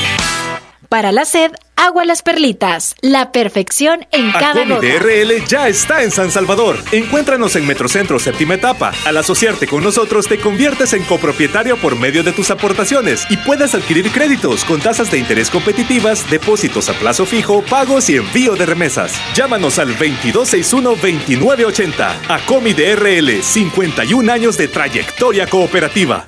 Para la sed, agua las perlitas. La perfección en cada Acomi gota. DRL ya está en San Salvador. Encuéntranos en Metrocentro Séptima Etapa. Al asociarte con nosotros te conviertes en copropietario por medio de tus aportaciones y puedes adquirir créditos con tasas de interés competitivas, depósitos a plazo fijo, pagos y envío de remesas. Llámanos al 2261-2980. Acomi DRL, 51 años de trayectoria cooperativa.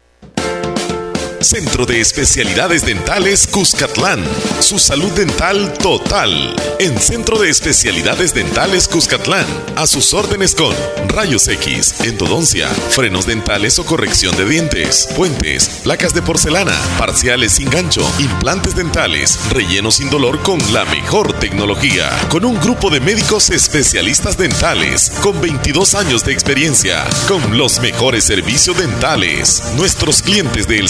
Centro de Especialidades Dentales Cuscatlán. Su salud dental total. En Centro de Especialidades Dentales Cuscatlán. A sus órdenes con rayos X, endodoncia, frenos dentales o corrección de dientes, puentes, placas de porcelana, parciales sin gancho, implantes dentales, relleno sin dolor con la mejor tecnología. Con un grupo de médicos especialistas dentales con 22 años de experiencia. Con los mejores servicios dentales. Nuestros clientes de El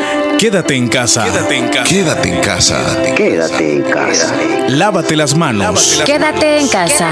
Quédate en casa. Quédate en casa. Quédate en casa. Quédate en casa. Lávate las manos. Quédate en casa.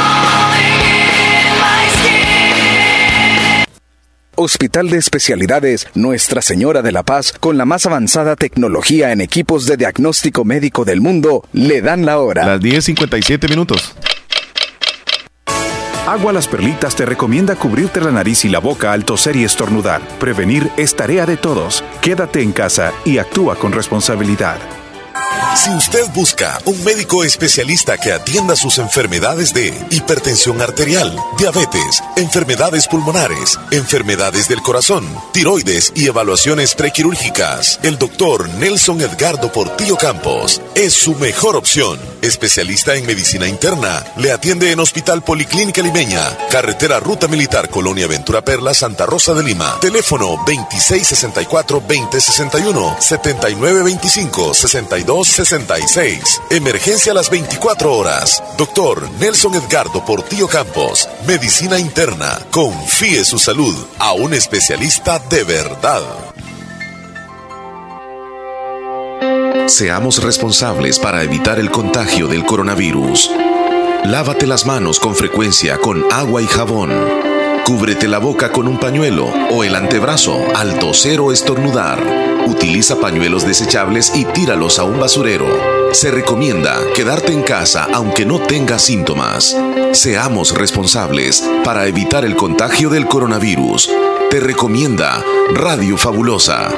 Hospital de Especialidades Nuestra Señora de la Paz, con la más avanzada tecnología en equipos de diagnóstico médico del mundo, le dan la hora. Las 10.57 minutos. Agua Las Perlitas te recomienda cubrirte la nariz y la boca al toser y estornudar. Prevenir es tarea de todos. Quédate en casa y actúa con responsabilidad. Si usted busca un médico especialista que atienda sus enfermedades de hipertensión arterial, diabetes, enfermedades pulmonares, enfermedades del corazón, tiroides y evaluaciones prequirúrgicas, el doctor Nelson Edgardo Portillo Campos es su mejor opción. Especialista en medicina interna, le atiende en Hospital Policlínica Limeña, Carretera Ruta Militar Colonia Ventura Perla, Santa Rosa de Lima. Teléfono 2664-2061, 7925-6266. Emergencia a las 24 horas. Doctor Nelson Edgardo Portillo Campos. Medicina interna. Confíe su salud a un especialista de verdad. Seamos responsables para evitar el contagio del coronavirus. Lávate las manos con frecuencia con agua y jabón. Cúbrete la boca con un pañuelo o el antebrazo al toser o estornudar. Utiliza pañuelos desechables y tíralos a un basurero. Se recomienda quedarte en casa aunque no tengas síntomas. Seamos responsables para evitar el contagio del coronavirus. Te recomienda Radio Fabulosa.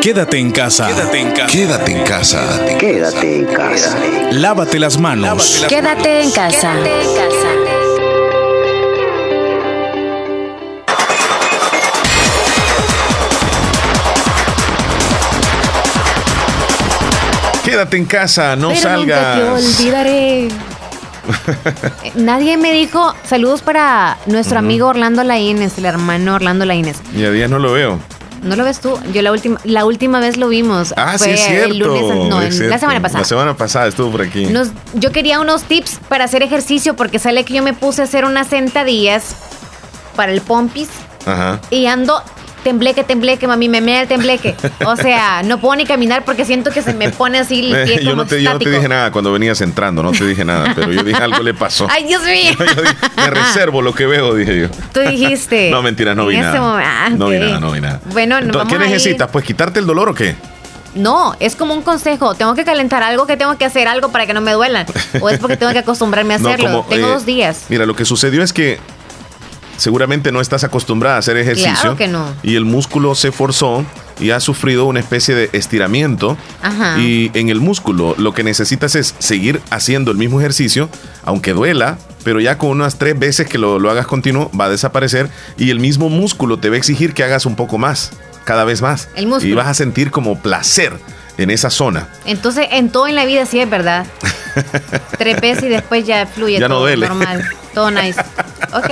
Quédate en casa. Quédate en casa. Quédate en casa. Quédate en casa. Lávate las manos. Quédate en casa. Quédate en casa, no Pero salgas. nunca te olvidaré. Nadie me dijo saludos para nuestro amigo Orlando Laínez, el hermano Orlando Laínez. Y a días no lo veo. ¿No lo ves tú? Yo la última, la última vez lo vimos. Ah, Fue sí, es cierto. El lunes, no, es en- cierto. la semana pasada. La semana pasada estuvo por aquí. Nos- yo quería unos tips para hacer ejercicio porque sale que yo me puse a hacer unas sentadillas para el pompis Ajá. y ando tembleque, tembleque, mami, me mea el tembleque. O sea, no puedo ni caminar porque siento que se me pone así el pie yo, como no te, yo no te estático. dije nada cuando venías entrando, no te dije nada, pero yo dije algo le pasó. Ay, Dios mío. Yo dije, me reservo lo que veo, dije yo. Tú dijiste. No, mentira, no vi nada. momen- ah, No vi nada, no vi nada. Bueno, Entonces, vamos ¿Qué necesitas? Pues quitarte el dolor o qué? No, es como un consejo. Tengo que calentar algo, que tengo que hacer algo para que no me duelan. O es porque tengo que acostumbrarme a No, hacerlo. como, tengo eh, dos días. Mira, lo que sucedió es que seguramente no estás acostumbrada a hacer ejercicio. Claro que no. Y el músculo se forzó y ha sufrido una especie de estiramiento. Ajá. Y en el músculo lo que necesitas es seguir haciendo el mismo ejercicio, aunque duela, pero ya con unas tres veces que lo, lo hagas continuo va a desaparecer y el mismo músculo te va a exigir que hagas un poco más, cada vez más. El músculo. Y vas a sentir como placer en esa zona. Entonces, en todo en la vida sí es verdad. Tres veces y después ya fluye Ya no todo duele. normal. Todo nice. Ok.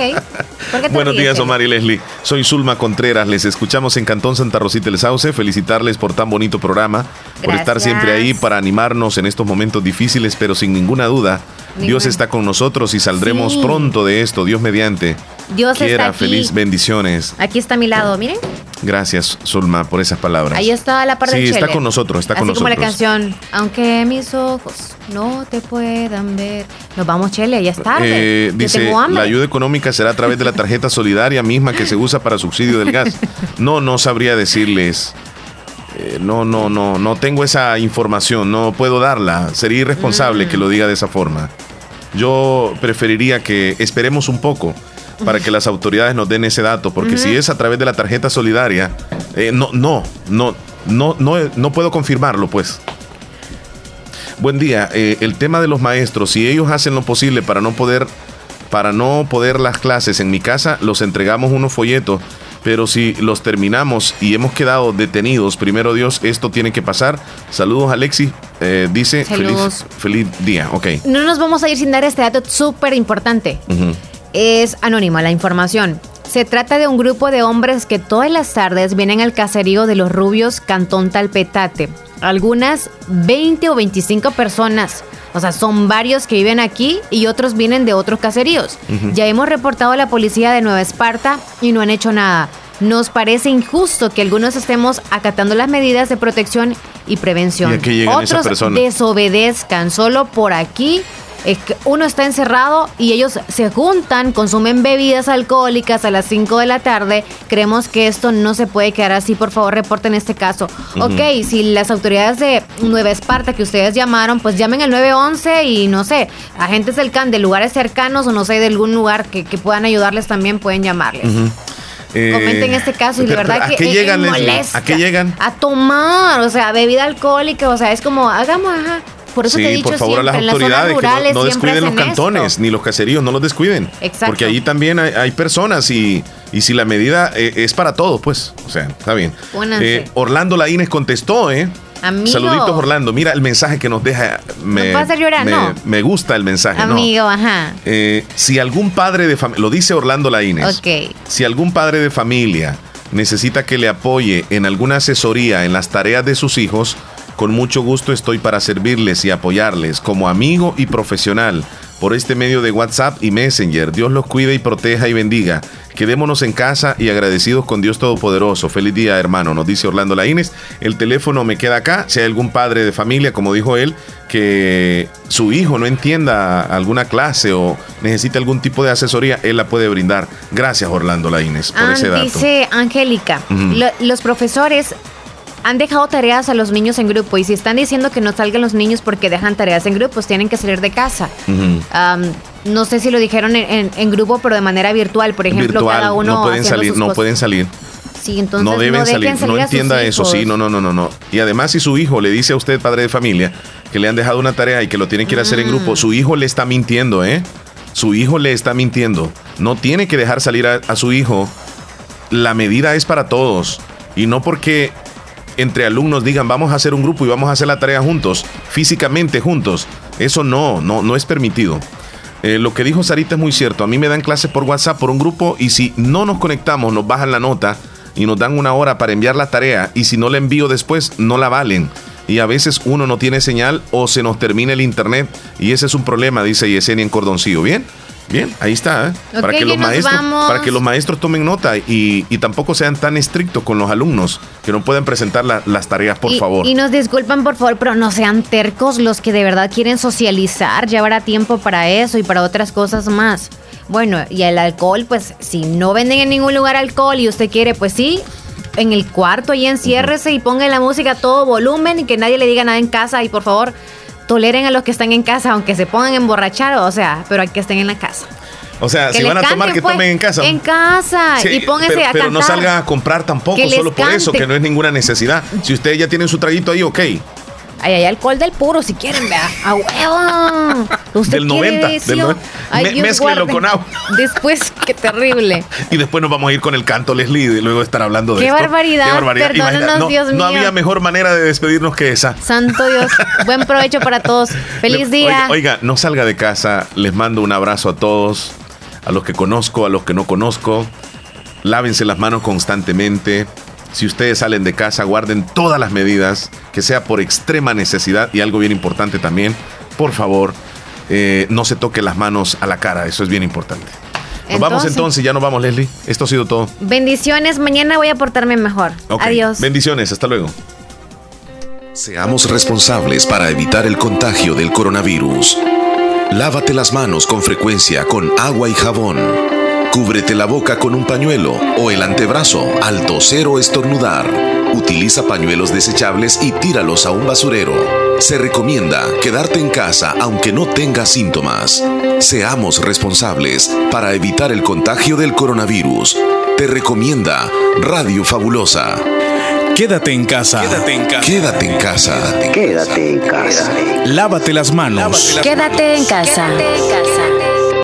¿Por qué te Buenos ríes, días? Omar y Leslie. Soy Zulma Contreras. Les escuchamos en Cantón Santa Rosita del Sauce. Felicitarles por tan bonito programa, por estar siempre ahí para animarnos en estos momentos difíciles, pero sin ninguna duda, Dios está con nosotros y saldremos Sí. pronto de esto. Dios mediante. Dios Quiera, está aquí. feliz, bendiciones. Aquí está a mi lado, miren. Gracias, Zulma, por esas palabras. Ahí está la parte Sí, de está Chele. con nosotros, está con Así como la nosotros. canción, aunque mis ojos no te puedan ver. Nos vamos, Chele, ya es tarde. Eh, dice, la ayuda económica será a través de la tarjeta solidaria misma que se usa para subsidio del gas. No, no sabría decirles. Eh, no, no, no, no tengo esa información, no puedo darla. Sería irresponsable Mm. que lo diga de esa forma. Yo preferiría que esperemos un poco para que las autoridades nos den ese dato, porque si es a través de la tarjeta solidaria, eh, no, no, no, no, no, no puedo confirmarlo, pues. Buen día. Eh, el tema de los maestros, si ellos hacen lo posible para no poder, para no poder las clases en mi casa, los entregamos unos folletos. Pero si los terminamos y hemos quedado detenidos, primero Dios, esto tiene que pasar. Saludos, Alexis. Eh, dice Saludos. feliz, feliz día. Ok. No nos vamos a ir sin dar este dato súper importante. Ujú. Es anónima la información. Se trata de un grupo de hombres que todas las tardes vienen al caserío de los Rubios, Cantón Talpetate. Algunas 20 o 25 personas. O sea, son varios que viven aquí y otros vienen de otros caseríos. Ya hemos reportado a la policía de Nueva Esparta y no han hecho nada. Nos parece injusto que algunos estemos acatando las medidas de protección y prevención. ¿Y Otros personas? desobedezcan solo por aquí. Es que uno está encerrado y ellos se juntan, consumen bebidas alcohólicas a las 5 de la tarde. Creemos que esto no se puede quedar así. Por favor, reporten este caso. Ujú. Ok, si las autoridades de Nueva Esparta que ustedes llamaron, pues llamen al 911 y no sé, agentes del CAN de lugares cercanos o no sé, de algún lugar que, que puedan ayudarles también pueden llamarles. Eh, Comenten este caso y de pero- verdad pero ¿A que llegan, molesta. ¿A qué llegan? A tomar, o sea, bebida alcohólica, o sea, es como, hagamos, ajá. Por eso sí, te he dicho por favor a las autoridades que no- no, descuiden los esto. cantones ni los caseríos, no los descuiden. Exacto. Porque ahí también hay, hay personas y, y si la medida eh, es para todos, pues, o sea, está bien. Eh, Orlando Laínez contestó, ¿eh? Amigo. Saluditos Orlando, mira el mensaje que nos deja. Me, Nos a llorar, me, ¿no? me gusta el mensaje, ¿no? Amigo, ajá. Eh, si algún padre de familia, lo dice Orlando Laínez, Ok. si algún padre de familia necesita que le apoye en alguna asesoría en las tareas de sus hijos, con mucho gusto estoy para servirles y apoyarles como amigo y profesional por este medio de WhatsApp y Messenger. Dios los cuide y proteja y bendiga. Quedémonos en casa y agradecidos con Dios Todopoderoso. Feliz día, hermano, nos dice Orlando Laínez. El teléfono me queda acá. Si hay algún padre de familia, como dijo él, que su hijo no entienda alguna clase o necesita algún tipo de asesoría, él la puede brindar. Gracias, Orlando Laínez, por Ah, ese dato. dice Angélica, los profesores han dejado tareas a los niños en grupo y si están diciendo que no salgan los niños porque dejan tareas en grupos, tienen que salir de casa. No sé si lo dijeron en, en- en grupo, pero de manera virtual, por ejemplo, Virtual, cada uno no pueden salir, no cosas. pueden salir. Sí, entonces no deben salir, no entienda eso, sí, no, no, no, no, no. Y además si su hijo le dice a usted, padre de familia, que le han dejado una tarea y que lo tienen que ir a hacer en Mm. grupo, su hijo le está mintiendo, ¿eh? Su hijo le está mintiendo. No tiene que dejar salir a, a su hijo. La medida es para todos. Y no porque entre alumnos digan, vamos a hacer un grupo y vamos a hacer la tarea juntos, físicamente juntos. Eso no, no, no es permitido. Eh, lo que dijo Sarita es muy cierto. A mí me dan clases por WhatsApp, por un grupo, y si no nos conectamos, nos bajan la nota y nos dan una hora para enviar la tarea, y si no la envío después, no la valen. Y a veces uno no tiene señal o se nos termina el internet, y ese es un problema, dice Yesenia en Cordoncillo. ¿Bien? Bien, ahí está. ¿eh? Para, que los maestros, vamos. para que los maestros tomen nota y, y tampoco sean tan estrictos con los alumnos, que no puedan presentar la- las tareas, por y, favor. Y nos disculpan, por favor, pero no sean tercos los que de verdad quieren socializar. Ya habrá tiempo para eso y para otras cosas más. Bueno, y el alcohol, pues si no venden en ningún lugar alcohol y usted quiere, pues sí, en el cuarto ahí enciérrese y ponga la música a todo volumen y que nadie le diga nada en casa y por favor toleren a los que están en casa, aunque se pongan a emborrachar, o sea, pero hay que estén en la casa. o sea, que si van a tomar, que pues, tomen en casa. En casa Sí, y pónganse pero, a pero cantar. no salgan a comprar tampoco, solo por eso, que no es ninguna necesidad. Si ustedes ya tienen su traguito ahí, ok. Ay, hay alcohol del puro si quieren, vea. A huevo. ¿Usted Del quiere 90, del edición? 90. Ay, Me- con agua. Después, qué terrible. Y después nos vamos a ir con el canto, Leslie, y luego estar hablando de Qué esto. barbaridad, perdónenos, Imagina, no, Dios no mío. había mejor manera de despedirnos que esa. Santo Dios. Buen provecho para todos. Feliz Le- día. Oiga, oiga, no salga de casa. Les mando un abrazo a todos. a los que conozco, a los que no conozco. Lávense las manos constantemente. Si ustedes salen de casa, guarden todas las medidas, que sea por extrema necesidad y algo bien importante también, por favor, eh, no se toque las manos a la cara, eso es bien importante. Nos vamos entonces, ya nos vamos, Leslie. Esto ha sido todo. Bendiciones, mañana voy a portarme mejor. Ok. Adiós. Bendiciones, hasta luego. Seamos responsables para evitar el contagio del coronavirus. Lávate las manos con frecuencia con agua y jabón. Cúbrete la boca con un pañuelo o el antebrazo al toser o estornudar. Utiliza pañuelos desechables y tíralos a un basurero. Se recomienda quedarte en casa aunque no tengas síntomas. Seamos responsables para evitar el contagio del coronavirus. Te recomienda Radio Fabulosa. Quédate en casa. Quédate en casa. Quédate en casa. Quédate en casa. Lávate las manos. Quédate en casa.